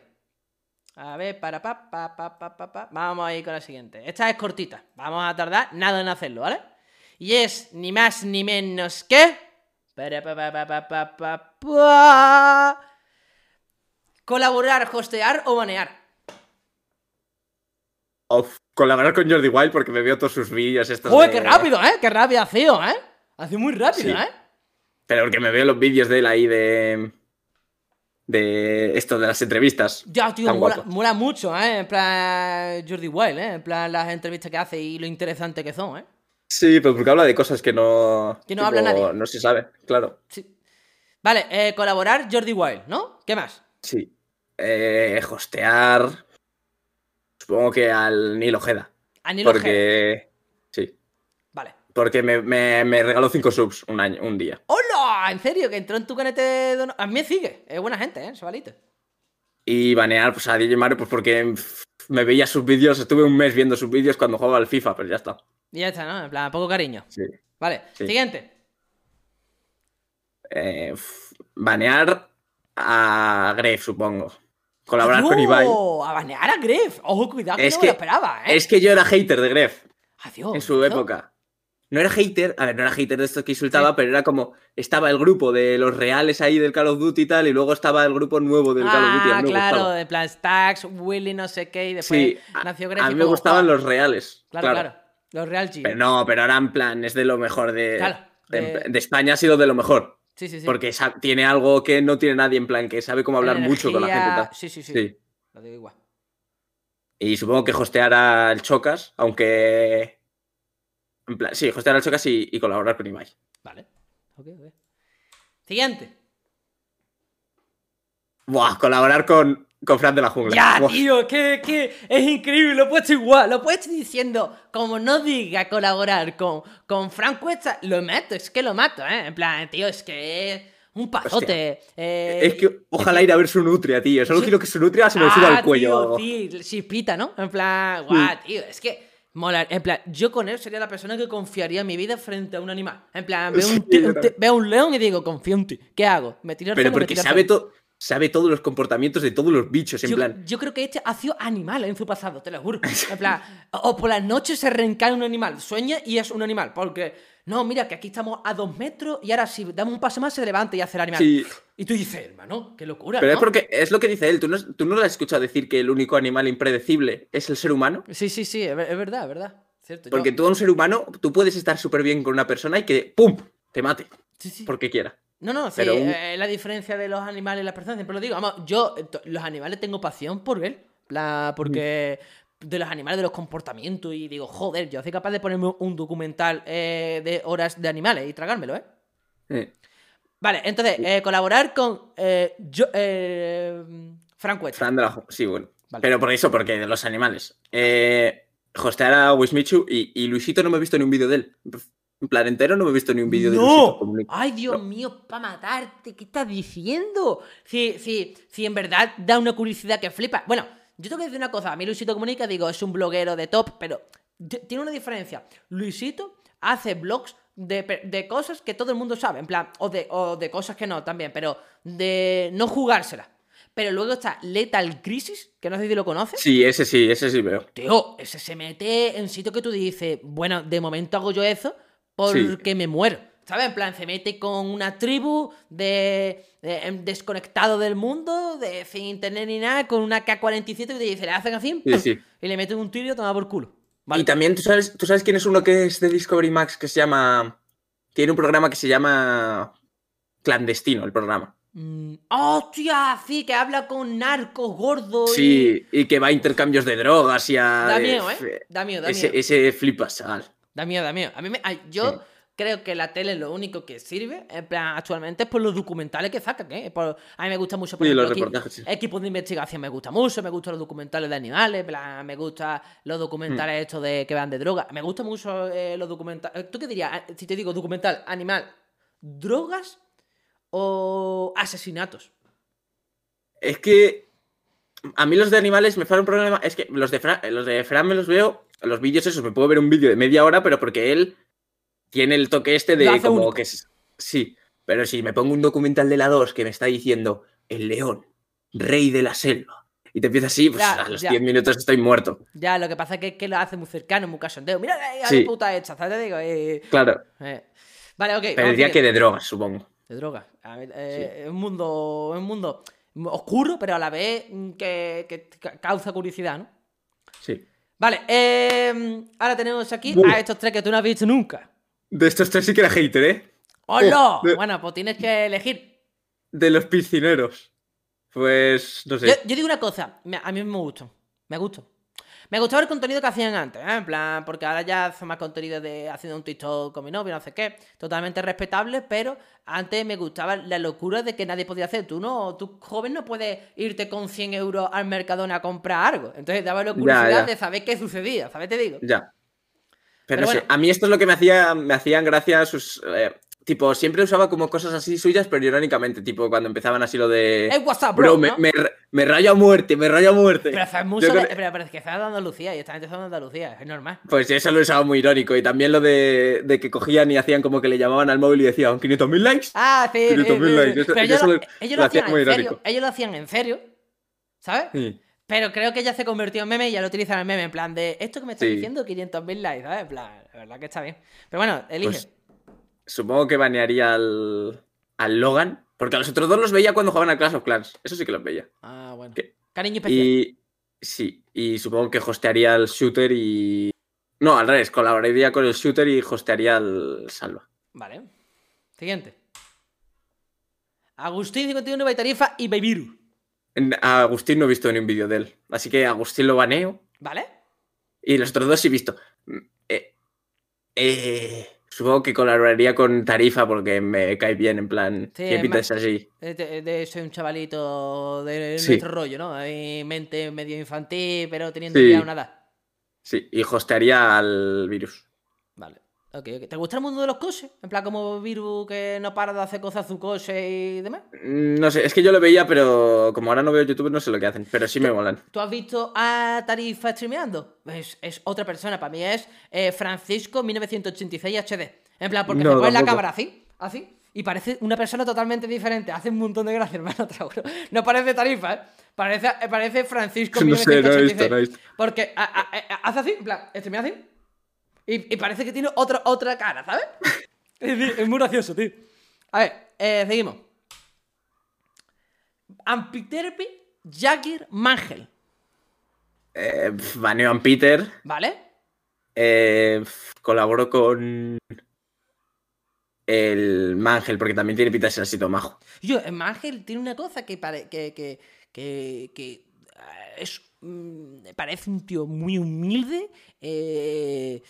A ver, para pa, pa, pa, pa, pa, pa. Vamos a ir con la siguiente. Esta es cortita. Vamos a tardar nada en hacerlo, ¿vale? Y es ni más ni menos que. Para pa, pa, pa, pa, pa, pa, pa. Colaborar, hostear o banear. Of, colaborar con Jordi Wild porque me veo todos sus vídeos estos. ¡Joder, de- qué rápido, eh! ¡Qué rápido ha sido, eh! Ha sido muy rápido, Sí. eh! Pero porque me veo los vídeos de él ahí de. De esto de las entrevistas. Ya, tío, mola mucho, ¿eh? En plan, Jordi Wild, ¿eh? En plan, las entrevistas que hace y lo interesante que son, ¿eh? Sí, pero porque habla de cosas que no. Que no habla nadie. No se sabe, claro. Sí. Vale, eh, colaborar Jordi Wild, ¿no? ¿Qué más? Sí. Eh, hostear. Supongo que al Nilo Ojeda. Anilo G. Porque. Sí. Vale. Porque me, me- me regaló 5 subs un año, un día. ¡Hola! ¿En serio? ¿Que entró en tu canete de A mí me sigue. Es buena gente, ¿eh? Chavalito. Y banear pues, a DJ Mario, pues porque me veía sus vídeos. Estuve un mes viendo sus vídeos cuando jugaba al FIFA, pero ya está. Y ya está, ¿no? En plan, poco cariño. Sí. Vale, Sí. siguiente. Eh, banear a Gref, supongo. Colaborar con Ibai. ¡Adiós! A banear a Gref. Ojo, cuidado, que Es no me lo esperaba, ¿eh? Es que yo era hater de Gref Adiós. en su época. No era hater, a ver, no era hater de esto que insultaba, pero era como. Estaba el grupo de los reales ahí del Call of Duty y tal, y luego estaba el grupo nuevo del Call of Duty. Ah, claro, gustaba. de plan Stacks, Willy, no sé qué, y después Sí, nació Gref. a mí me gustaban los reales. Claro, Claro, claro. Los Real G. Pero no, pero ahora en plan, es de lo mejor de. Claro, de, de- de España ha sido de lo mejor. Sí, sí, sí. Porque tiene algo que no tiene nadie, en plan, que sabe cómo hablar mucho con la gente. tal. Sí, sí, sí, Sí. Lo digo igual. Y supongo que hostear al Chocas, aunque. En plan, sí, hostear al Chocas y, y colaborar con Ibai. Vale. Ok, ok. Siguiente. Buah, colaborar con, con Fran de la Jungla. Ya, tío, que, que es increíble, lo he puesto igual, lo he puesto diciendo, como no diga colaborar con, con Frank Cuesta, lo meto, es que lo mato, ¿eh? En plan, tío, es que es un pasote. eh, Es que ojalá ir a ver su nutria, tío. Solo Sí. quiero que su nutria se me ah, suba al cuello. Tío, sí, chispita, ¿no? En plan, guau, tío, es que Mola, en plan, yo con él sería la persona que confiaría mi vida frente a un animal. En plan, veo, un, Sí, yo un veo un león y digo, confío en ti. ¿Qué hago? ¿Me tiro al Pero porque sabe, suelo? Sabe todos los comportamientos de todos los bichos, en yo, plan. yo creo que este ha sido animal en su pasado, te lo juro. (laughs) En plan, o por las noches se reencarna un animal, sueña y es un animal. Porque, no, mira, que aquí estamos a dos metros y ahora si damos un paso más se levanta y hace el animal. Sí. Y tú dices, hermano, qué locura. Pero ¿no? es porque es lo que dice él. ¿Tú no, ¿Tú no lo has escuchado decir que el único animal impredecible es el ser humano? Sí, sí, sí, es ver- es verdad, es verdad. Cierto. yo- Porque tú, a un ser humano, tú puedes estar súper bien con una persona y que ¡pum! te mate. Sí, sí. Porque quiera. No, no, sí, un- eh, la diferencia de los animales y las personas, siempre lo digo. Vamos, yo, eh, los animales tengo pasión por ver. La, porque de los animales, de los comportamientos, y digo, joder, yo soy capaz de ponerme un documental eh, de horas de animales y tragármelo, ¿eh? Eh, Vale, entonces, eh, colaborar con yo, Frank West. Fran de la Sí, bueno. Vale. Pero por eso, porque de los animales. Eh, hostear a Wismichu y, y Luisito no me he visto ni un vídeo de él. En plan entero no me he visto ni un vídeo de Luisito ¡No! Comunica. ¡Ay, Dios No. mío, para matarte! ¿Qué estás diciendo? Si, si, si en verdad da una curiosidad que flipa. Bueno, yo tengo que decir una cosa. A mí Luisito Comunica, digo, es un bloguero de top, pero tiene una diferencia. Luisito hace blogs de, de cosas que todo el mundo sabe, en plan, o de, o de cosas que no también, pero de no jugársela. Pero luego está Lethal Crisis, que no sé si lo conoces. Sí, ese sí, ese sí veo. Tío, ese se mete en sitio que tú dices, bueno, de momento hago yo eso porque me muero. ¿Sabes? En plan, se mete con una tribu de, de- em, desconectado del mundo, de, sin internet ni nada, con una K-47 y te dice, le hacen así Sí, sí. y le meten un tiro y toma por culo. Vale. Y también, ¿tú sabes, ¿tú sabes quién es uno que es de Discovery Max que se llama. Tiene un programa que se llama. Clandestino, el programa. Mm, ¡Hostia! Sí, que habla con narcos gordos. Sí, y que va a intercambios de drogas y a. Da miedo, ¿eh? Da miedo, da Ese, ese flipa sal. Da miedo, da miedo. A mí me, yo Sí. creo que la tele lo único que sirve, en plan, actualmente es por los documentales que sacan, ¿eh? Por- a mí me gusta mucho, por Sí, los ejemplo, equi- reportajes, sí. equipos de investigación me gusta mucho, me gustan los documentales de animales, plan, me gustan los documentales Hmm. estos de que van de droga. Me gustan mucho eh, los documentales. ¿Tú qué dirías? Eh, Si te digo documental, animal, drogas o asesinatos. Es que. A mí los de animales me falla un problema. Es que los de, Fran, los de Fran me los veo. Los vídeos esos, me puedo ver un vídeo de media hora, pero porque él tiene el toque este de como único. que es. Sí. Pero si me pongo un documental de la 2 que me está diciendo el león, rey de la selva. Y te empieza así, pues Ya, a los ya. 10 minutos estoy muerto. Ya, lo que pasa es que, que lo hace muy cercano, muy cachondeo. Mira la hija Sí. puta hecha, ¿sabes? Te digo, eh, Claro. eh. Vale, ok. Pero diría que de drogas, supongo. De droga. A ver, eh, Es un mundo. Es un mundo oscuro, pero a la vez mm, que, que ca- causa curiosidad, ¿no? Vale, eh, ahora tenemos aquí a estos tres que tú no has visto nunca. De estos tres sí que era hater, ¿eh? ¡Hola! Oh, de- Bueno, pues tienes que elegir. De los piscineros. Pues. No sé. Yo, yo digo una cosa, a mí me gustó. Me gustó. Me gustaba el contenido que hacían antes, ¿eh? En plan, porque ahora ya hace más contenido de haciendo un TikTok con mi novio, no sé qué. Totalmente respetable, pero antes me gustaba la locura de que nadie podía hacer. Tú no, tú joven no puedes irte con 100 euros al Mercadona a comprar algo. Entonces daba la curiosidad ya. de saber qué sucedía, ¿sabes? Te digo. Ya. Pero, Pero no sé, bueno. a mí esto es lo que me hacía, me hacían gracia sus. eh, tipo, siempre usaba como cosas así suyas, pero irónicamente, tipo cuando empezaban así lo de. Es WhatsApp, bro. Bro, me, ¿no? me, me rayo a muerte, me rayo a muerte. Pero Yo mucho de- pero, pero es que estás de Andalucía y esta gente está de Andalucía, es normal. Pues eso lo usaba muy irónico. Y también lo de, de que cogían y hacían como que le llamaban al móvil y decían 500.000 likes. Ah, sí, sí, 500.000 sí, sí. likes. Eso- Pero ellos, eso lo, lo- ellos hacían muy en serio. Ellos lo hacían en serio. ¿Sabes? Sí. Pero creo que ya se convirtió en meme y ya lo utilizan en meme. En plan de esto que me estás Sí. diciendo, 500.000 likes, ¿sabes? En plan, la verdad que está bien. Pero bueno, elige. Pues supongo que banearía al, al Logan. Porque a los otros dos los veía cuando jugaban a Clash of Clans. Eso sí que los veía. ah, bueno. Cariño especial. Y sí, y supongo que hostearía al shooter y. No, al revés, colaboraría con el shooter y hostearía al Salva. Vale. Siguiente. Agustín 51 Baitarifa y. En- A Agustín no he visto ni un vídeo de él. Así que a Agustín lo baneo. ¿Vale? Y los otros dos sí he visto. Mm, eh, eh, supongo que colaboraría con Tarifa porque me cae bien, en plan. Sí, ¿Qué es pinta más- es así? De, de- de- soy un chavalito de Sí. nuestro rollo, ¿no? Hay mente medio infantil, pero teniendo Sí. ya una edad. Sí, y hostearía al virus. Ok, ok. ¿Te gusta el mundo de los coches? En plan, como Viru que no para de hacer cosas a su coche y demás. Mm, No sé, es que yo lo veía, pero como ahora no veo YouTube, no sé lo que hacen. Pero sí me molan. ¿Tú has visto a Tarifa streameando? Es, es otra persona, para mí es eh, Francisco 1986 HD. En plan, porque No, se pone la cámara así, así, y parece una persona totalmente diferente. Hace un montón de gracias, (laughs) hermano, juro. No parece Tarifa, ¿eh? Parece, parece Francisco (laughs) No sé, no he 1986. visto, no he visto. Porque a- a- a- hace así, en plan, streamea así, y, y parece que tiene otra, otra cara, ¿sabes? (laughs) es, muy gracioso, tío. A ver, eh, seguimos. Ampiterpi Jagger Mangel. Eh, baneo a Peter. ¿Vale? Eh, pf, colaboro con el Mangel, porque también tiene pinta de ser así todo majo. Yo, el Mangel tiene una cosa que, pare- que, que, que, que, eh, es, mm, parece un tío muy humilde. eh,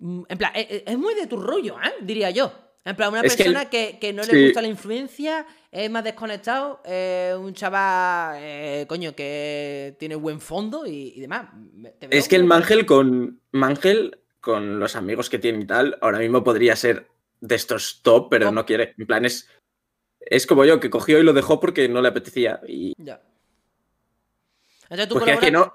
en plan, eh, eh, es muy de tu rollo, ¿eh? Diría yo. En plan, una Es persona que, que no le gusta la influencia, es más desconectado, eh, un chaval, eh, coño, que tiene buen fondo y, y demás. Es que el Mangel con Mangel, con los amigos que tiene y tal, ahora mismo podría ser de estos top, pero no quiere. En plan, es, es como yo, que cogió y lo dejó porque no le apetecía. Y Ya. Entonces tú porque es que no,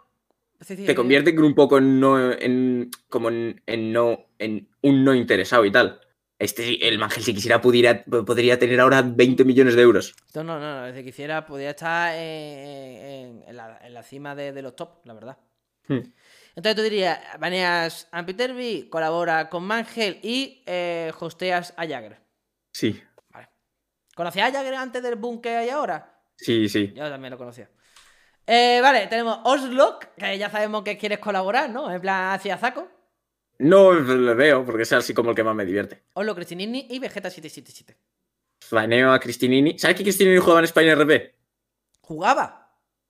Sí, sí, te convierte un poco en no, en, como en, en no, en un no interesado y tal. Este, el Mangel, si quisiera, pudiera, podría tener ahora 20 millones de euros. No, no, no, que quisiera podría estar en, en- en la, en la cima de, de los top, la verdad. Hmm. Entonces tú dirías, baneas a Peterby, colabora con Mangel y eh, hosteas a Jagger. Sí, Vale. ¿Conocías a Jagger antes del boom que hay ahora? sí, sí. Yo también lo conocía. Eh, vale, tenemos Oslock, que ya sabemos que quieres colaborar, ¿no? En plan, hacia Zaco. No lo veo, porque es así como el que más me divierte. Oslock, Cristinini y Vegeta777. Baneo a Cristinini. ¿Sabes que Cristinini jugaba en España RP? ¿Jugaba?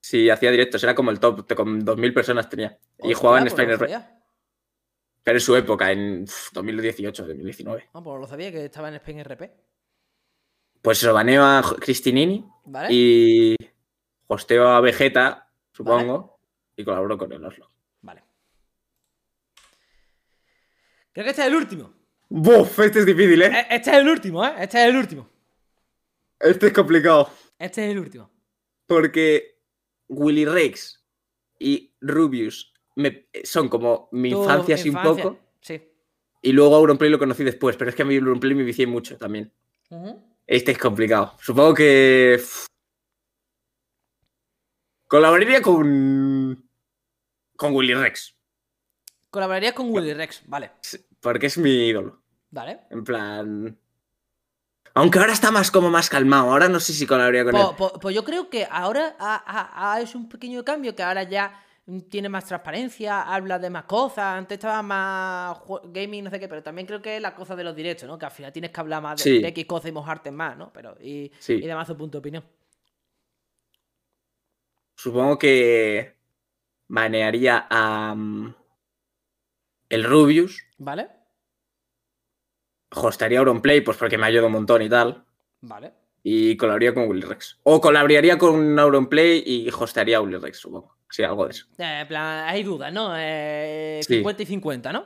Sí, hacía directos, era como el top, con 2.000 personas tenía. Y jugaba en pues no lo RP. sabía. Pero en su época, en uf, 2018, 2019. Ah, pues lo sabía que estaba en Spain RP. Pues eso, baneo a Cristinini ¿Vale? y hosteo a Vegeta, supongo, y colaboro con el Oslo. Vale. Creo que este es el último. ¡Buf! Este es difícil, ¿eh? E- Este es el último, ¿eh? Este es el último. Este es complicado. Este es el último. Porque Willy Rex y Rubius me- son como mi Tu infancia así un infancia. poco. Sí. Y luego Auronplay lo conocí después, pero es que a mí Auronplay me vicié mucho también. Este es complicado. Supongo que. Colaboraría con. Con Willy Rex. Colaborarías con Willy Rex, vale. Porque es mi ídolo. Vale. En plan. Aunque ahora está más como más calmado. Ahora no sé si colaboraría con él. Pues, yo creo que ahora hecho un pequeño cambio, que ahora ya tiene más transparencia, habla de más cosas, antes estaba más gaming, no sé qué, pero también creo que es la cosa de los directos, ¿no? Que al final tienes que hablar más de, Sí. de X cosas y mojarte más, ¿no? Pero, y, Sí. y demás su punto de opinión. Supongo que. Banearía a. mm, El Rubius. ¿Vale? Hostaría Auronplay, pues porque me ayuda un montón y tal. Vale. Y colaboraría con Willy Rex. O colaboraría con Auronplay y hostaría a Willy Rex, supongo. Sí, algo de eso. Eh, en plan, hay dudas, ¿no? Eh, Sí. 50 y 50, ¿no?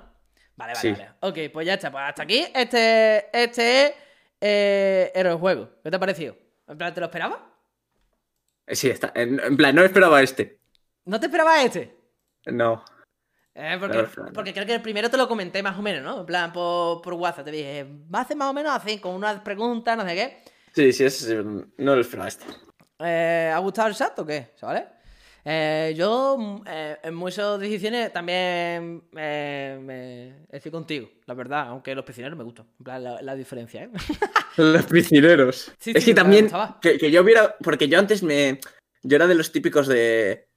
Vale, vale, Sí. vale. Ok, pues ya está. Pues hasta aquí. Este, este es eh, Héroe Juego. ¿Qué te ha parecido? En plan, ¿te lo esperabas? Eh, Sí, está. En, en plan, no esperaba este. ¿No te esperabas este? No. Eh, porque, porque creo que el primero te lo comenté más o menos, ¿no? En plan, por, por WhatsApp. Te dije, va a hacer más o menos así, con unas preguntas, no sé qué. Sí, sí, es, no lo esperaba este. Eh, ¿Ha gustado el chat o qué? ¿Vale? Eh, yo eh, en muchas decisiones también eh, me- estoy contigo, la verdad, aunque los piscineros me gustan. En plan, la, la diferencia, ¿eh? (laughs) Los piscineros. Sí, es sí, que también. Que, que yo hubiera. Porque yo antes me. Yo era de los típicos de.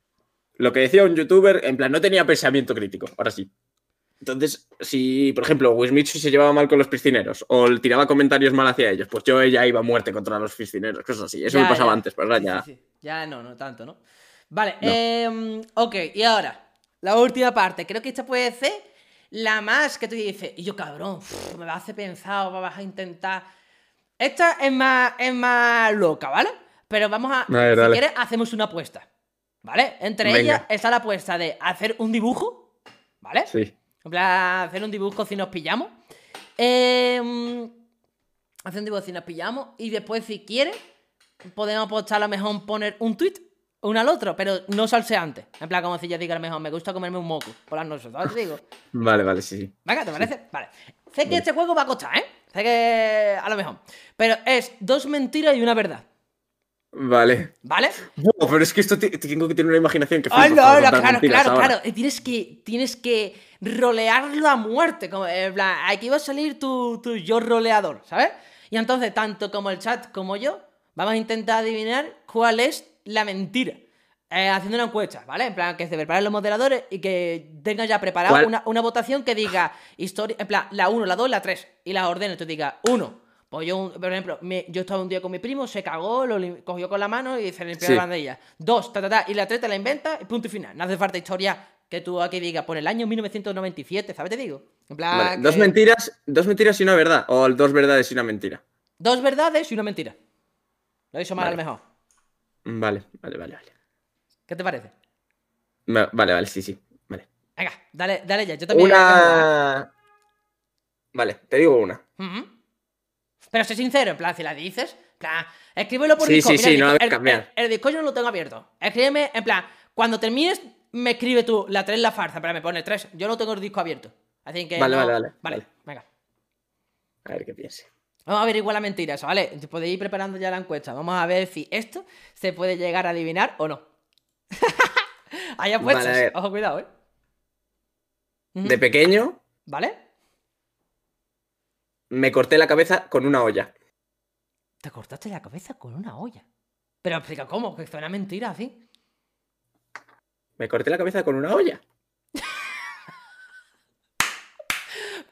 Lo que decía un youtuber, en plan, no tenía pensamiento crítico. Ahora sí. Entonces, si, por ejemplo, Wismichu se llevaba mal con los piscineros o tiraba comentarios mal hacia ellos, pues yo ya iba a muerte contra los piscineros, cosas así. Eso Ya, me pasaba ya. antes, Sí, ya. sí, sí. Ya no, no tanto, ¿no? Vale, No. em, ok, y ahora, la última parte. Creo que esta puede ser la más que tú dices, y yo cabrón, me va a hacer pensar vas a intentar. Esta es más, es más loca, ¿vale? Pero vamos a. A ver, si dale. quieres, hacemos una apuesta. ¿Vale? Entre Venga. ellas está la apuesta de hacer un dibujo, ¿vale? Sí. En plan, hacer un dibujo si nos pillamos. Eh, haciendo dibujo, si nos pillamos y después, si quieres, podemos apostar a lo mejor poner un tweet uno al otro, pero no salseante. En plan, como si yo diga a lo mejor, me gusta comerme un moco por las noches, ¿sabes? Digo. Vale, vale, sí, sí. Venga, ¿te parece? Vale. Sé que este juego va a costar, ¿eh? Sé que a lo mejor. Pero es dos mentiras y una verdad. Vale. ¿Vale? Buah, pero es que esto te- tengo que tener una imaginación que flipas no, no, claro, claro, ahora. claro. Tienes que, tienes que rolearlo a muerte. Como, en plan, aquí va a salir tu, tu yo roleador, ¿sabes? Y entonces, tanto como el chat como yo, vamos a intentar adivinar cuál es la mentira. Eh, haciendo una encuesta, ¿vale? En plan, que se preparen los moderadores y que tengan ya preparada una, una votación que diga historia, en plan, la 1, la 2, la 3, y las ordeno. Tú digas, 1. Pues yo, por ejemplo, me- yo estaba un día con mi primo, se cagó, lo cogió con la mano y se limpió Sí. la bandilla. Dos, ta, ta, ta, y la 3 te la inventa y punto y final. No hace falta historia que tú aquí digas, por el año 1997, ¿sabes? Te digo. En plan, Vale, dos que- mentiras, dos mentiras y una verdad. O dos verdades y una mentira. Dos verdades y una mentira. Lo he dicho mal Vale. a lo mejor. Vale, vale, vale, vale. ¿Qué te parece? Va- Vale, vale, sí, sí. Vale. Venga, dale, dale ya. Yo también. Una. Vale, te digo una. Ujú. Pero sé sincero, en plan, si la dices, en plan, escríbelo por Sí, Discord. sí, sí, el no la voy a el, cambiar. el- el Discord yo no lo tengo abierto. Escríbeme, en plan, cuando termines, me escribe tú la 3 la farsa, pero me pone 3. Yo no tengo el disco abierto. Así que. Vale, no- vale, vale, Vale, vale. venga. A ver qué piense. Vamos a averiguar la mentira, eso, ¿vale? Podéis ir preparando ya la encuesta. Vamos a ver si esto se puede llegar a adivinar o no. (laughs) Hay apuestas. Vale. Ojo, cuidado, ¿eh? De pequeño, ¿Vale? me corté la cabeza con una olla. Te cortaste la cabeza con una olla. Pero explica cómo, que suena mentira así. Me corté la cabeza con una olla.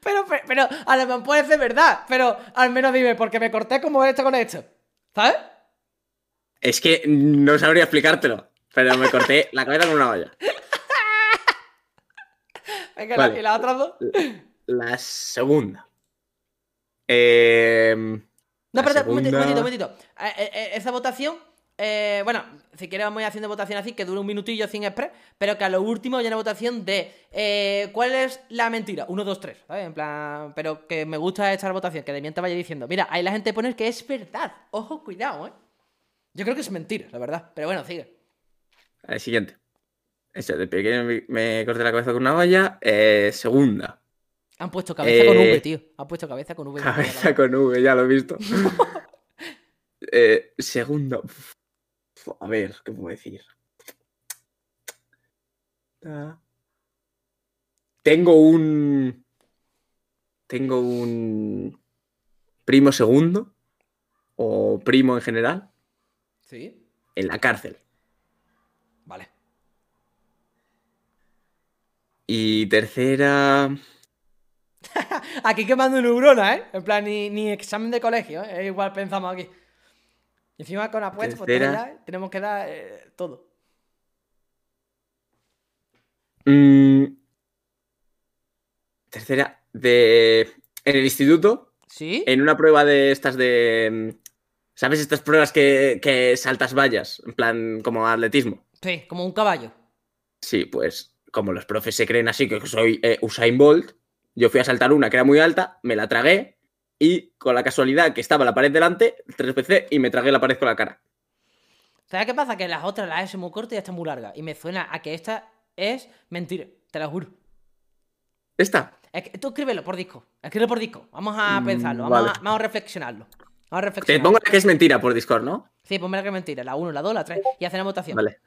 Pero, pero, pero, a lo mejor puede ser verdad. Pero al menos dime, porque me corté como esto con esto. ¿Sabes? Es que no sabría explicártelo. Pero me corté (laughs) la cabeza con una olla. Venga, Vale. y las otras dos. La segunda. Eh, No, La pero un momentito, un segunda- momentito, un momentito. Eh, eh, eh, esa votación, eh, bueno, si quieres vamos a ir haciendo votación así, que dure un minutillo sin express, pero que a lo último haya una votación de eh, ¿cuál es la mentira? Uno, dos, tres, ¿sabes? En plan, pero que me gusta esta votación, que de mientras vaya diciendo, mira, ahí la gente pone que es verdad. Ojo, cuidado, ¿eh? Yo creo que es mentira, la verdad. Pero bueno, sigue. El siguiente. Eso, de pequeño me, corté la cabeza con una olla. Eh, segunda. Han puesto cabeza con Eh, V, tío. Han puesto cabeza con V. Cabeza con V, ya lo he visto. (laughs) Eh, segunda. Uf, A ver, ¿qué puedo decir? Tengo un. Tengo un. Primo segundo. O primo en general. Sí, En la cárcel. vale. Y tercera. (laughs) Aquí quemando neurona, ¿eh? En plan, ni, ni examen de colegio, ¿eh? Igual pensamos aquí. Y encima con apuestas, tenemos que dar eh, todo. mm, tercera. De. En el instituto. ¿Sí? En una prueba de estas de. mm, ¿Sabes estas pruebas que, que saltas vallas? En plan, como atletismo. Sí, como un caballo. Sí, pues como los profes se creen así que soy eh, Usain Bolt, yo fui a saltar una que era muy alta, me la tragué y con la casualidad que estaba la pared delante, tres veces y me tragué la pared con la cara. ¿Sabes qué pasa? Que las otras las hecho muy cortas y esta muy larga. Y me suena a que esta es mentira, te lo juro. ¿Esta? Es que- tú escríbelo por disco. Escríbelo por disco. Vamos a Mm, pensarlo. Vamos, vale. a, vamos a reflexionarlo. Vamos a Te reflexionar. pongo la que es mentira por Discord, ¿no? Sí, ponme la que es mentira. La 1, la 2, la 3. Y hacer la votación. Vale.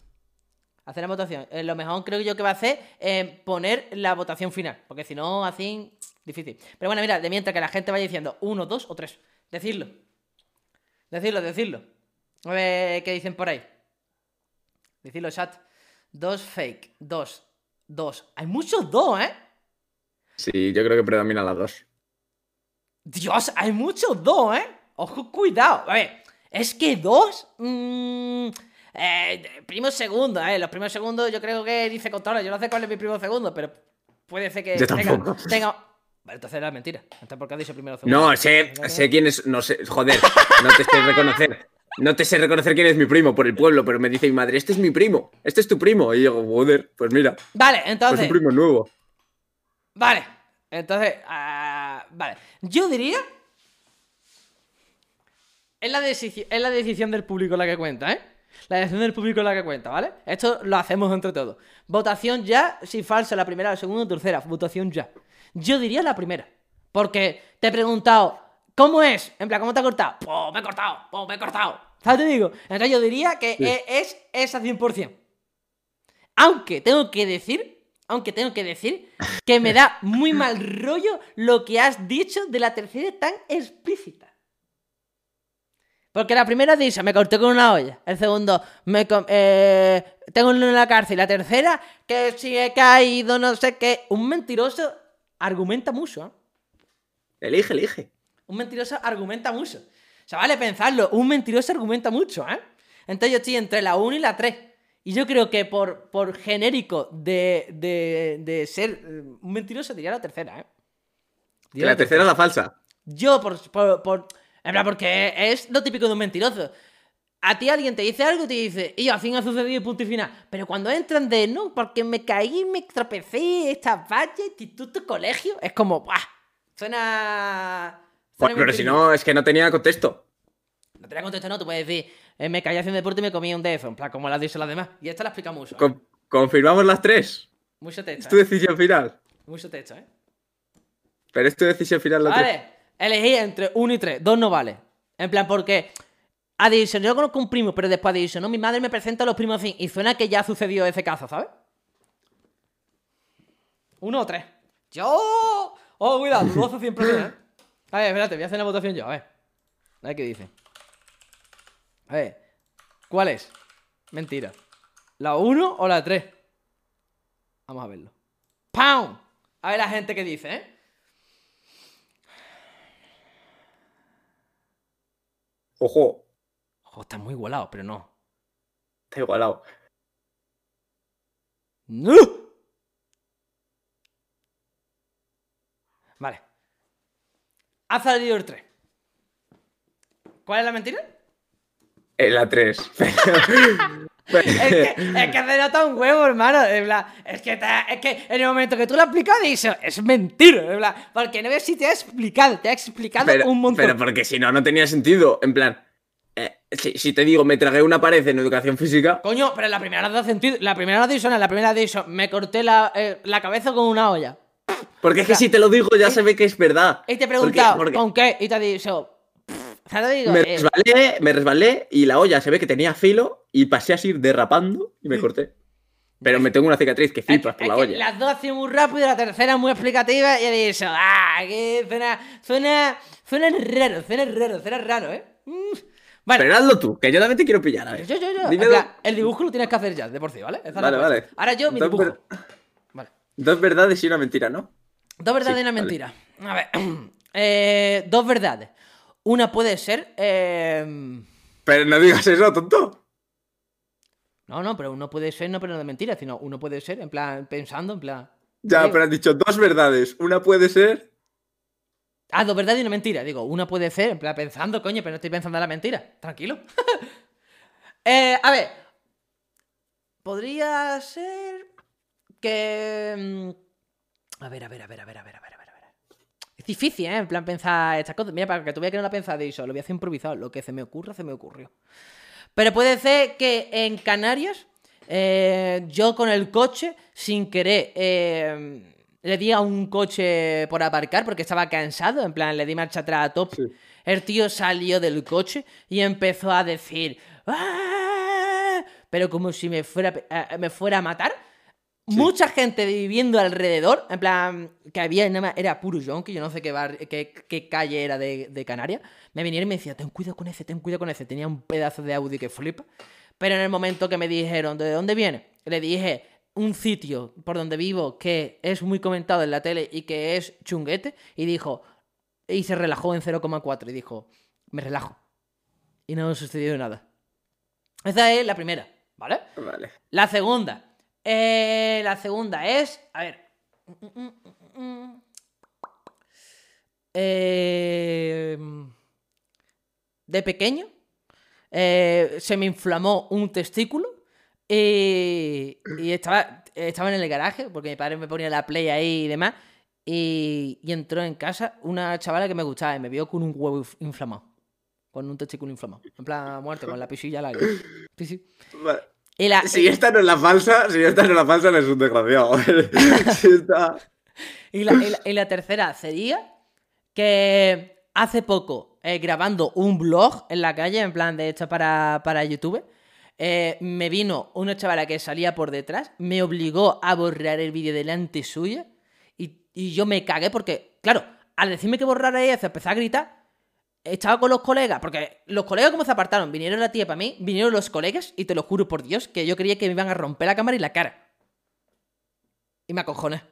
Hacer la votación. Eh, lo mejor creo yo que va a hacer es poner la votación final. Porque si no, así, difícil. Pero bueno, mira, de mientras que la gente vaya diciendo uno, dos o tres. Decirlo. Decirlo, decirlo. A ver qué dicen por ahí. Decirlo, chat. Dos fake. Dos. Dos. Hay muchos dos, ¿eh? Sí, yo creo que predomina las dos. Dios, hay muchos dos, ¿eh? Ojo, cuidado. A ver, es que dos. mm, eh, primo segundo, ¿eh? Los primos segundos yo creo que dice controla. Yo no sé cuál es mi primo segundo, pero puede ser que Yo tenga. tenga... Vale, entonces era mentira. Entonces, ¿por qué has dicho primero segundo? No, sé, sé quién es. No sé, joder, no te sé reconocer. No te sé reconocer quién es mi primo por el pueblo, pero me dice mi madre, este es mi primo, este es tu primo. Y yo, joder, pues mira, Vale, pues entonces. un primo nuevo. Vale. Entonces, ah, vale. Yo diría. Es la, es la decisión del público la que cuenta, ¿eh? La decisión del público es la que cuenta, ¿vale? Esto lo hacemos entre todos. Votación ya, si falsa la primera, la segunda o tercera. Votación ya. Yo diría la primera. Porque te he preguntado, ¿cómo es? En plan, ¿cómo te ha cortado? Pues me he cortado, pues me he cortado. ¿Sabes te digo? Entonces yo diría que e- es, es esa 100%. Aunque tengo que decir, aunque tengo que decir que me da muy mal rollo lo que has dicho de la tercera tan explícita. Porque la primera dice, me corté con una olla. El segundo, me eh, tengo en la cárcel. La tercera, que si he caído, no sé qué. Un mentiroso argumenta mucho, ¿eh? Elige, elige. Un mentiroso argumenta mucho. O sea, vale pensarlo, un mentiroso argumenta mucho, ¿eh? Entonces yo estoy entre la 1 y la 3. Y yo creo que por, por genérico de, de, de ser eh, un mentiroso diría la tercera, ¿eh? La tercera es la falsa. Yo, por, por, por- En plan, porque es lo típico de un mentiroso. A ti alguien te dice algo y te dice, y al fin ha sucedido y punto y final. Pero cuando entran de, no, porque me caí, me tropecé, esta valla, instituto, colegio, es como, ¡buah! Suena. suena Bueno, pero si no, es que no tenía contexto. No te la contesto, no, tú puedes decir, eh, me caí haciendo deporte y me comí un dedo. En plan, como la dicho las demás. Y esta la explica mucho. ¿eh? Con- confirmamos las tres. Mucho Es texto, tu ¿eh? decisión final. Mucho texto, ¿eh? Pero es tu decisión final la tres. Elegí entre 1 y 3. Dos no vale. En plan, porque dicho, yo conozco un primo, pero después dicho, no, mi madre me presenta a los primos fin. Y suena que ya ha sucedido ese caso, ¿sabes? ¿Uno o tres? ¡Yo! Oh, cuidado, dudoso siempre ¿eh? A ver, espérate, voy a hacer la votación yo, a ver. A ver qué dice. A ver, ¿cuál es? Mentira. ¿La 1 o la 3? Vamos a verlo. ¡Pam! A ver la gente que dice, ¿eh? Ojo, Ojo, está muy igualado, pero no. está igualado. ¡No! Vale. Ha salido el 3. ¿Cuál es la mentira? En la 3. (laughs) Es que, (laughs) es que se nota un huevo, hermano. plan, es, que te- es que en el momento que tú lo has explicado, dices, es mentira. porque no ves si te ha explicado, te ha explicado pero, un montón. pero porque si no, no tenía sentido. En plan, eh, si, si te digo, me tragué una pared en educación física, Coño, pero la primera no da sentido. La primera no dice. La primera dice, me corté la, eh, la cabeza con una olla. porque es que si te lo digo ya se ve que es verdad. Y te he preguntado, porque ¿con qué? Y te ha dicho, pff, ¿sabes lo que digo? me Eh, resbalé, me resbalé y la olla se ve que tenía filo y pasé así derrapando y me corté. Pero me tengo una cicatriz que flipas por la olla. Las dos hacen muy rápido, la tercera muy explicativa y he dicho, ah, que suena, suena, suena raro, suena raro, suena raro, ¿eh? Mm. Bueno, Pero hazlo tú, que yo también te quiero pillar. A ver. yo, yo, yo. Dime plan, el dibujo lo tienes que hacer ya, de por sí, ¿vale? Esa Vale, vale. Ahora yo, mi Dos dibujo. ver- Vale. Dos verdades y una mentira, ¿no? Dos verdades Sí, y una vale. mentira. A ver, (clears throat) eh, dos verdades. Una puede ser, eh... Pero no digas eso, tonto. No, no, pero uno puede ser, no, pero no de mentira, sino uno puede ser, en plan, pensando, en plan... Ya, pero has dicho dos verdades. Una puede ser. Ah, dos verdades y una mentira. Digo, una puede ser, en plan, pensando, coño, pero no estoy pensando en la mentira. Tranquilo. (laughs) Eh, a ver. Podría ser que... mm, A ver, a ver, a ver, a ver, a ver, a ver, a ver. a ver. Es difícil, ¿eh? En plan, pensar estas cosas. Mira, para que tú veas que no la he pensado, eso, lo voy a hacer improvisado. Lo que se me ocurra, se me ocurrió. Pero puede ser que en Canarias, eh, yo con el coche, sin querer, eh, le di a un coche por aparcar porque estaba cansado. En plan, le di marcha atrás a top. Sí. El tío salió del coche y empezó a decir. "¡Ah!", Pero como si me fuera, me fuera a matar. Mucha gente viviendo alrededor, en plan, que había era puro que yo no sé qué, bar, qué, qué calle era de, de Canarias. Me vinieron y me decía, ten cuidado con ese, ten cuidado con ese. Tenía un pedazo de Audi que flipa. Pero en el momento que me dijeron, ¿de dónde viene? Le dije, un sitio por donde vivo que es muy comentado en la tele y que es chunguete. Y dijo, y se relajó en 0,4 y dijo, me relajo. Y no sucedió nada. Esa es la primera, ¿vale? Vale. La segunda. Eh, la segunda es. A ver. Eh, de pequeño. eh, se me inflamó un testículo. Y, estaba, estaba en el garaje, porque mi padre me ponía la play ahí y demás. y, y entró en casa una chavala que me gustaba y me vio con un huevo inf- inflamado. Con un testículo inflamado. En plan, muerto, con la pisilla larga. Sí. Vale. La, Si esta no es la falsa, si esta no es la falsa, no es un desgraciado. (laughs) Si esta- Y la, y la- y la tercera sería que hace poco, eh, grabando un blog en la calle, en plan de hecho para, para YouTube, eh, me vino una chavala que salía por detrás, me obligó a borrar el vídeo delante suya y, y yo me cagué porque, claro, al decirme que borrara eso, empecé a gritar. Estaba con los colegas, porque los colegas como se apartaron, vinieron la tía para mí, vinieron los colegas, y te lo juro por Dios, que yo creía que me iban a romper la cámara y la cara. Y me acojoné.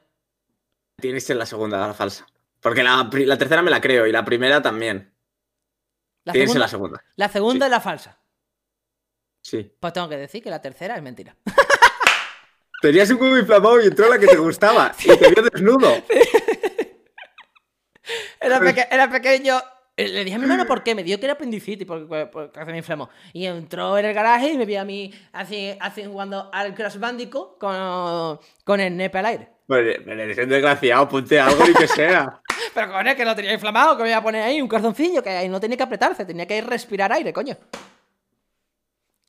Tiene que ser la segunda, la falsa. Porque la, la tercera me la creo y la primera también. La Tiene que ser segunda, la segunda. la segunda Sí. es la falsa. Sí. Pues tengo que decir que la tercera es mentira. (laughs) Tenías un huevo inflamado y entró la que te gustaba. Y te vio desnudo. (laughs) Era, peque- era pequeño. Eh, Le dije a mi hermano (clears throat) por qué, me dio que era apendicitis porque, porque se me inflamó. Y entró en el garaje y me vio a mí así, así jugando al Crash Bandicoot con, con el nepe al aire. Pero, pero eres un desgraciado, ponte algo y que sea. (laughs) Pero con el que lo tenía inflamado, que me iba a poner ahí un calzoncillo, que ahí no tenía que apretarse, tenía que respirar aire, coño.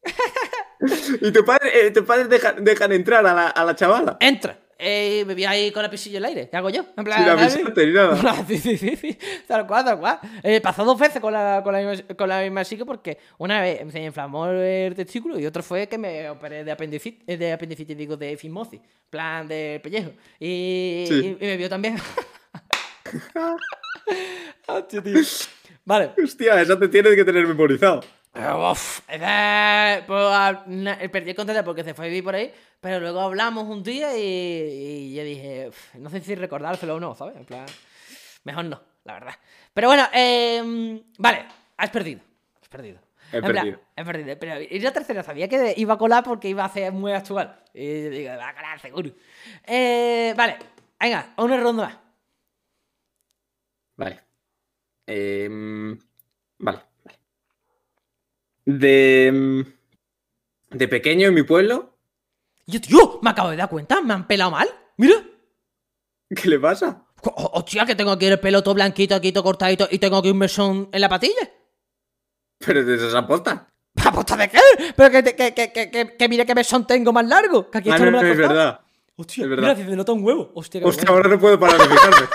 (laughs) Y tu padre, eh, tu padre dejan, dejan entrar a la, a la chavala. Entra. Eh, me vi ahí con la pisilla al aire. ¿Qué hago yo? En plan, Sin avisarte ni nada. (laughs) sí, sí, sí, sí. Tal cual, tal cual. Eh, pasó dos veces con la, con, la misma, con la misma chica porque una vez se me inflamó el testículo y otra fue que me operé de apendicitis, eh, de apendicitis digo, de fimosis, plan de pellejo. Y, Sí. y- y me vio también. (laughs) (laughs) Hostia, tío. Vale. Hostia, eso te tienes que tener memorizado. Pero, uf, pues, perdí el contacto porque se fue a vivir por ahí, pero luego hablamos un día y, y yo dije, uf, no sé si recordárselo o no, ¿sabes? En plan, mejor no, la verdad. Pero bueno, eh, vale, has perdido, has perdido. He En plan, perdido. he perdido, pero y la tercera sabía que iba a colar porque iba a ser muy actual. Y yo digo, va a colar seguro. Eh, vale, venga, una ronda más. Vale. Em, vale, vale. De, em, de pequeño en mi pueblo, yo, tío, me acabo de dar cuenta, me han pelado mal. Mira. ¿qué le pasa? Oh, Hostia, que tengo aquí el pelo todo blanquito, aquí todo cortadito y tengo aquí un mesón en la patilla. Pero de esas apostas. ¿Aposta de qué? Pero que, que, que, que, que, mire qué mesón tengo más largo. Que aquí Ah, esto no, no me no, lo es verdad. Hostia, es verdad. mira, se nota un huevo. Hostia, Hostia, ahora no puedo parar de fijarme.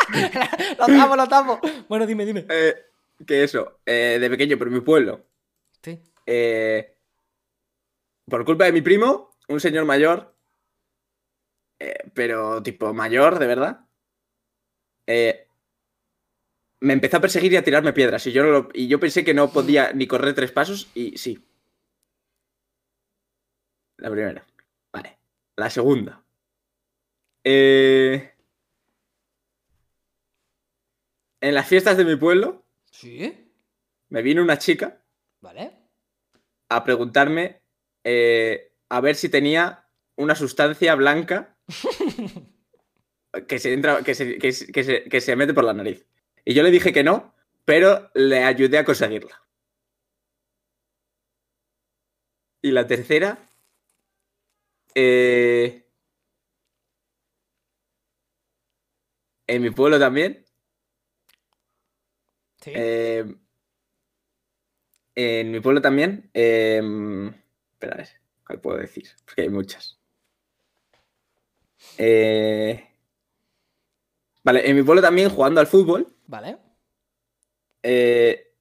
(laughs) lo tapo, lo tapo. Bueno, dime, dime. Eh, que eso, eh, de pequeño, pero en mi pueblo. Sí. Eh, por culpa de mi primo, un señor mayor, eh, pero tipo mayor, de verdad, eh, me empezó a perseguir y a tirarme piedras. Y yo, no lo- y yo pensé que no podía ni correr tres pasos, y sí. La primera. Vale. La segunda. Eh, en las fiestas de mi pueblo, Sí. me vino una chica Vale. A preguntarme eh, a ver si tenía una sustancia blanca (laughs) que se, entra, que, se, que se- que se- que se mete por la nariz. Y yo le dije que no, pero le ayudé a conseguirla. Y la tercera. eh, en mi pueblo también. Sí. Eh, en mi pueblo también. eh, espera, a ver, ¿cuál puedo decir? Porque hay muchas. Eh, vale, en mi pueblo también, jugando al fútbol, Vale. eh,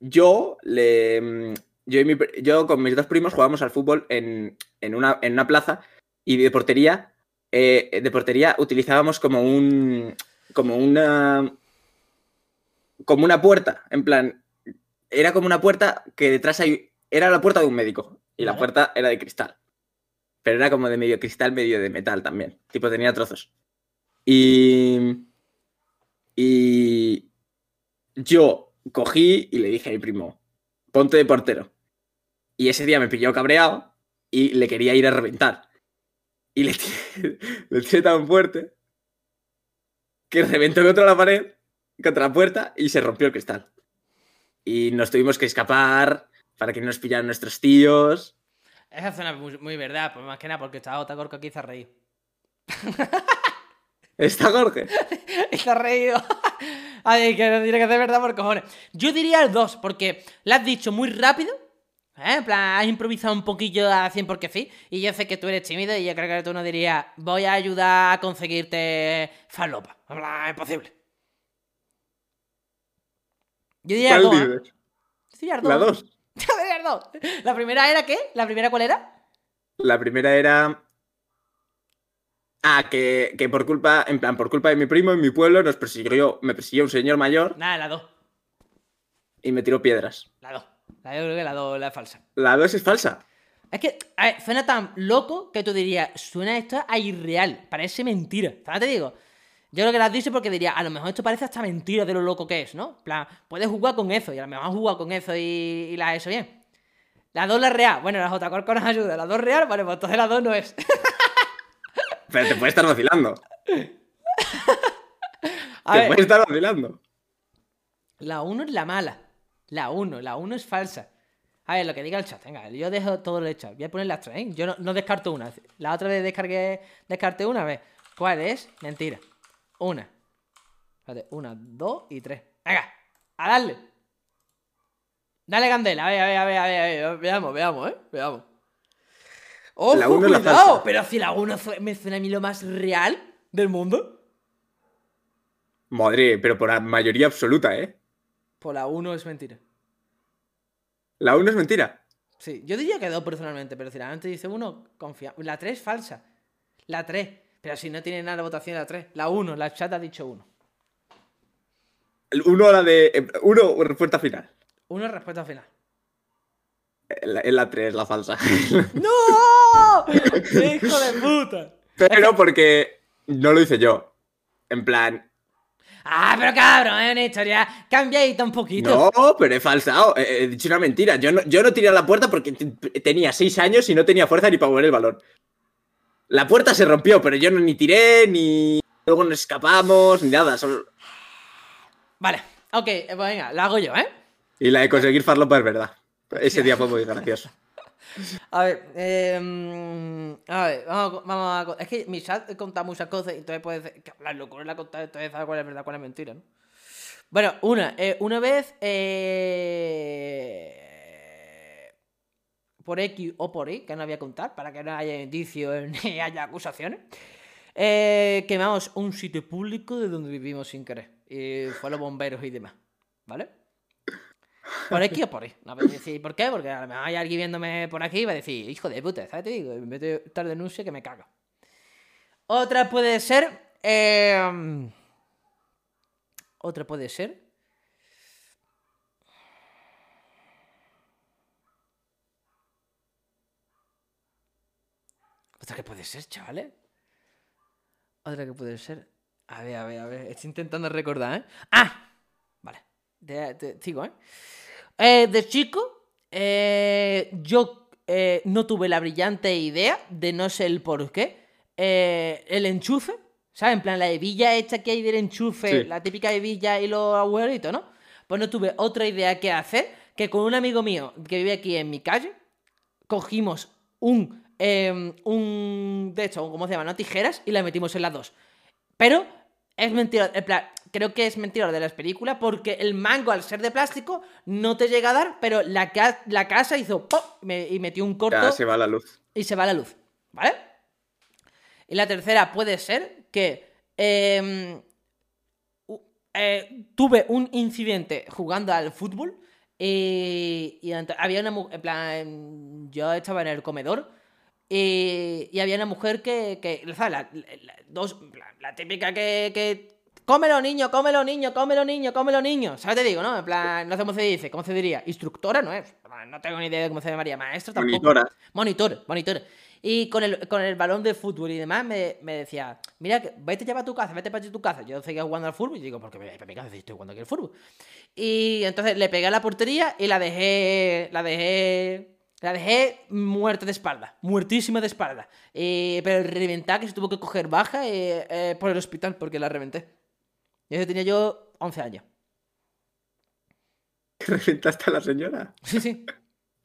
yo le. mm, Yo, y mi yo con mis dos primos jugábamos al fútbol en, en una, en una plaza y de portería. eh, de portería utilizábamos como un. como una. como una puerta. En plan. Era como una puerta que detrás hay. Era la puerta de un médico. Y la puerta era de cristal. Pero era como de medio cristal, medio de metal también. Tipo, tenía trozos. Y. Y. Yo cogí y le dije a mi primo, ponte de portero. Y ese día me pilló cabreado y le quería ir a reventar. Y le tiré, (laughs) le tiré tan fuerte que reventó contra la pared, contra la puerta y se rompió el cristal. Y nos tuvimos que escapar para que no nos pillaran nuestros tíos. Esa zona es muy, muy verdad, pues más que nada porque estaba otra corca que hizo reír. Está Jorge. (laughs) Está (laughs) reído. (laughs) Ay, que no tiene que ser verdad por cojones. Yo diría el 2, porque lo has dicho muy rápido. ¿eh? En plan, has improvisado un poquillo a 100 porque sí. Y yo sé que tú eres tímido y yo creo que tú no dirías, voy a ayudar a conseguirte falopa. En plan, es posible. Yo diría ¿Cuál 2. dices? Yo diría el La 2. 2. Yo diría el 2. ¿La primera era qué? ¿La primera cuál era? La primera era. Ah, que, que por culpa, en plan, por culpa de mi primo en mi pueblo nos persiguió, me persiguió un señor mayor Nada, la 2. y me tiró piedras. La 2. La, yo creo que la 2 la es falsa. La 2 es falsa. Es que, a ver, suena tan loco que tú dirías, suena esto a irreal, parece mentira. ¿Sabes? Te digo, yo creo que lo has dicho porque diría, a lo mejor esto parece hasta mentira de lo loco que es, ¿no? En plan, puedes jugar con eso y a lo mejor jugado con eso y, y la hecho bien. La 2 la real, bueno, la J Corco nos ayuda. La 2 real, vale, pues entonces la 2 no es. (laughs) Pero te puede estar vacilando. (laughs) A te ver, puede estar vacilando. la 1 es la mala. La 1, la 1 es falsa. A ver, lo que diga el chat, venga, yo dejo todo lo hecho. Voy a poner las tres, ¿eh? Yo no, no descarto una. La otra vez descargué, descarté una, a ver. ¿Cuál es? Mentira. Una. Espérate, una, dos y tres. Venga, a darle. Dale candela, a ver, a ver, a ver, a ver, a ver. Veamos, veamos, ¿eh? Veamos. ¡Ojo, La uno la cuidado! falsa. Pero si la 1 me suena a mí lo más real del mundo. Madre, pero por la mayoría absoluta, ¿eh? Pues la 1 es mentira. La 1 es mentira. Sí, yo diría que dos personalmente, pero si la gente dice uno, confía. La 3 es falsa. La 3. Pero si no tiene nada de votación la 3. La 1, la chat ha dicho 1. El 1 la de. 1 respuesta final. 1 respuesta final. Es la- es la 3, la falsa. (laughs) ¡No! ¡Hijo de puta! pero porque no lo hice yo. En plan. Ah, pero cabrón, es una historia cambiadita un poquito. No, pero he falsado. He, he dicho una mentira. Yo no, yo no tiré a la puerta porque tenía 6 años y no tenía fuerza ni para mover el balón. La puerta se rompió, pero yo no ni tiré, ni. Luego nos escapamos, ni nada. solo- Vale, ok, eh, pues venga, lo hago yo, ¿eh? Y la de conseguir farlopa es verdad. Ese día fue muy gracioso. (laughs) A ver, eh, a ver, vamos, a- vamos a... Es que mi chat contado muchas cosas y entonces puede ser... que La locura la contar, entonces sabe cuál es verdad, cuál es mentira, ¿no? Bueno, una, eh, una vez... eh, por X o por Y, que no voy a contar, para que no haya indicios (laughs) ni haya acusaciones, eh, quemamos un sitio público de donde vivimos sin querer. Y fue los bomberos y demás, ¿vale? Por aquí o por ahí. No voy a decir por qué, porque a lo mejor hay alguien viéndome por aquí y va a decir, hijo de puta, ¿sabes? Te digo, en vez de denuncia que me cago. Otra puede ser. eh, Otra puede ser. Otra que puede ser, chavales. Otra que puede ser. A ver, a ver, a ver. Estoy intentando recordar, ¿eh? ¡Ah! Vale. Te, te- sigo, ¿eh? Eh, de chico, eh, yo eh, no tuve la brillante idea de no sé el por qué. eh, el enchufe, ¿sabes? En plan, la hebilla hecha que hay del enchufe, Sí. la típica hebilla y los agujeritos, ¿no? Pues no tuve otra idea que hacer que con un amigo mío que vive aquí en mi calle, cogimos un, eh, un, de hecho, ¿cómo se llama? No tijeras y la metimos en las dos. Pero es mentira, en plan, creo que es mentira de las películas porque el mango al ser de plástico no te llega a dar, pero la, ca- la casa hizo ¡pop! y metió un corto Ya se va la luz. y se va la luz, ¿vale? Y la tercera puede ser que eh, u- eh, tuve un incidente jugando al fútbol y, y había una mujer, en plan, yo estaba en el comedor y, y había una mujer que, que ¿sabes? La, la- la- dos, la, la típica que, que cómelo niño, cómelo niño, cómelo niño, cómelo niño, ¿sabes? Te digo, ¿no? En plan, no sé cómo se dice, ¿cómo se diría? Instructora no es, no tengo ni idea de cómo se llamaría, maestra tampoco. Monitora. Monitor, monitor. Y con el, con el balón de fútbol y demás me, me decía, mira, vete ya para tu casa, vete para tu casa. Yo seguía jugando al fútbol y digo, porque para mi casa si estoy jugando aquí al fútbol. Y entonces le pegué a la portería y la dejé, la dejé, la dejé muerta de espalda, muertísima de espalda. Eh, pero reventada que se tuvo que coger baja eh, eh, por el hospital porque la reventé. Y eso tenía yo 11 años. (laughs) ¿Reventaste a la señora? Sí, sí.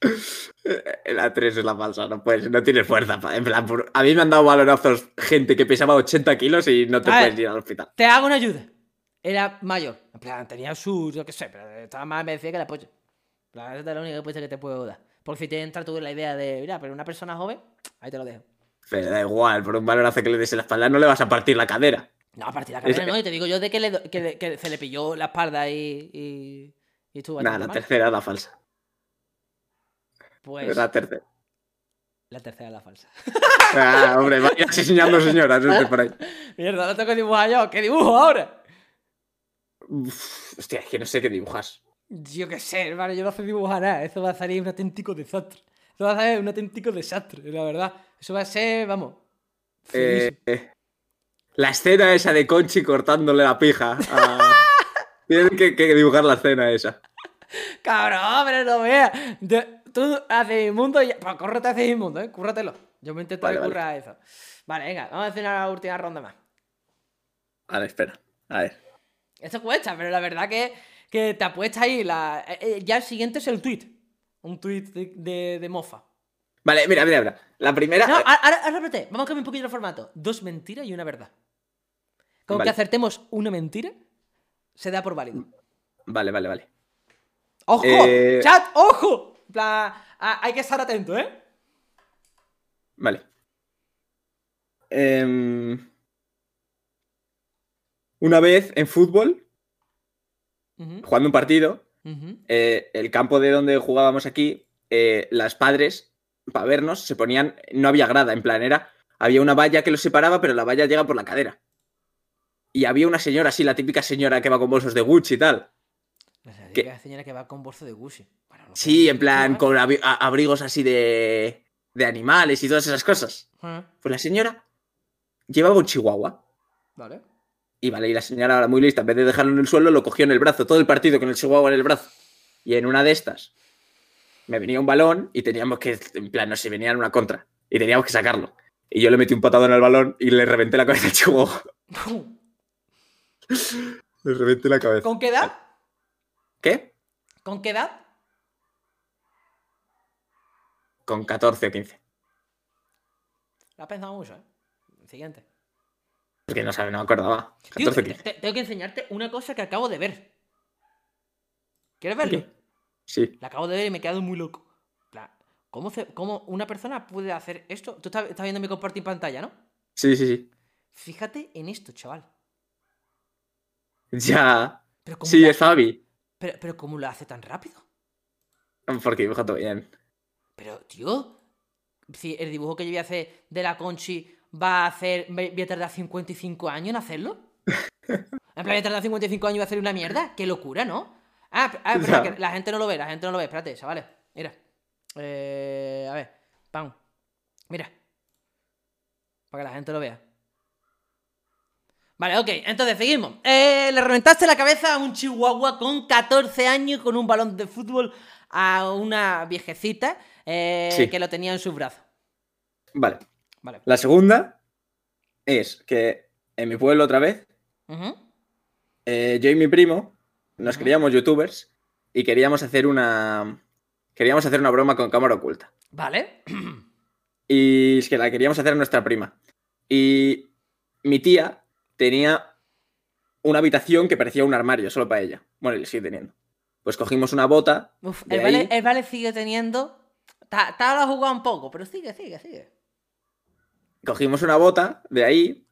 (laughs) La 3 es la falsa, no puedes, no tienes fuerza. En plan, a mí me han dado balonazos gente que pesaba 80 kilos y no te A ver. puedes ir al hospital. Te hago una ayuda. Era mayor. En plan, tenía su. Yo qué sé, pero estaba más me decía que la polla. En plan, esa es la única respuesta que te puedo dar. Porque si te entra tú la idea de, mira, pero una persona joven, ahí te lo dejo. Pero da igual, por un balonazo que le des en la espalda no le vas a partir la cadera. No, a partir la cadera Es- no, y te digo yo de que, le do- que, le- que se le pilló la espalda y. y, y Nada, la mal. tercera es la falsa. Pues La tercera. la tercera es la falsa. (laughs) Ah, hombre, vaya asesinando señoras usted por ahí. Mierda, lo tengo que dibujar yo. ¿Qué dibujo ahora? Uf, hostia, es que no sé qué dibujas. Yo qué sé, hermano, yo no sé dibujar nada. Eso va a salir un auténtico desastre. Eso va a ser un auténtico desastre, la verdad. Eso va a ser, vamos. Eh, la escena esa de Conchi cortándole la pija. a- (laughs) Tienes que, que dibujar la escena esa. Cabrón, pero no veas. Tú haces inmundo y. Pues córrete haces inmundo, eh. Cúrratelo. Yo me intento Vale, vale. currar eso. Vale, venga, vamos a hacer una última ronda más. Vale, espera. A ver. Esto cuesta, pero la verdad que, que te apuestas ahí. La... eh, eh, ya el siguiente es el tweet. Un tweet de, de, de mofa. Vale, mira, mira, mira. La primera. No, ahora, ahora, ahora espérate, vamos a cambiar un poquito el formato. Dos mentiras y una verdad. Con Vale. que acertemos una mentira, se da por válido. Vale, vale, vale. ¡Ojo! Eh, ¡Chat! ¡Ojo! Ah, hay que estar atento, ¿eh? Vale. Em, Una vez en fútbol, Jugando un partido, eh, el campo de donde jugábamos aquí, eh, las padres, para vernos, se ponían. No había grada, en plan, era. Había una valla que los separaba, pero la valla llega por la cadera. Y había una señora, así, la típica señora que va con bolsos de Gucci y tal. O sea, ¿Qué? diga la señora que va con bolso de Gucci. Bueno, no Sí, en plan, ¿no? con abrigos así de. de animales y todas esas cosas. Ah, Pues la señora llevaba un chihuahua. Vale. Y vale, y la señora era muy lista, en vez de dejarlo en el suelo, lo cogió en el brazo, todo el partido con el chihuahua en el brazo. Y en una de estas, me venía un balón y teníamos que, en plan, no sé, venía en una contra. Y teníamos que sacarlo. Y yo le metí un patadón al balón y le reventé la cabeza al chihuahua. (laughs) Le reventé la cabeza. ¿Con qué edad? ¿Qué? ¿Con qué edad? Con 14 o 15. Lo has pensado mucho, ¿eh? Siguiente. Porque no sabe, no me acordaba. Tío, 14 o te- 15. te- tengo que enseñarte una cosa que acabo de ver. ¿Quieres verlo? Sí. La acabo de ver y me he quedado muy loco. ¿Cómo, se- cómo una persona puede hacer esto? Tú estás, estás viendo mi compartir pantalla, ¿no? Sí, sí, sí. Fíjate en esto, chaval. Ya. Pero ¿cómo, Sí, es Fabi. pero, pero ¿cómo lo hace tan rápido? Porque dibuja todo bien. Pero, tío, si el dibujo que yo voy a hacer de la Conchi va a hacer. voy a tardar 55 años en hacerlo. (laughs) En plan, voy a tardar 55 años en hacer una mierda. Qué locura, ¿no? Ah, ah, (laughs) espera, Ya. que la gente no lo ve, la gente no lo ve. Espérate, chavales. Mira. Eh, a ver. Pam. Mira. Para que la gente lo vea. Vale, ok, entonces seguimos. Eh, le reventaste la cabeza a un chihuahua con 14 años con un balón de fútbol a una viejecita eh, Sí. que lo tenía en sus brazos. Vale. Vale. La segunda es que en mi pueblo otra vez, eh, yo y mi primo nos creíamos youtubers y queríamos hacer una. Queríamos hacer una broma con cámara oculta. Vale. Y es que la queríamos hacer a nuestra prima. Y mi tía tenía una habitación que parecía un armario solo para ella. Bueno, y le sigue teniendo. Pues cogimos una bota. Uf, el, vale, el Vale sigue teniendo. Está ahora jugado un poco, pero sigue, sigue, sigue. Cogimos una bota de ahí.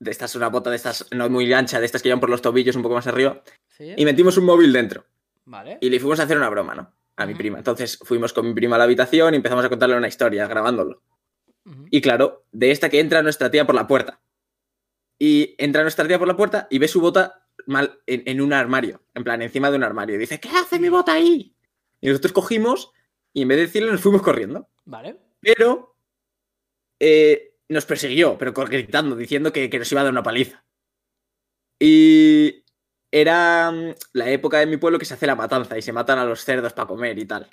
De estas, una bota de estas, no muy ancha, de estas que llevan por los tobillos un poco más arriba. Sí. Y metimos un móvil dentro. Vale. Y le fuimos a hacer una broma, ¿no? A mi prima. Entonces fuimos con mi prima a la habitación y empezamos a contarle una historia, grabándolo. Ujú. Y claro, de esta que entra nuestra tía por la puerta. Y entra nuestra tía por la puerta y ve su bota mal en, en un armario. En plan, encima de un armario. Y dice, ¿qué hace mi bota ahí? Y nosotros cogimos y en vez de decirle nos fuimos corriendo. Vale. Pero eh, nos persiguió, pero gritando, diciendo que, que nos iba a dar una paliza. Y era mm, la época de mi pueblo que se hace la matanza y se matan a los cerdos para comer y tal.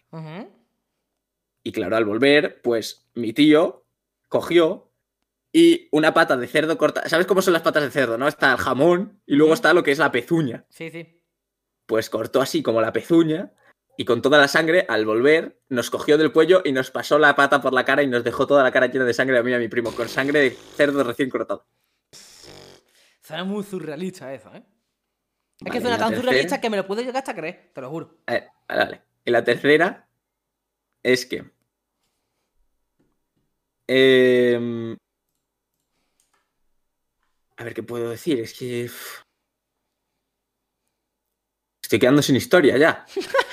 Y claro, al volver, pues mi tío cogió y una pata de cerdo corta. ¿Sabes cómo son las patas de cerdo, no? Está el jamón y luego está lo que es la pezuña. Sí, sí. Pues cortó así como la pezuña y con toda la sangre, al volver, nos cogió del cuello y nos pasó la pata por la cara y nos dejó toda la cara llena de sangre a mí y a mi primo, con sangre de cerdo recién cortado. Suena muy surrealista eso, ¿eh? Es Vale, que y suena tan tercera- surrealista que me lo puedo llegar hasta a creer, te lo juro. A ver, vale, vale. Y la tercera es que. em, a ver qué puedo decir. Es que. Estoy quedando sin historia ya. (laughs)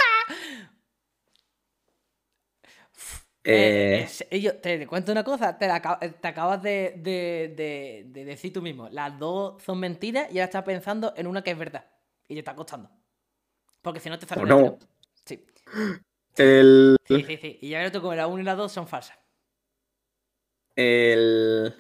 Eh, Eh, ello- te cuento una cosa, te, la te acabas de, de- de- de decir tú mismo. Las dos son mentiras y ahora estás pensando en una que es verdad. Y te está costando. Porque si no te sale ¿O no? Sí, el. sí, sí, sí. Y ya verás tú como la 1 y la 2 son falsas. El.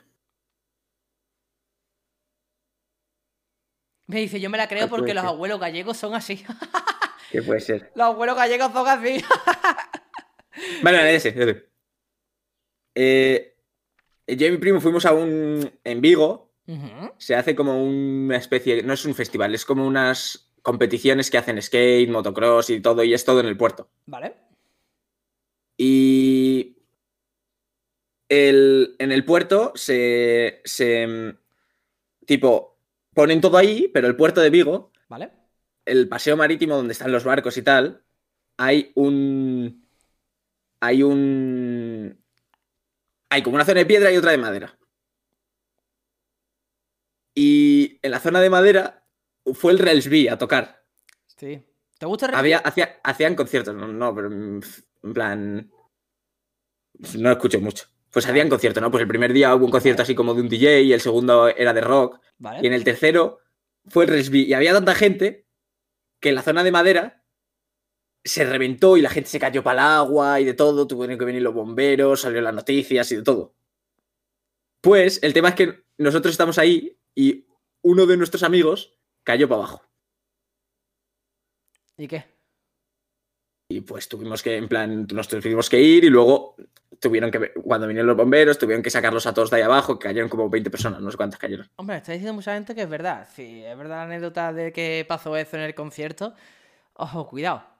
Me dice, yo me la creo ¿Cuál porque los abuelos gallegos son así. (laughs) ¿Qué puede ser? los abuelos gallegos son así. (laughs) Vale, vale, ese, ese. Eh, yo y mi primo fuimos a un. En Vigo, se hace como una especie, no es un festival, es como unas competiciones que hacen skate, motocross y todo, y es todo en el puerto. Vale. Y el- en el puerto se, se, tipo, ponen todo ahí, pero el puerto de Vigo, Vale. el paseo marítimo donde están los barcos y tal, hay un, hay un, hay como una zona de piedra y otra de madera. Y en la zona de madera fue el Relsby a tocar. Sí. ¿Te gusta el Había, hacía- hacían conciertos, no, no, pero en plan. No escuché mucho. Pues hacían conciertos, ¿no? Pues el primer día hubo un concierto así como de un DJ, y el segundo era de rock, Vale. y en el tercero fue el Resby. Y había tanta gente que en la zona de madera se reventó y la gente se cayó para el agua y de todo. Tuvieron que venir los bomberos, salió las noticias y de todo. Pues el tema es que nosotros estamos ahí y uno de nuestros amigos cayó para abajo. ¿Y qué? Y pues tuvimos que, en plan, nos tuvimos que ir y luego tuvieron que, cuando vinieron los bomberos, tuvieron que sacarlos a todos de ahí abajo, que cayeron como 20 personas, no sé cuántas cayeron. Hombre, está diciendo mucha gente que es verdad. Sí, es verdad la anécdota de que pasó eso en el concierto. Ojo, cuidado.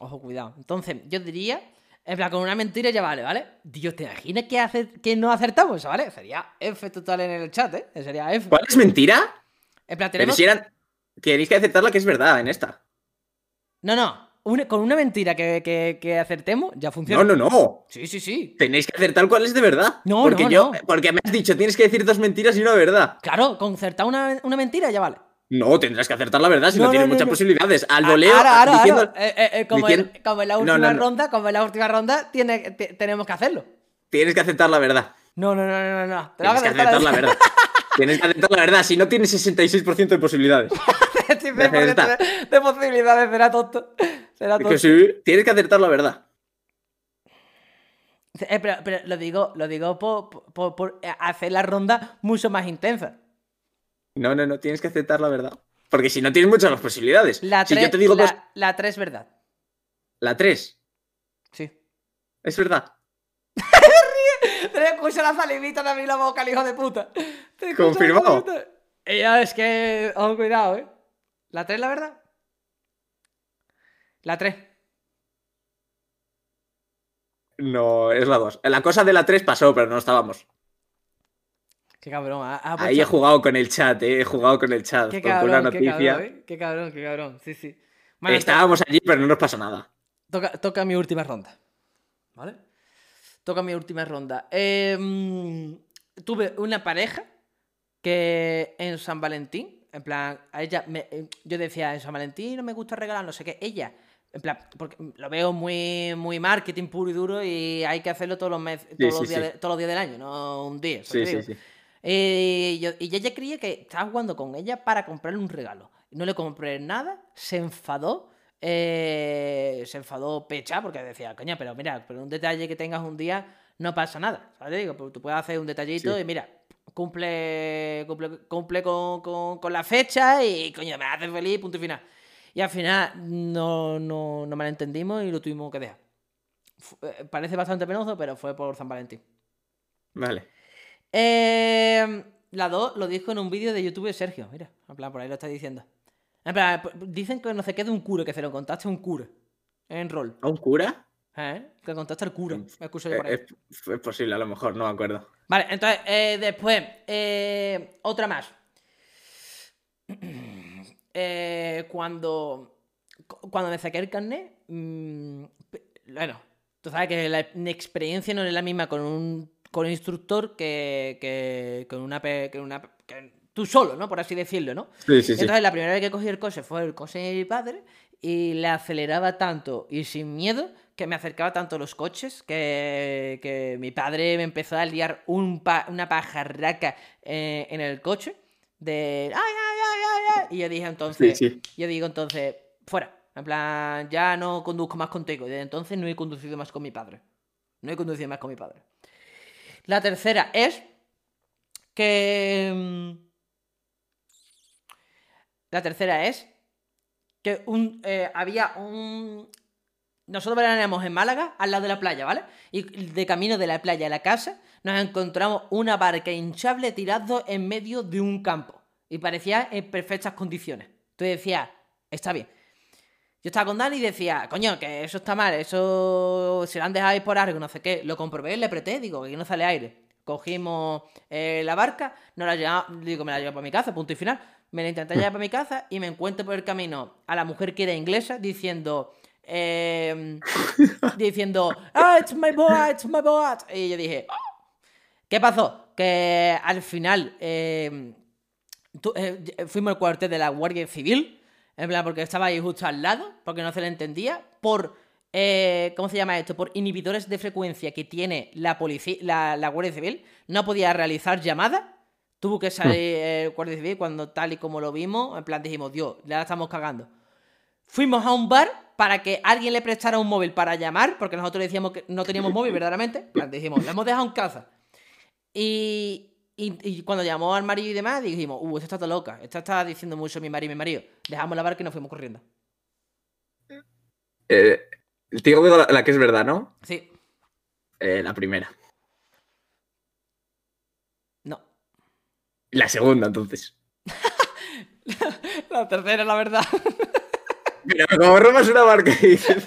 Ojo, cuidado. Entonces, yo diría, en plan, con una mentira ya vale, ¿vale? Dios, ¿te imaginas que, hace, que no acertamos, ¿vale? Sería F total en el chat, ¿eh? Sería F. ¿Cuál es mentira? En plan, Pero tenemos... si eran. Tenéis que aceptar la que es verdad en esta. No, no. una- con una mentira que, que- que acertemos, ya funciona. No, no, no. Sí, sí, sí. Tenéis que acertar cuál es de verdad. No, porque no, yo, no. Porque me has dicho, tienes que decir dos mentiras y una verdad. Claro, concertar una, una mentira ya vale. No, tendrás que acertar la verdad si no, No, no, tienes no, muchas posibilidades. Al voleo, ahora, ahora, diciendo. ahora. Eh, eh, eh, como, en- diciendo- como en la última ronda, como en la última ronda, tiene, te- tenemos que hacerlo. Tienes que aceptar la verdad. No, no, no, no, no. Tienes que aceptar la verdad. Tienes que aceptar la verdad. Si no tienes 66% de posibilidades. (laughs) De de, de posibilidades, será tonto. Será Es tonto. que sí, tienes que acertar la verdad. Eh, pero, pero lo digo, lo digo por, por- por hacer la ronda mucho más intensa. No, no, no, tienes que aceptar la verdad. Porque si no tienes muchas más posibilidades. La si 3 yo te digo dos, la, tres es verdad. la 3 Sí. es verdad. (laughs) Te escucho la salivita de la boca, el hijo de puta. Confirmado. ya es que. Ojo, cuidado, eh. ¿La 3 la verdad? La 3. No, es la 2. La cosa de la 3 pasó, pero no estábamos. Qué cabrón. ha- ha Ahí he jugado con el chat, eh, he jugado con el chat. Qué con cabrón, una qué noticia. cabrón, eh. Qué cabrón, qué cabrón. Sí, sí. Estábamos allí, pero no nos pasa nada. Toca, toca mi última ronda. ¿Vale? Toca mi última ronda. Em, tuve una pareja que en San Valentín, en plan, a ella, me- eh, yo decía, en San Valentín no me gusta regalar, no sé qué. Ella, en plan, porque lo veo muy, muy marketing puro y duro y hay que hacerlo todos los meses, todos, sí, los, días sí. de- todos los días del año, no un día. Sí, sí, sí. Eh, yo- y ella creía que estaba jugando con ella para comprarle un regalo. No le compré nada, se enfadó. eh, se enfadó pecha porque decía, coña, pero mira, pero un detalle que tengas un día no pasa nada. ¿Sabes? Digo, pues tú puedes hacer un detallito Sí. y mira, cumple, cumple, cumple con, con- con la fecha y coño, me hace feliz, punto y final. Y al final no, no, no malentendimos y lo tuvimos que dejar. Eh, parece bastante penoso, pero fue por San Valentín. Vale. Eh, la 2 lo dijo en un vídeo de YouTube de Sergio. Mira, en plan, por ahí lo está diciendo. En plan, dicen que no se quede un cura, que se lo contaste a un cura. en rol. ¿A un cura? ¿Eh? Que contaste al cura. Me escucho yo por ahí. Es, es posible, a lo mejor, no me acuerdo. Vale, entonces, eh, después, eh, otra más. (clears throat) Eh, cuando, cuando me saqué el carnet, mm, bueno, tú sabes que la, mi experiencia no es la misma con un, con un instructor que, que con una, que una que tú solo, ¿no? Por así decirlo, ¿no? Sí, sí, sí. Entonces, la primera vez que cogí el coche fue el coche de mi padre y le aceleraba tanto y sin miedo que me acercaba tanto a los coches que, que mi padre me empezó a liar un pa- una pajarraca eh, en el coche de ¡ay, ay, ay, ay, ay! Y yo dije Sí, entonces, sí. yo digo entonces, fuera. En plan, ya no conduzco más contigo. Y desde entonces no he conducido más con mi padre. No he conducido más con mi padre. La tercera es que... mm, La tercera es que un, eh, había un... Nosotros veraneamos en Málaga, al lado de la playa, ¿vale? Y de camino de la playa a la casa, nos encontramos una barca hinchable tirado en medio de un campo. Y parecía en perfectas condiciones. Entonces decía, está bien. Yo estaba con Dani y decía, coño, que eso está mal, eso se lo han dejado ahí por algo, no sé qué. Lo comprobé, le apreté, digo, que no sale aire. Cogimos eh, la barca, no la llevamos, digo, me la llevo para mi casa, punto y final. Me la intenté llevar para mi casa y me encuentro por el camino a la mujer que era inglesa diciendo, eh, (laughs) diciendo, ah, it's my boat, it's my boat. Y yo dije, ¿qué pasó? Que al final eh, tu- eh, fuimos al cuartel de la Guardia Civil, en plan, porque estaba ahí justo al lado, porque no se le entendía, por, eh, ¿cómo se llama esto? Por inhibidores de frecuencia que tiene la, policía, la, la Guardia Civil, no podía realizar llamadas, tuvo que salir eh, Guardia Civil cuando tal y como lo vimos, en plan dijimos, Dios, ya la estamos cagando. Fuimos a un bar para que alguien le prestara un móvil para llamar, porque nosotros decíamos que no teníamos móvil verdaderamente, en plan, dijimos, lo hemos dejado en casa. Y, y- y cuando llamó al marido y demás, dijimos, uh, esta está toda loca. Esta está diciendo mucho mi marido y mi marido. Dejamos la barca y nos fuimos corriendo. Eh, digo la, la que es verdad, ¿no? Sí, Eh, la primera. no. La segunda, entonces. (laughs) La tercera, la verdad. Mira, como robas una barca y dices.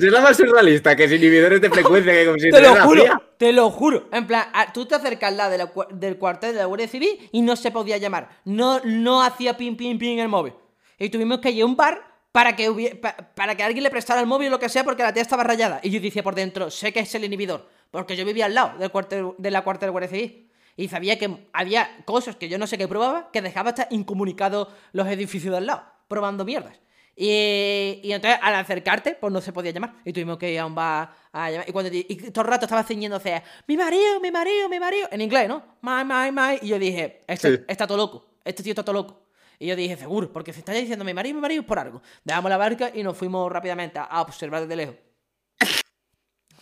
La más surrealista, que es inhibidores de frecuencia, que si te lo juro, fría. te lo juro. En plan, tú te acercas al lado de la cua- del cuartel de la Guardia Civil y no se podía llamar. No, no hacía pin, pin, pin el móvil. Y tuvimos que ir a un bar para que, para que alguien le prestara el móvil o lo que sea porque la tía estaba rayada. Y yo decía por dentro, sé que es el inhibidor. Porque yo vivía al lado del cuartel, de la cuartel de la Guardia Civil. Y sabía que había cosas que yo no sé qué probaba que dejaba hasta incomunicados los edificios de al lado, probando mierdas. Y, y entonces al acercarte, pues no se podía llamar. Y tuvimos que ir a un bar a llamar. Y, cuando, y todo el rato estaba ceñiéndose, mi marido, mi marido, mi marido. En inglés, ¿no? My, my, my. Y yo dije, este Sí. está todo loco. Este tío está todo loco. Y yo dije, seguro, porque se está diciendo mi marido, mi marido es por algo. Dejamos la barca y nos fuimos rápidamente a, observar desde lejos.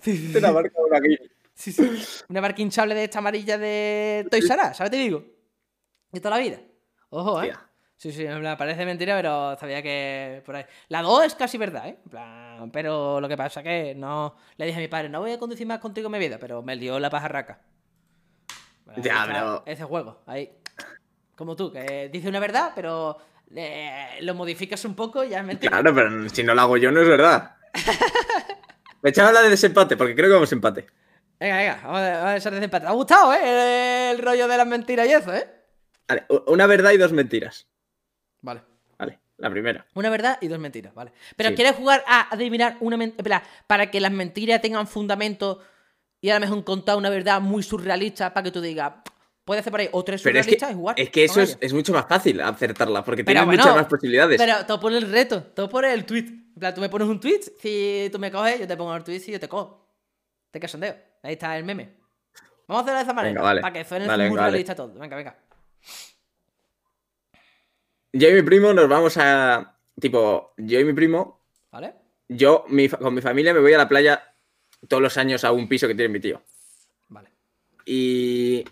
(laughs) Una barca aquí. Sí, sí. Una barca hinchable de esta amarilla de Toy Us, ¿sabes? Te digo. De toda la vida. Ojo, ¿eh? Sí, sí, plan, parece mentira, pero sabía que por ahí. La 2 es casi verdad, ¿eh? En plan, pero lo que pasa que no. Le dije a mi padre, no voy a conducir más contigo en mi vida, pero me lió la pajarraca. Bueno, Ya, pero- Ese juego, ahí. Como tú, que dice una verdad, pero eh, lo modificas un poco y ya es mentira. Claro, pero si no lo hago yo, no es verdad. (laughs) Me echaba la de desempate, porque creo que vamos empate. Venga, venga, vamos a, a echar desempate. ¿Te ha gustado, eh? El, el rollo de las mentiras y eso, ¿eh? Vale, una verdad y dos mentiras. Vale. Vale, la primera. Una verdad y dos mentiras, ¿vale? Pero Sí. ¿quieres jugar a adivinar una mentira para que las mentiras tengan fundamento y a lo mejor contar una verdad muy surrealista para que tú digas, puede hacer por ahí o tres Pero es que, surrealistas y jugar? es que eso es, es mucho más fácil acertarla, porque Pero tienes bueno, muchas más posibilidades. Pero todo por el reto, todo por el tweet. En plan, tú me pones un tweet, si tú me coges, yo te pongo el tweet y yo te cojo. Te casondeo. Ahí está el meme. Vamos a hacerlo de esa manera, Venga, vale. para que suene Vale, muy venga, vale. realista todo. Venga, venga. Yo y mi primo nos vamos a. Tipo, yo y mi primo, ¿Vale? yo mi con mi familia me voy a la playa todos los años a un piso que tiene mi tío. Vale. Y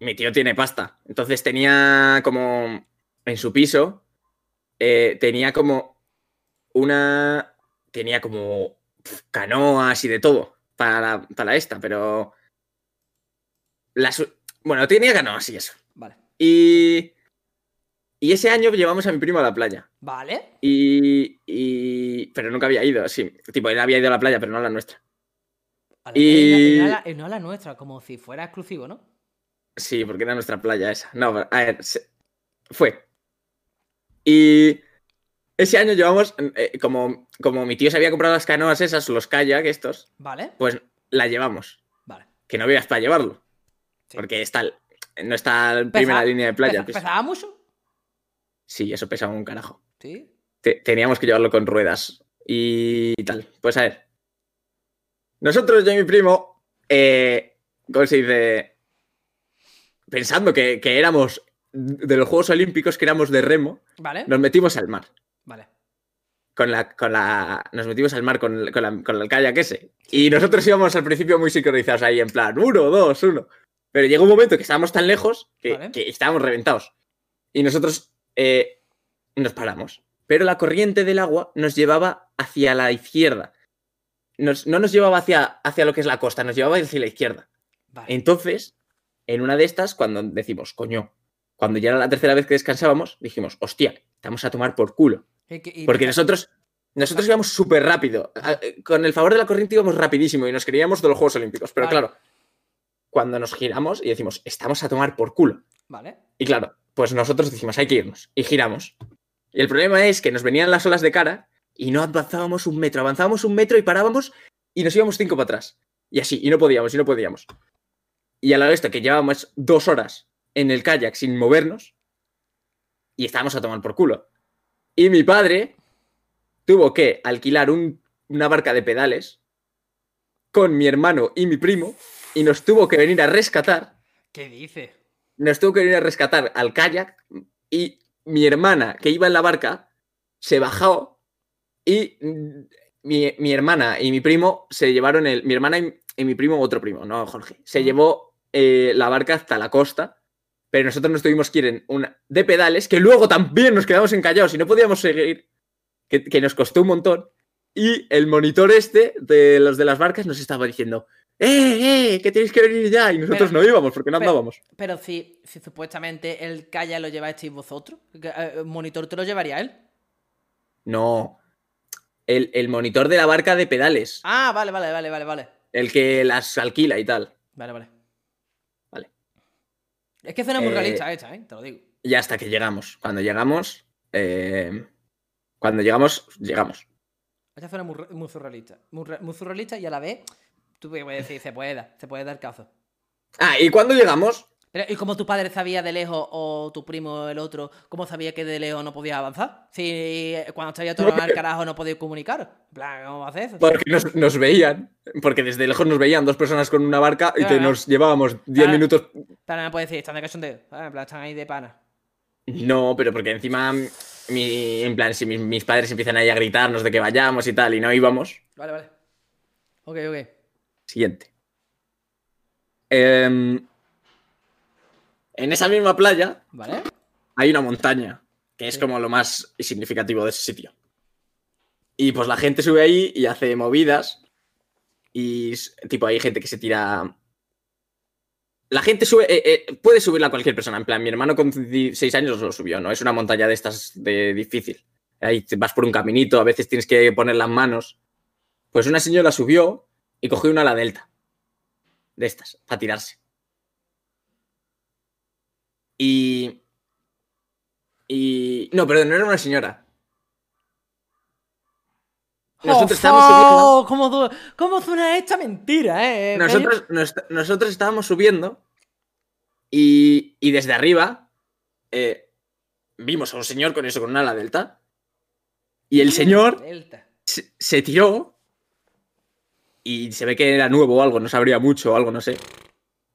mi tío tiene pasta. Entonces tenía como. En su piso. eh, tenía como. Una. Tenía como. Canoas y de todo. Para, para esta, pero. Las, bueno, tenía canoas y eso. Vale. Y. Y ese año llevamos a mi primo a la playa. Vale. Y, y pero nunca había ido, sí. Tipo, él había ido a la playa, pero no a la nuestra. A la- Y- no a la- y no a la nuestra, como si fuera exclusivo, ¿no? Sí, porque era nuestra playa esa. No, pero, a ver, se- fue. Y ese año llevamos, eh, como, como mi tío se había comprado las canoas esas, los kayak estos, Vale, pues la llevamos. vale. Que no habías para llevarlo. Sí. Porque está, no está en primera línea de playa. ¿Pesa-. ¿Pesaba mucho? Sí, eso pesaba un carajo. Sí. Te- teníamos que llevarlo con ruedas y tal. Pues a ver. Nosotros, yo y mi primo, eh, ¿cómo se dice? Pensando que, que éramos de los Juegos Olímpicos, que éramos de remo, Vale, nos metimos al mar. vale. Con la, con la, nos metimos al mar con, con, la, con el kayak ese. Y nosotros íbamos al principio muy sincronizados ahí, en plan, uno, dos, uno. Pero llegó un momento que estábamos tan lejos que, Vale. que estábamos reventados. Y nosotros eh, nos paramos. Pero la corriente del agua nos llevaba hacia la izquierda. Nos- no nos llevaba hacia, hacia lo que es la costa, nos llevaba hacia la izquierda. vale. Entonces, en una de estas, cuando decimos, coño, cuando ya era la tercera vez que descansábamos, dijimos, hostia, estamos a tomar por culo. Porque nosotros, nosotros íbamos súper rápido. Eh, Con el favor de la corriente íbamos rapidísimo y nos creíamos de los Juegos Olímpicos. Pero Vale. claro, cuando nos giramos y decimos, estamos a tomar por culo. Vale. Y claro, pues nosotros decimos, hay que irnos. Y giramos. Y el problema es que nos venían las olas de cara y no avanzábamos un metro. Avanzábamos un metro y parábamos y nos íbamos cinco para atrás. Y así, y no podíamos, y no podíamos. Y a la vez que llevábamos dos horas en el kayak sin movernos y estábamos a tomar por culo. Y mi padre tuvo que alquilar un- una barca de pedales con mi hermano y mi primo y nos tuvo que venir a rescatar ¿Qué dice? Nos tuvo que venir a rescatar al kayak y mi hermana, que iba en la barca, se bajó y mi, mi hermana y mi primo se llevaron el... Mi hermana y, y mi primo, otro primo, no Jorge, se llevó eh, la barca hasta la costa, pero nosotros nos tuvimos que ir en una de pedales, que luego también nos quedamos encallados y no podíamos seguir, que, que nos costó un montón. Y el monitor este de los de las barcas nos estaba diciendo, ¡eh, eh! Que tenéis que venir ya. Y nosotros Pero- no íbamos porque no pero- andábamos. Pero si, si supuestamente el kayak lo llevasteis vosotros, eh, el monitor te lo llevaría él. No. El, el monitor de la barca de pedales. Ah, vale, vale, vale, vale, vale. El que las alquila y tal. Vale, vale. Vale. Es que suena muy Eh, realista esta, ¿eh? Te lo digo. Y hasta que llegamos. Cuando llegamos. eh, cuando llegamos, llegamos. Esta suena muy, muy surrealista. Muy, muy surrealista y a la vez, tú puedes decir, se puede dar, se puede dar caso. Ah, y cuando llegamos. Pero, ¿y cómo tu padre sabía de lejos o tu primo el otro, cómo sabía que de lejos no podía avanzar? Si eh, cuando estáis todo al (laughs) carajo no podéis comunicar. En plan, ¿cómo haces eso? Porque nos, nos veían. Porque desde lejos nos veían dos personas con una barca y que Claro. nos llevábamos 10 Ah. minutos. Me puedes decir, están de cachondeo. Ah, En plan, están ahí de pana. No, pero porque encima. Mi, en plan, si mis, mis padres empiezan ahí a gritarnos de que vayamos y tal y no íbamos. Vale, vale. Ok, ok. Siguiente. Em, en esa misma playa Vale. hay una montaña, que es como lo más significativo de ese sitio. Y pues la gente sube ahí y hace movidas. Y tipo, hay gente que se tira. La gente sube, eh, eh, puede subirla cualquier persona. En plan, mi hermano con 16 años lo subió, ¿no? Es una montaña de estas de difícil. Ahí vas por un caminito, a veces tienes que poner las manos. Pues una señora subió y cogió una ala delta. De estas, para tirarse. Y. Y. No, perdón, no era una señora. Nosotros Oh, estábamos subiendo. ¿Cómo, ¿Cómo suena esta mentira, eh? Nosotros, nos- nosotros estábamos subiendo y, y desde arriba eh, vimos a un señor con eso, con una ala delta. Y el señor Delta. se, se tiró y se ve que era nuevo o algo, no sabría mucho o algo, no sé.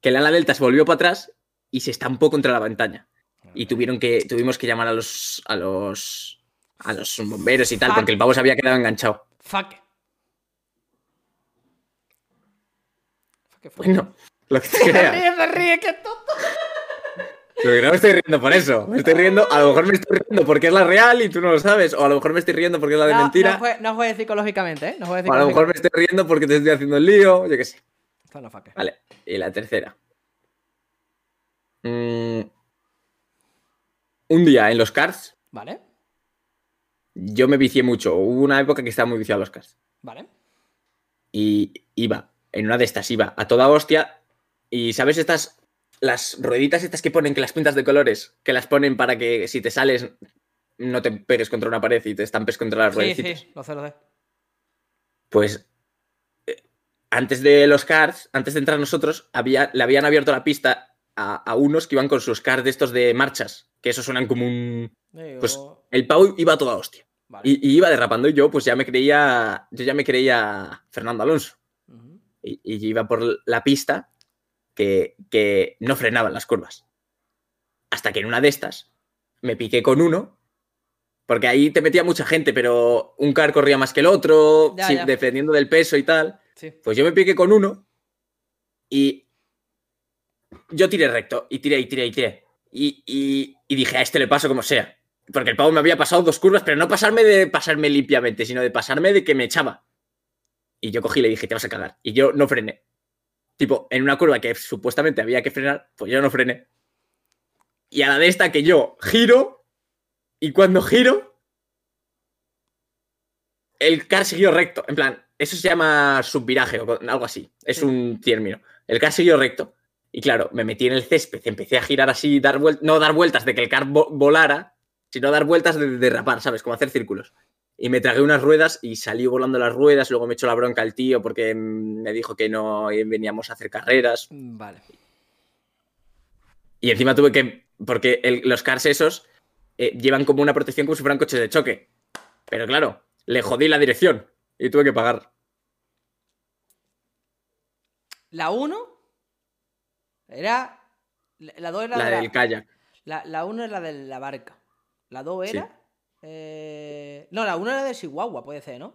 Que el ala delta se volvió para atrás y se estampó contra la ventana. Y tuvieron que, tuvimos que llamar a los, a los, a los bomberos y tal, Fuck. porque el pavo se había quedado enganchado. Fuck. Bueno, lo que te (laughs) ríe, se ríe, qué tonto. Pero que no me estoy riendo por eso. Me estoy riendo, a lo mejor me estoy riendo porque es la real y tú no lo sabes. O a lo mejor me estoy riendo porque es la de No, mentira. No, jue- no juegues psicológicamente, ¿eh? No juegues o a lo mejor me psicológicamente. estoy riendo porque te estoy haciendo el lío. Yo qué sé. No. Vale. Y la tercera. Mm, un día en los cards Vale. yo me vicié mucho. Hubo una época que estaba muy viciado a los cars. Vale. Y iba, en una de estas iba a toda hostia. Y ¿sabes estas, las rueditas estas que ponen, que las pintas de colores, que las ponen para que si te sales no te pegues contra una pared y te estampes contra las Sí, ruedecitas? sí, lo sé, lo sé. Pues eh, antes de los cards, antes de entrar nosotros, había, le habían abierto la pista a, a unos que iban con sus cards de estos de marchas, que esos suenan como un... Digo, Pues el Pau iba a toda hostia. vale. Y, y iba derrapando y yo pues ya me creía, yo ya me creía Fernando Alonso. Y, y iba por la pista que, que no frenaban las curvas. Hasta que en una de estas me piqué con uno, porque ahí te metía mucha gente, pero un car corría más que el otro, Ya, sí, ya. dependiendo del peso y tal. Sí. Pues yo me piqué con uno y yo tiré recto y tiré y tiré y tiré. Y, y- y dije, a este le paso como sea. Porque el pavo me había pasado dos curvas, pero no pasarme de pasarme limpiamente, sino de pasarme de que me echaba. Y yo cogí y le dije, te vas a cagar. Y yo no frené. Tipo, en una curva que supuestamente había que frenar, pues yo no frené. Y a la de esta que yo giro, y cuando giro, el car siguió recto. En plan, eso se llama subviraje o algo así. Es un término. El car siguió recto. Y claro, me metí en el césped, empecé a girar así, dar vueltas, no dar vueltas de que el car vo- volara, sino dar vueltas de derrapar, ¿sabes? Como hacer círculos. Y me tragué unas ruedas y salí volando las ruedas. Luego me echó la bronca el tío porque me dijo que no veníamos a hacer carreras. Vale. Y encima tuve que. Porque el- los cars esos eh, llevan como una protección como si fueran coches de choque. Pero claro, le jodí la dirección y tuve que pagar. La 1 era. La 2 era La de la- del kayak. La, la 1 era de la barca. La 2 Sí. Eh, No, la 1 era de Chihuahua, puede ser, ¿no?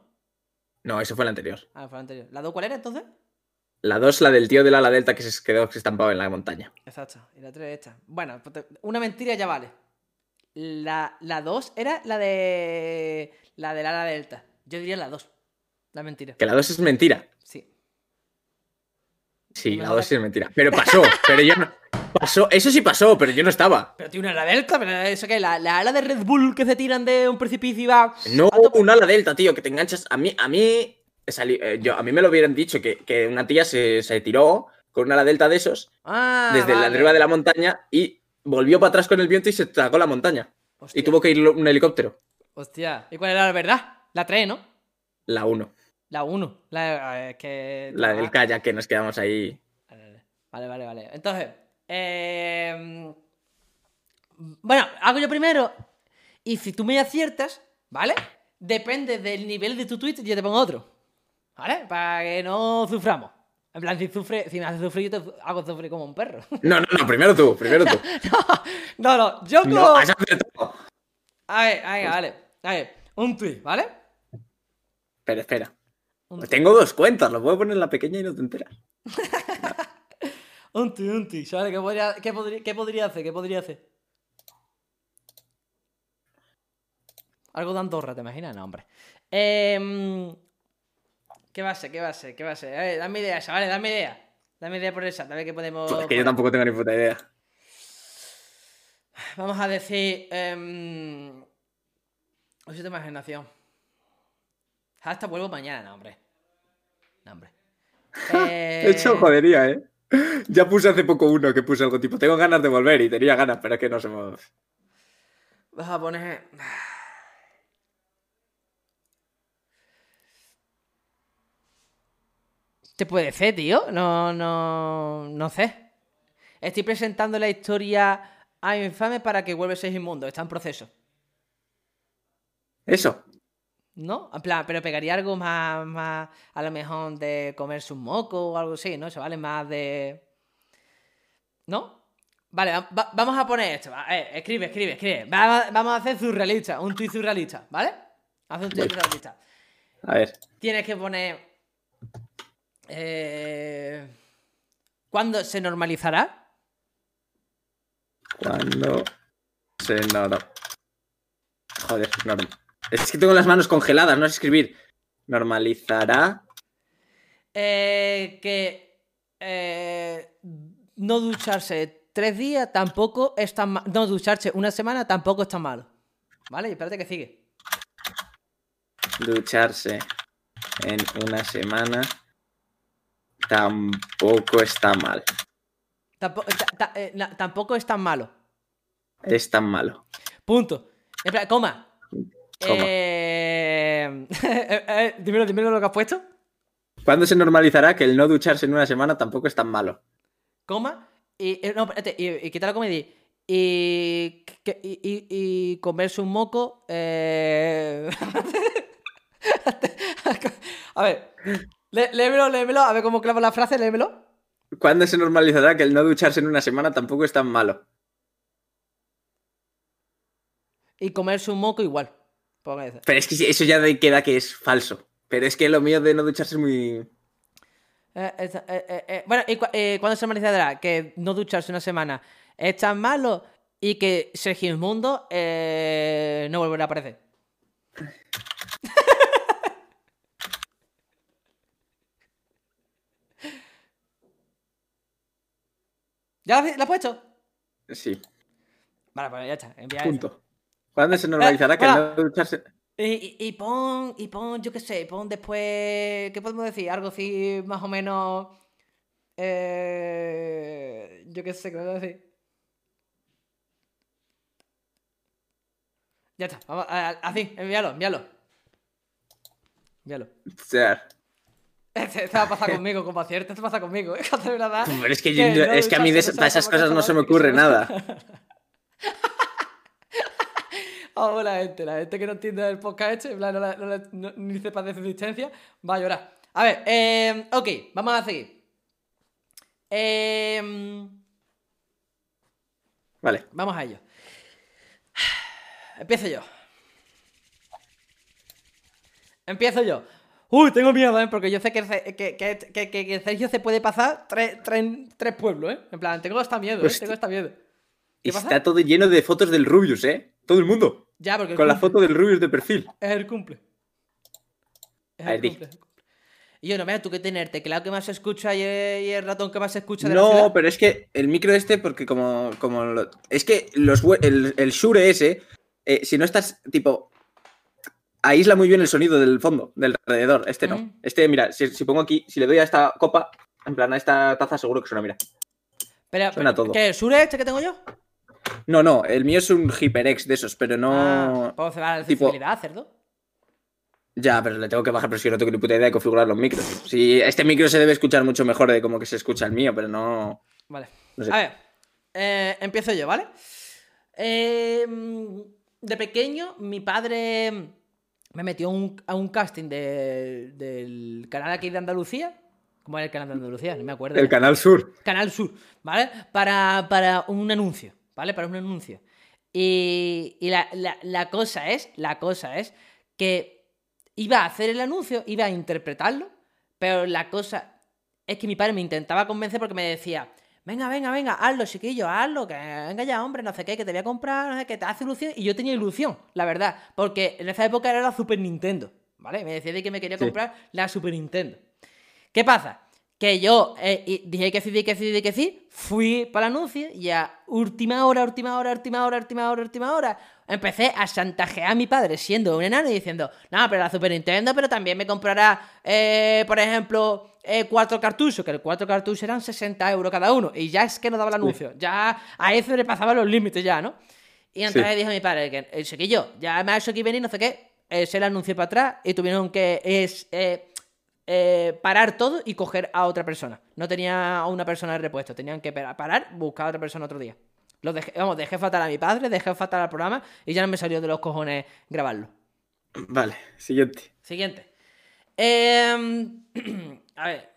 No, eso fue la anterior. Ah, fue la anterior. ¿La 2 cuál era entonces? La dos, la del tío del ala delta que se quedó estampado en la montaña. Exacto. Y la 3 esta. Bueno, pues una mentira ya vale. La, la 2 era la de. La del ala delta. Yo diría la 2. La mentira. Que la dos es mentira. Sí. Sí, la jodas. dos es mentira. Pero pasó, pero yo no. Pasó, eso sí pasó, pero yo no estaba. Pero tiene una ala delta, pero eso que la, la ala de Red Bull que se tiran de un precipicio y va. No, a tope. un ala delta, tío, que te enganchas. A mí, a mí, salí- eh, yo, a mí me lo hubieran dicho que, que una tía se, se tiró con un ala delta de esos Ah, desde la arriba de la montaña y volvió para atrás con el viento y se tragó la montaña. Hostia. Y tuvo que ir un helicóptero. Hostia. ¿Y cuál era la verdad? La 3, ¿no? La 1. La 1. La, eh, que... La del kayak que nos quedamos ahí. Vale, vale. vale. Entonces, eh... bueno, hago yo primero. Y si tú me aciertas, ¿vale? Depende del nivel de tu tweet, yo te pongo otro. ¿Vale? Para que no suframos. En plan, si, sufre, si me hace sufrir, yo te hago sufrir como un perro. No, no, no, primero tú, primero tú. (laughs) no, no, yo No, como... has acertado. A ver, venga, vale. A ver, un tweet, ¿vale? Pero espera. Tengo dos cuentas, lo puedo poner en la pequeña y no te enteras. (laughs) Un tweet, un tweet. ¿Sabes qué podría, qué, podría, qué podría hacer? ¿Qué podría hacer? Algo de Andorra, ¿te imaginas? No, hombre. Em, ¿Qué va a ser? ¿Qué va a ser? ¿Qué va a ser? A ver, dame idea, chavales, dame idea. Dame idea por chat, a ver qué podemos. Pues es que yo tampoco tengo ni puta idea. Vamos a decir. Eh... Usa tu imaginación. Hasta vuelvo mañana, no, hombre. No, hombre. Eh, (laughs) De hecho, jodería, ¿eh? (laughs) Ya puse hace poco uno que puse algo tipo, tengo ganas de volver y tenía ganas, pero es que no se me... Vas a poner. ¿Te puede ser, tío? No, no. No sé. Estoy presentando la historia a infame para que vuelva a ser inmundo. Está en proceso. Eso. ¿No? En plan, pero pegaría algo más, más a lo mejor de comerse un moco o algo así, ¿no? Eso vale más de. ¿No? Vale, va- va- vamos a poner esto. eh, escribe, escribe, escribe. Va- vamos a hacer surrealista, un tuit surrealista, ¿vale? Haz un tuit surrealista. A ver. Tienes que poner. Eh, ¿Cuándo se normalizará? Cuando se norma... Joder, norma. Es que tengo las manos congeladas, no es escribir. Normalizará. Eh, que eh, no ducharse tres días tampoco es tan malo. No ducharse una semana tampoco es tan malo. ¿Vale? Y espérate que sigue. ducharse en una semana tampoco está mal. Eh, tampoco es tan malo. Es tan malo. Punto. Plan, coma. Eh... (laughs) eh, eh, dímelo, dímelo lo que has puesto. ¿Cuándo se normalizará que el no ducharse en una semana tampoco es tan malo? Coma. Y, eh, no, espérate, y, y quita la y, y- y comerse un moco. eh, (laughs) a ver. lé- Léemelo, léemelo. A ver cómo clavo la frase, léemelo. ¿Cuándo se normalizará que el no ducharse en una semana tampoco es tan malo? Y comerse un moco igual. Pero es que eso ya queda que es falso. Pero es que lo mío de no ducharse es muy... Eh, eh, eh, Bueno, ¿y cu- cuándo se normalizará que no ducharse una semana es tan malo y que Sergismundo eh, no volverá a aparecer? (laughs) ¿Ya la, has puesto? Sí, Vale, pues ya está. envía punto. ¿Cuándo se normalizará que el para. no ducharse... Y, y- pon, y pon, yo qué sé, pon después. ¿Qué podemos decir? Algo así, más o menos. Eh, yo qué sé, ¿qué podemos decir? Ya está, vamos, así, envíalo, envíalo. Envíalo. O sea, (laughs) Este, este va a pasar conmigo, como cierto, este pasa conmigo, (laughs) ¿eh? Verdad. pero es que, yo- no es que a mí de esas- cosas no se me ocurre nada. (laughs) Vamos, la gente, la gente que no entiende el podcast este, en plan, no no no- ni sepa de su existencia, va a llorar. A ver, eh, ok, vamos a seguir. Eh, Vale. vamos a ello. Empiezo yo. Empiezo yo. Uy, tengo miedo, ¿eh? Porque yo sé que, que, que, que, Sergio se puede pasar tres, tres, tres pueblos, ¿eh? En plan, tengo hasta miedo, ¿eh? Hostia. Tengo hasta miedo. Está todo lleno de fotos del Rubius, ¿eh? Todo el mundo. Ya, porque Con la foto del Rubius de perfil. Es el cumple. Es el cumple. Y yo, no, mira, tú que tener teclado que más se escucha y el, ratón que más se escucha de la No, pero es que el micro este, porque como, como lo- es que los, el, el Shure ese, eh, si no estás tipo, aísla muy bien el sonido del fondo, del alrededor. Este no. Ujú. Este, mira, si, si pongo aquí, si le doy a esta copa, en plan a esta taza, seguro que suena, mira. Pero, suena pero, todo. ¿Qué? ¿El Sure este que tengo yo? No, no, el mío es un HyperX de esos, pero no. Ah, ¿Puedo cerrar la tipo- accesibilidad, cerdo? Ya, pero le tengo que bajar, pero es que no tengo ni puta idea de configurar los micros. Sí, este micro se debe escuchar mucho mejor de como que se escucha el mío, pero no. Vale. No sé. A ver, eh, empiezo yo, ¿vale? Eh, de pequeño, mi padre me metió un- a un casting de- del canal aquí de Andalucía. ¿Cómo era el canal de Andalucía? No me acuerdo. El ya. canal sur. Canal Sur, ¿vale? Para, para un anuncio, ¿vale? Para un anuncio. Y, y la, la- la cosa es, la cosa es que iba a hacer el anuncio, iba a interpretarlo, pero la cosa es que mi padre me intentaba convencer porque me decía, venga, venga, venga, hazlo, chiquillo, hazlo, que venga ya, hombre, no sé qué, que te voy a comprar, no sé qué, te hace ilusión. Y yo tenía ilusión, la verdad, porque en esa época era la Super Nintendo, ¿vale? Me decía de que me quería Sí. comprar la Super Nintendo. ¿Qué pasa? Que yo eh, dije que sí, di que sí, di que sí, fui para el anuncio y a última hora, última hora, última hora, última hora, última hora, empecé a chantajear a mi padre siendo un enano y diciendo, no, pero la Super Nintendo, pero también me comprará, eh, por ejemplo, eh, cuatro cartuchos, que los cuatro cartuchos eran 60 euros cada uno, y ya es que no daba el anuncio, ya a eso le pasaban los límites ya, ¿no? Y entonces Sí. dijo mi padre que el chiquillo, ya me ha hecho aquí venir, no sé qué, se le anunció para atrás y tuvieron que es, eh, eh, parar todo y coger a otra persona. No tenía a una persona de repuesto, tenían que parar, buscar a otra persona otro día. Lo dejé, vamos, dejé fatal a mi padre, dejé fatal al programa y ya no me salió de los cojones grabarlo. (clears throat) Vale, siguiente. Siguiente. Em, (clears throat) a ver.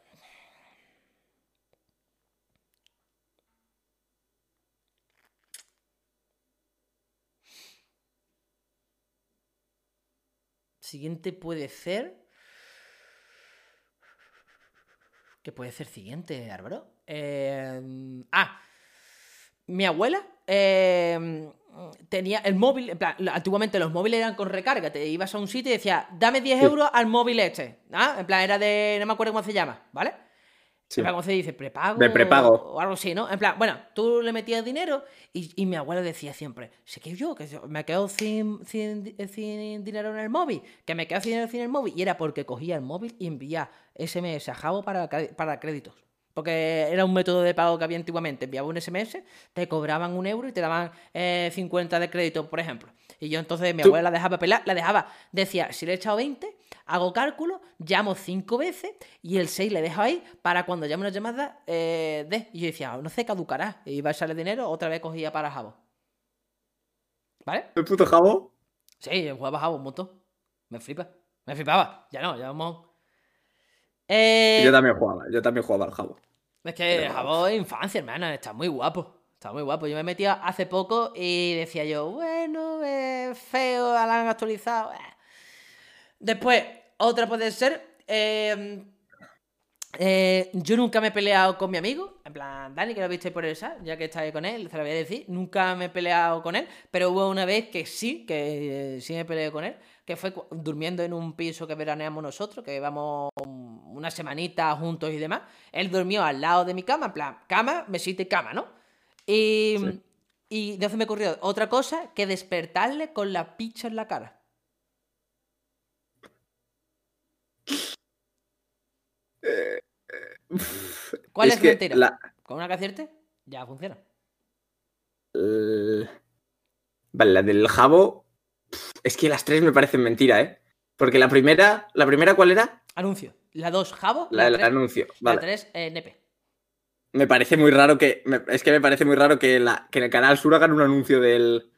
Siguiente puede ser. ¿Qué puede ser siguiente, Álvaro? Em, ah, mi abuela em, tenía el móvil, en plan, antiguamente los móviles eran con recarga, te ibas a un sitio y decía, dame 10 Sí. euros al móvil este, ¿ah? En plan, era de, no me acuerdo cómo se llama, ¿vale? Sí. En plan, ¿Cómo se dice? ¿Prepago? De prepago. O, o algo así, ¿no? En plan, bueno, tú le metías dinero y, y mi abuelo decía siempre, sé que yo, que me quedo sin, sin, sin dinero en el móvil, que me quedo sin dinero en el móvil. Y era porque cogía el móvil y enviaba SMS a Jabo para, para créditos. Porque era un método de pago que había antiguamente. Enviaba un SMS, te cobraban un euro y te daban eh, 50 de crédito, por ejemplo. Y yo entonces, mi Tú- abuela la dejaba pelar, la dejaba, decía, si le he echado 20, hago cálculo, llamo 5 veces y el 6 le dejo ahí para cuando llame una llamada eh, de. Y yo decía, no sé, caducará. Y iba a echarle dinero, otra vez cogía para Jabo. ¿Vale? ¿El puto jabo? Sí, jugaba Jabo un montón. Me flipa. Me flipaba. Ya no, ya vamos. Eh, Yo también jugaba, yo también jugaba al jabo. es que Pero- Jabo es infancia, hermano. Está muy guapo. Está muy guapo. Yo me metía hace poco y decía yo, bueno, es feo, la han actualizado. eh". Después, otra puede ser. eh, eh, yo nunca me he peleado con mi amigo. En plan, Dani, que lo visteis por el chat, ya que estáis con él, se lo voy a decir. Nunca me he peleado con él, pero hubo una vez que sí, que eh, sí me peleé con él, que fue durmiendo en un piso que veraneamos nosotros, que íbamos um, una semanita juntos y demás. Él durmió al lado de mi cama, en plan, cama, mesita y cama, ¿no? Y, Sí. y entonces me ocurrió otra cosa que despertarle con la picha en la cara. ¿Cuál es, que mentira? la- Con una que acierte, ya funciona. el- Vale, la del jabo. Es que las tres me parecen mentira, ¿eh? Porque la primera, ¿la primera cuál era? Anuncio. La 2, Jabo. La La del 3, anuncio. la Vale. 3 eh, Nepe. Me parece muy raro que. me- es que me parece muy raro que, la, que en el canal Sur hagan un anuncio del.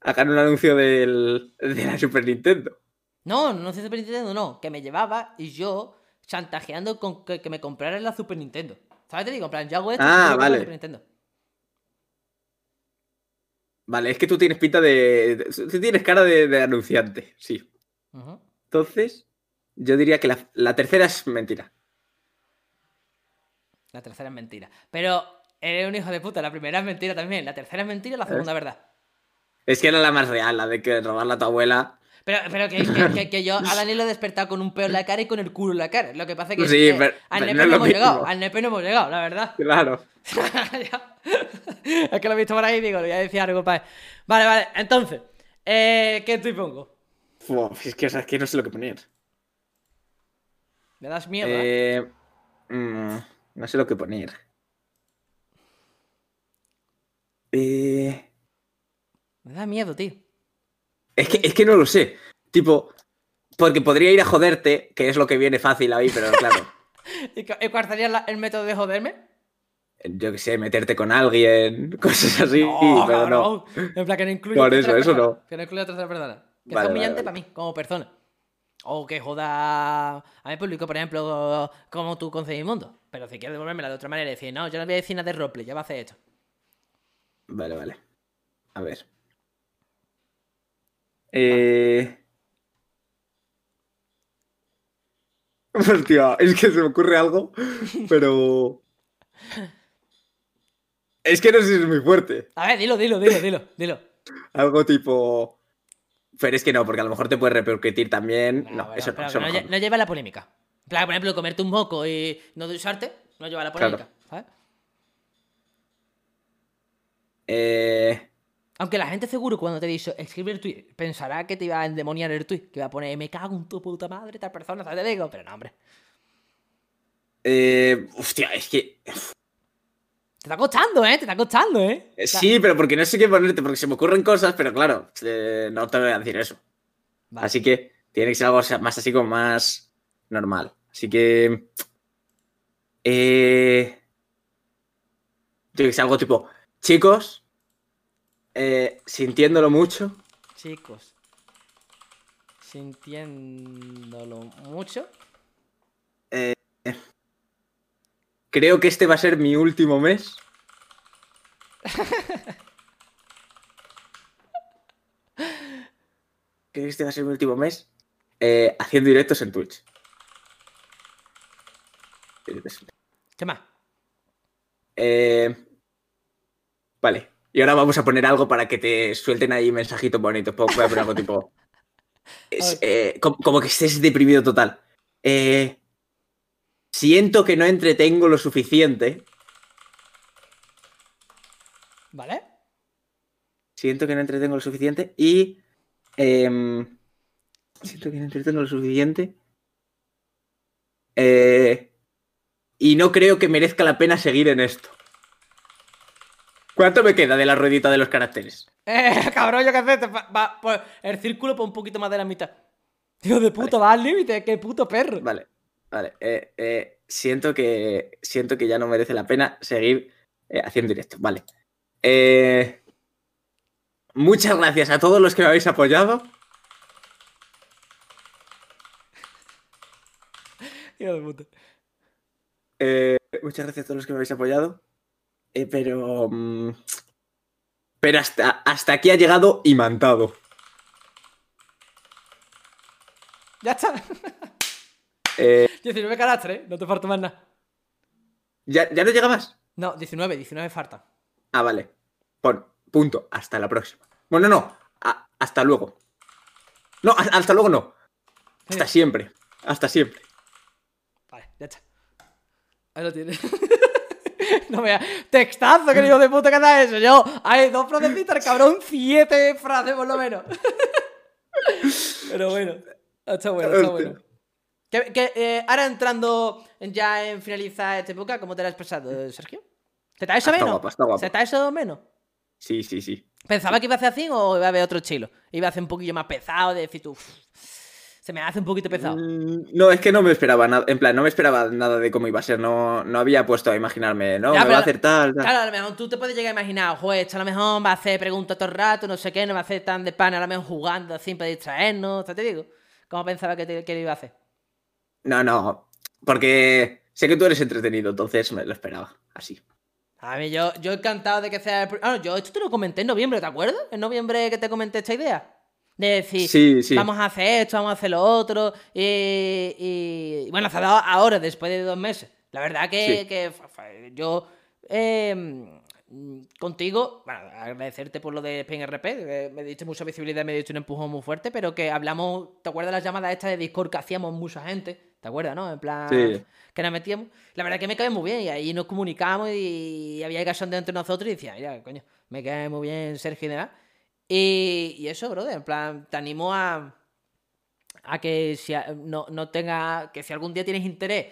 Hagan un anuncio del. de la Super Nintendo. No, no sé Super Nintendo, no. Que me llevaba y yo chantajeando con que, que me compraran la Super Nintendo. ¿Sabes? Te digo, en plan, yo hago esto Ah, vale. la Super Nintendo. Vale, es que tú tienes pinta de. tú tienes cara de, de anunciante, sí. Entonces, yo diría que la, la tercera es mentira. La tercera es mentira. Pero eres un hijo de puta. La primera es mentira también. La tercera es mentira y la segunda es verdad. Es que era la más real, la de que robarla a tu abuela. Pero, pero que, que- que- que yo a Dani lo he despertado con un peo en la cara y con el culo en la cara. Lo que pasa es que, Sí, pero- al nepe no hemos llegado. Al nepe no hemos llegado, la verdad. Claro. (laughs) Es que lo he visto por ahí y digo, le voy a decir algo, compadre. Vale, vale. Entonces, eh, ¿qué te pongo? Uf, es, que, o sea, es que no sé lo que poner. Me das miedo, ¿eh? Eh, mm, no sé lo que poner. Eh, Me da miedo, tío. Es, que, es que no lo sé. Tipo, porque podría ir a joderte, que es lo que viene fácil ahí, pero claro. (laughs) ¿Y cu- y cuál sería el método de joderme? yo qué sé, meterte con alguien, (laughs) cosas así, No, pero no. En plan, que no incluya Por eso, eso persona. no. Que no incluya a tercera persona. Que Vale, vale, humillante vale. para mí, como persona. O que joda a mi público, por ejemplo, como tú concebes el mundo. Pero si quieres devolvérmela de otra manera y decir, no, yo no voy a decir nada de roleplay, ya va a hacer esto. Vale, vale. A ver. Eh... (laughs) Hostia, es que se me ocurre algo, (laughs) pero... Es que no sé si es muy fuerte. A ver, dilo, dilo, dilo, dilo, dilo. Algo tipo... Pero es que no, porque a lo mejor te puede repercutir también. No, bueno, eso no, pero eso no, no. lleva la polémica. Plan, por ejemplo, comerte un moco y no ducharte, no lleva la Claro. polémica. ¿sabes? Eh... Aunque la gente seguro cuando te dice escribe el tweet, pensará que te iba a endemoniar el tweet, que iba a poner me cago en tu puta madre, tal persona, ¿sabes? Te digo, pero no, hombre. eh, Hostia, es que... Te está costando, ¿eh? Te está costando, ¿eh? eh, Sí, pero porque no sé qué ponerte, porque se me ocurren cosas, pero claro, eh, no te voy a decir eso. Vale. Así que tiene que ser algo más así como más normal. Así que. Eh, tiene que ser algo tipo. Chicos, eh, sintiéndolo mucho, Chicos, sintiéndolo mucho. creo que este va a ser mi último mes. (laughs) creo que este va a ser mi último mes eh, haciendo directos en Twitch. ¿Qué más? Eh, vale. Y ahora vamos a poner algo para que te suelten ahí mensajitos bonitos. Voy a poner algo tipo. (laughs) es, eh, como, como que estés deprimido total. Eh, siento que no entretengo lo suficiente. ¿Vale? Siento que no entretengo lo suficiente y. em, siento que no entretengo lo suficiente. Eh, y no creo que merezca la pena seguir en esto. ¿Cuánto me queda de la ruedita de los caracteres? Eh, (laughs) cabrón, yo qué sé. Va, pues, el círculo por un poquito más de la mitad. Tío de puto, va al límite, qué puto perro. Vale, vale. eh, eh, siento que. Siento que ya no merece la pena seguir eh, haciendo directo. Vale. Muchas gracias a todos los que me habéis apoyado. (laughs) Tío de puta. Muchas gracias a todos los que me habéis apoyado. Eh, pero. mm, pero hasta, hasta aquí ha llegado imantado. Ya está. (laughs) Eh, 19 caracteres, ¿eh? No te falta más nada. ¿ya, ¿Ya no llega más? No, 19, 19 falta. Ah, vale. Pon punto. Hasta la próxima. Bueno, no. a- hasta luego. No, a- hasta luego no. Hasta siempre. Hasta siempre. Vale, ya está. Ahí lo tienes. (laughs) (laughs) no vea. Textazo, que hijo de puta que da eso. Yo, hay dos frasecitas, cabrón, siete frases por lo menos. (laughs) Pero bueno, está bueno, está bueno. Que, que, eh, ahora entrando ya en finalizar esta época, ¿cómo te lo has pasado, Sergio? ¿Se te ha hecho menos? ¿Se te ha hecho menos? Sí, sí, sí. ¿Pensaba que iba a hacer así o iba a haber otro chilo? Iba a hacer un poquillo más pesado, de decir tú, "Uf, se me hace un poquito pesado. Mm, No, es que no me esperaba nada. En plan, no me esperaba nada de cómo iba a ser. No, no había puesto a imaginarme, ¿no? Ya, me va a hacer tal, tal. Claro, a lo mejor tú te puedes llegar a imaginar, joder, esto a lo mejor va a hacer preguntas todo el rato, no sé qué, no va a hacer tan de pan, a lo mejor jugando así para distraernos, ¿te, digo? ¿Cómo pensaba que, te, que lo iba a hacer? No, no. Porque sé que tú eres entretenido, entonces me lo esperaba. Así. A mí, yo, yo encantado de que sea el... Ah, no, yo esto te lo comenté en noviembre, ¿te acuerdas? En noviembre que te comenté esta idea. De decir, Sí, sí. vamos a hacer esto, vamos a hacer lo otro. Y, y- bueno, se ha dado ahora, después de dos meses. La verdad que, Sí. que yo eh, contigo, bueno, agradecerte por lo de PNRP, que me diste mucha visibilidad, me diste un empujón muy fuerte, pero que hablamos, ¿te acuerdas las llamadas estas de Discord que hacíamos mucha gente? ¿Te acuerdas, no? En plan, Sí. que nos metíamos. La verdad que me cae muy bien y ahí nos comunicamos y había cachondeo entre nosotros y decía, mira, coño, me cae muy bien Sergio y demás. Y, y eso, brother, en plan, te animo a, a que si a- no, no tenga, que si algún día tienes interés,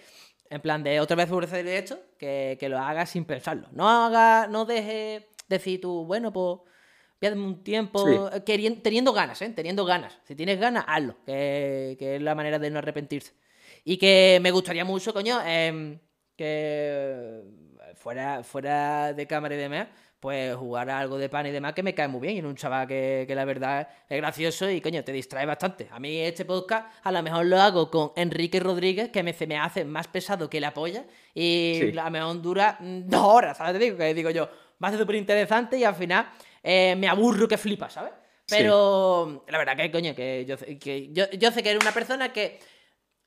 en plan de otra vez publicidad directo, que, que lo hagas sin pensarlo. No haga, no dejes decir tú, bueno, pues voy a darme un tiempo, Sí. eh, querien- teniendo ganas, ¿eh? Teniendo ganas. Si tienes ganas, hazlo, que, que es la manera de no arrepentirse. Y que me gustaría mucho, coño, em, que fuera, fuera de cámara y demás, pues jugar a algo de pan y demás que me cae muy bien. Y en un chaval que, que la verdad es gracioso y, coño, te distrae bastante. A mí este podcast a lo mejor lo hago con Enrique Rodríguez, que me, se me hace más pesado que la polla. Y Sí. a lo mejor dura mm, (laughs) dos horas, ¿sabes? Te digo, que digo yo, va a ser súper interesante y al final eh, me aburro que flipa, ¿sabes? Sí. Pero la verdad que, coño, que yo, que yo, yo sé que era una persona que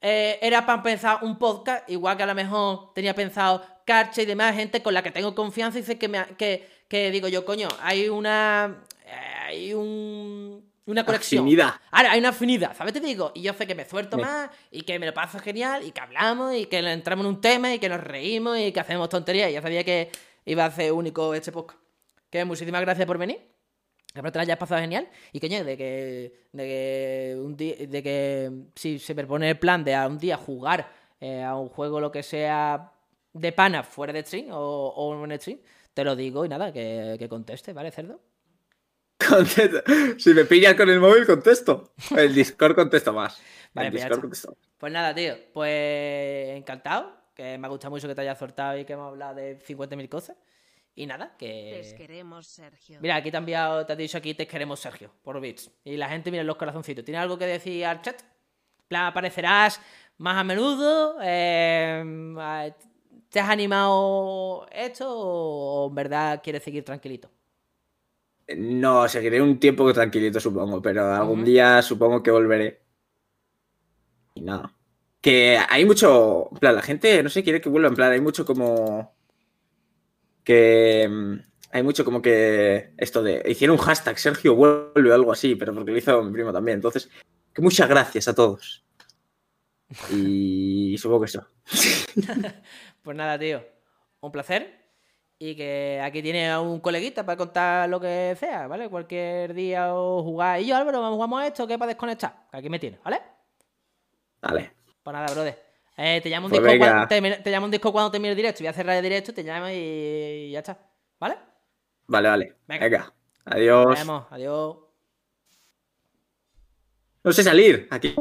eh, era para pensar un podcast, igual que a lo mejor tenía pensado Carche y demás, gente con la que tengo confianza y sé que, me, que, que digo yo, coño, hay una. eh, hay un. Una conexión. Afinidad. Ahora, hay una afinidad, ¿sabes? Te digo, y yo sé que me suelto Sí. más y que me lo paso genial y que hablamos y que entramos en un tema y que nos reímos y que hacemos tonterías. Y ya sabía que iba a ser único este podcast. Que muchísimas gracias por venir. Espero te la hayas pasado genial. Y coño, de que, de que un día, de que si se me pone el plan de a un día jugar eh, a un juego lo que sea de pana fuera de stream o, o en stream, te lo digo y nada, que, que conteste, ¿vale, cerdo? (laughs) Contesto. Si me pillas con el móvil, contesto. El Discord contesto más. Vale, el pues ya Discord contesto. Pues nada, tío, pues encantado, que me ha gustado mucho que te hayas soltado y que hemos hablado de 50.000 cosas. Y nada, Les que... queremos, Sergio. Mira, aquí te, ha enviado- te ha dicho aquí te queremos Sergio, por bits. Y la gente mira los corazoncitos. ¿Tiene algo que decir al chat? En plan, aparecerás más a menudo. Eh, ¿Te has animado esto o en verdad quieres seguir tranquilito? No, seguiré un tiempo tranquilito, supongo, pero algún día supongo que volveré. Y nada. Que hay mucho. En plan, la gente no sé, quiere que vuelva. En plan, hay mucho como. Que. mm, Hay mucho como que. Esto de. Hicieron un hashtag Sergio vuelve o algo así, pero porque lo hizo mi primo también. Entonces, que muchas gracias a todos. Y (laughs) supongo que eso. (laughs) pues nada, tío. Un placer. Y que aquí tiene a un coleguita para contar lo que sea, ¿vale? Cualquier día o jugar. Y yo, Álvaro, vamos jugamos a esto que para desconectar. Que aquí me tiene, ¿vale? Vale. Pues nada, brother. Eh, te, llamo un Pues disco cuando, te, te llamo un disco cuando termine el directo. Voy a cerrar el directo, te llamo y ya está. ¿Vale? Vale, vale. Venga. Venga. Adiós. Nos vemos. Adiós. No sé salir. Aquí.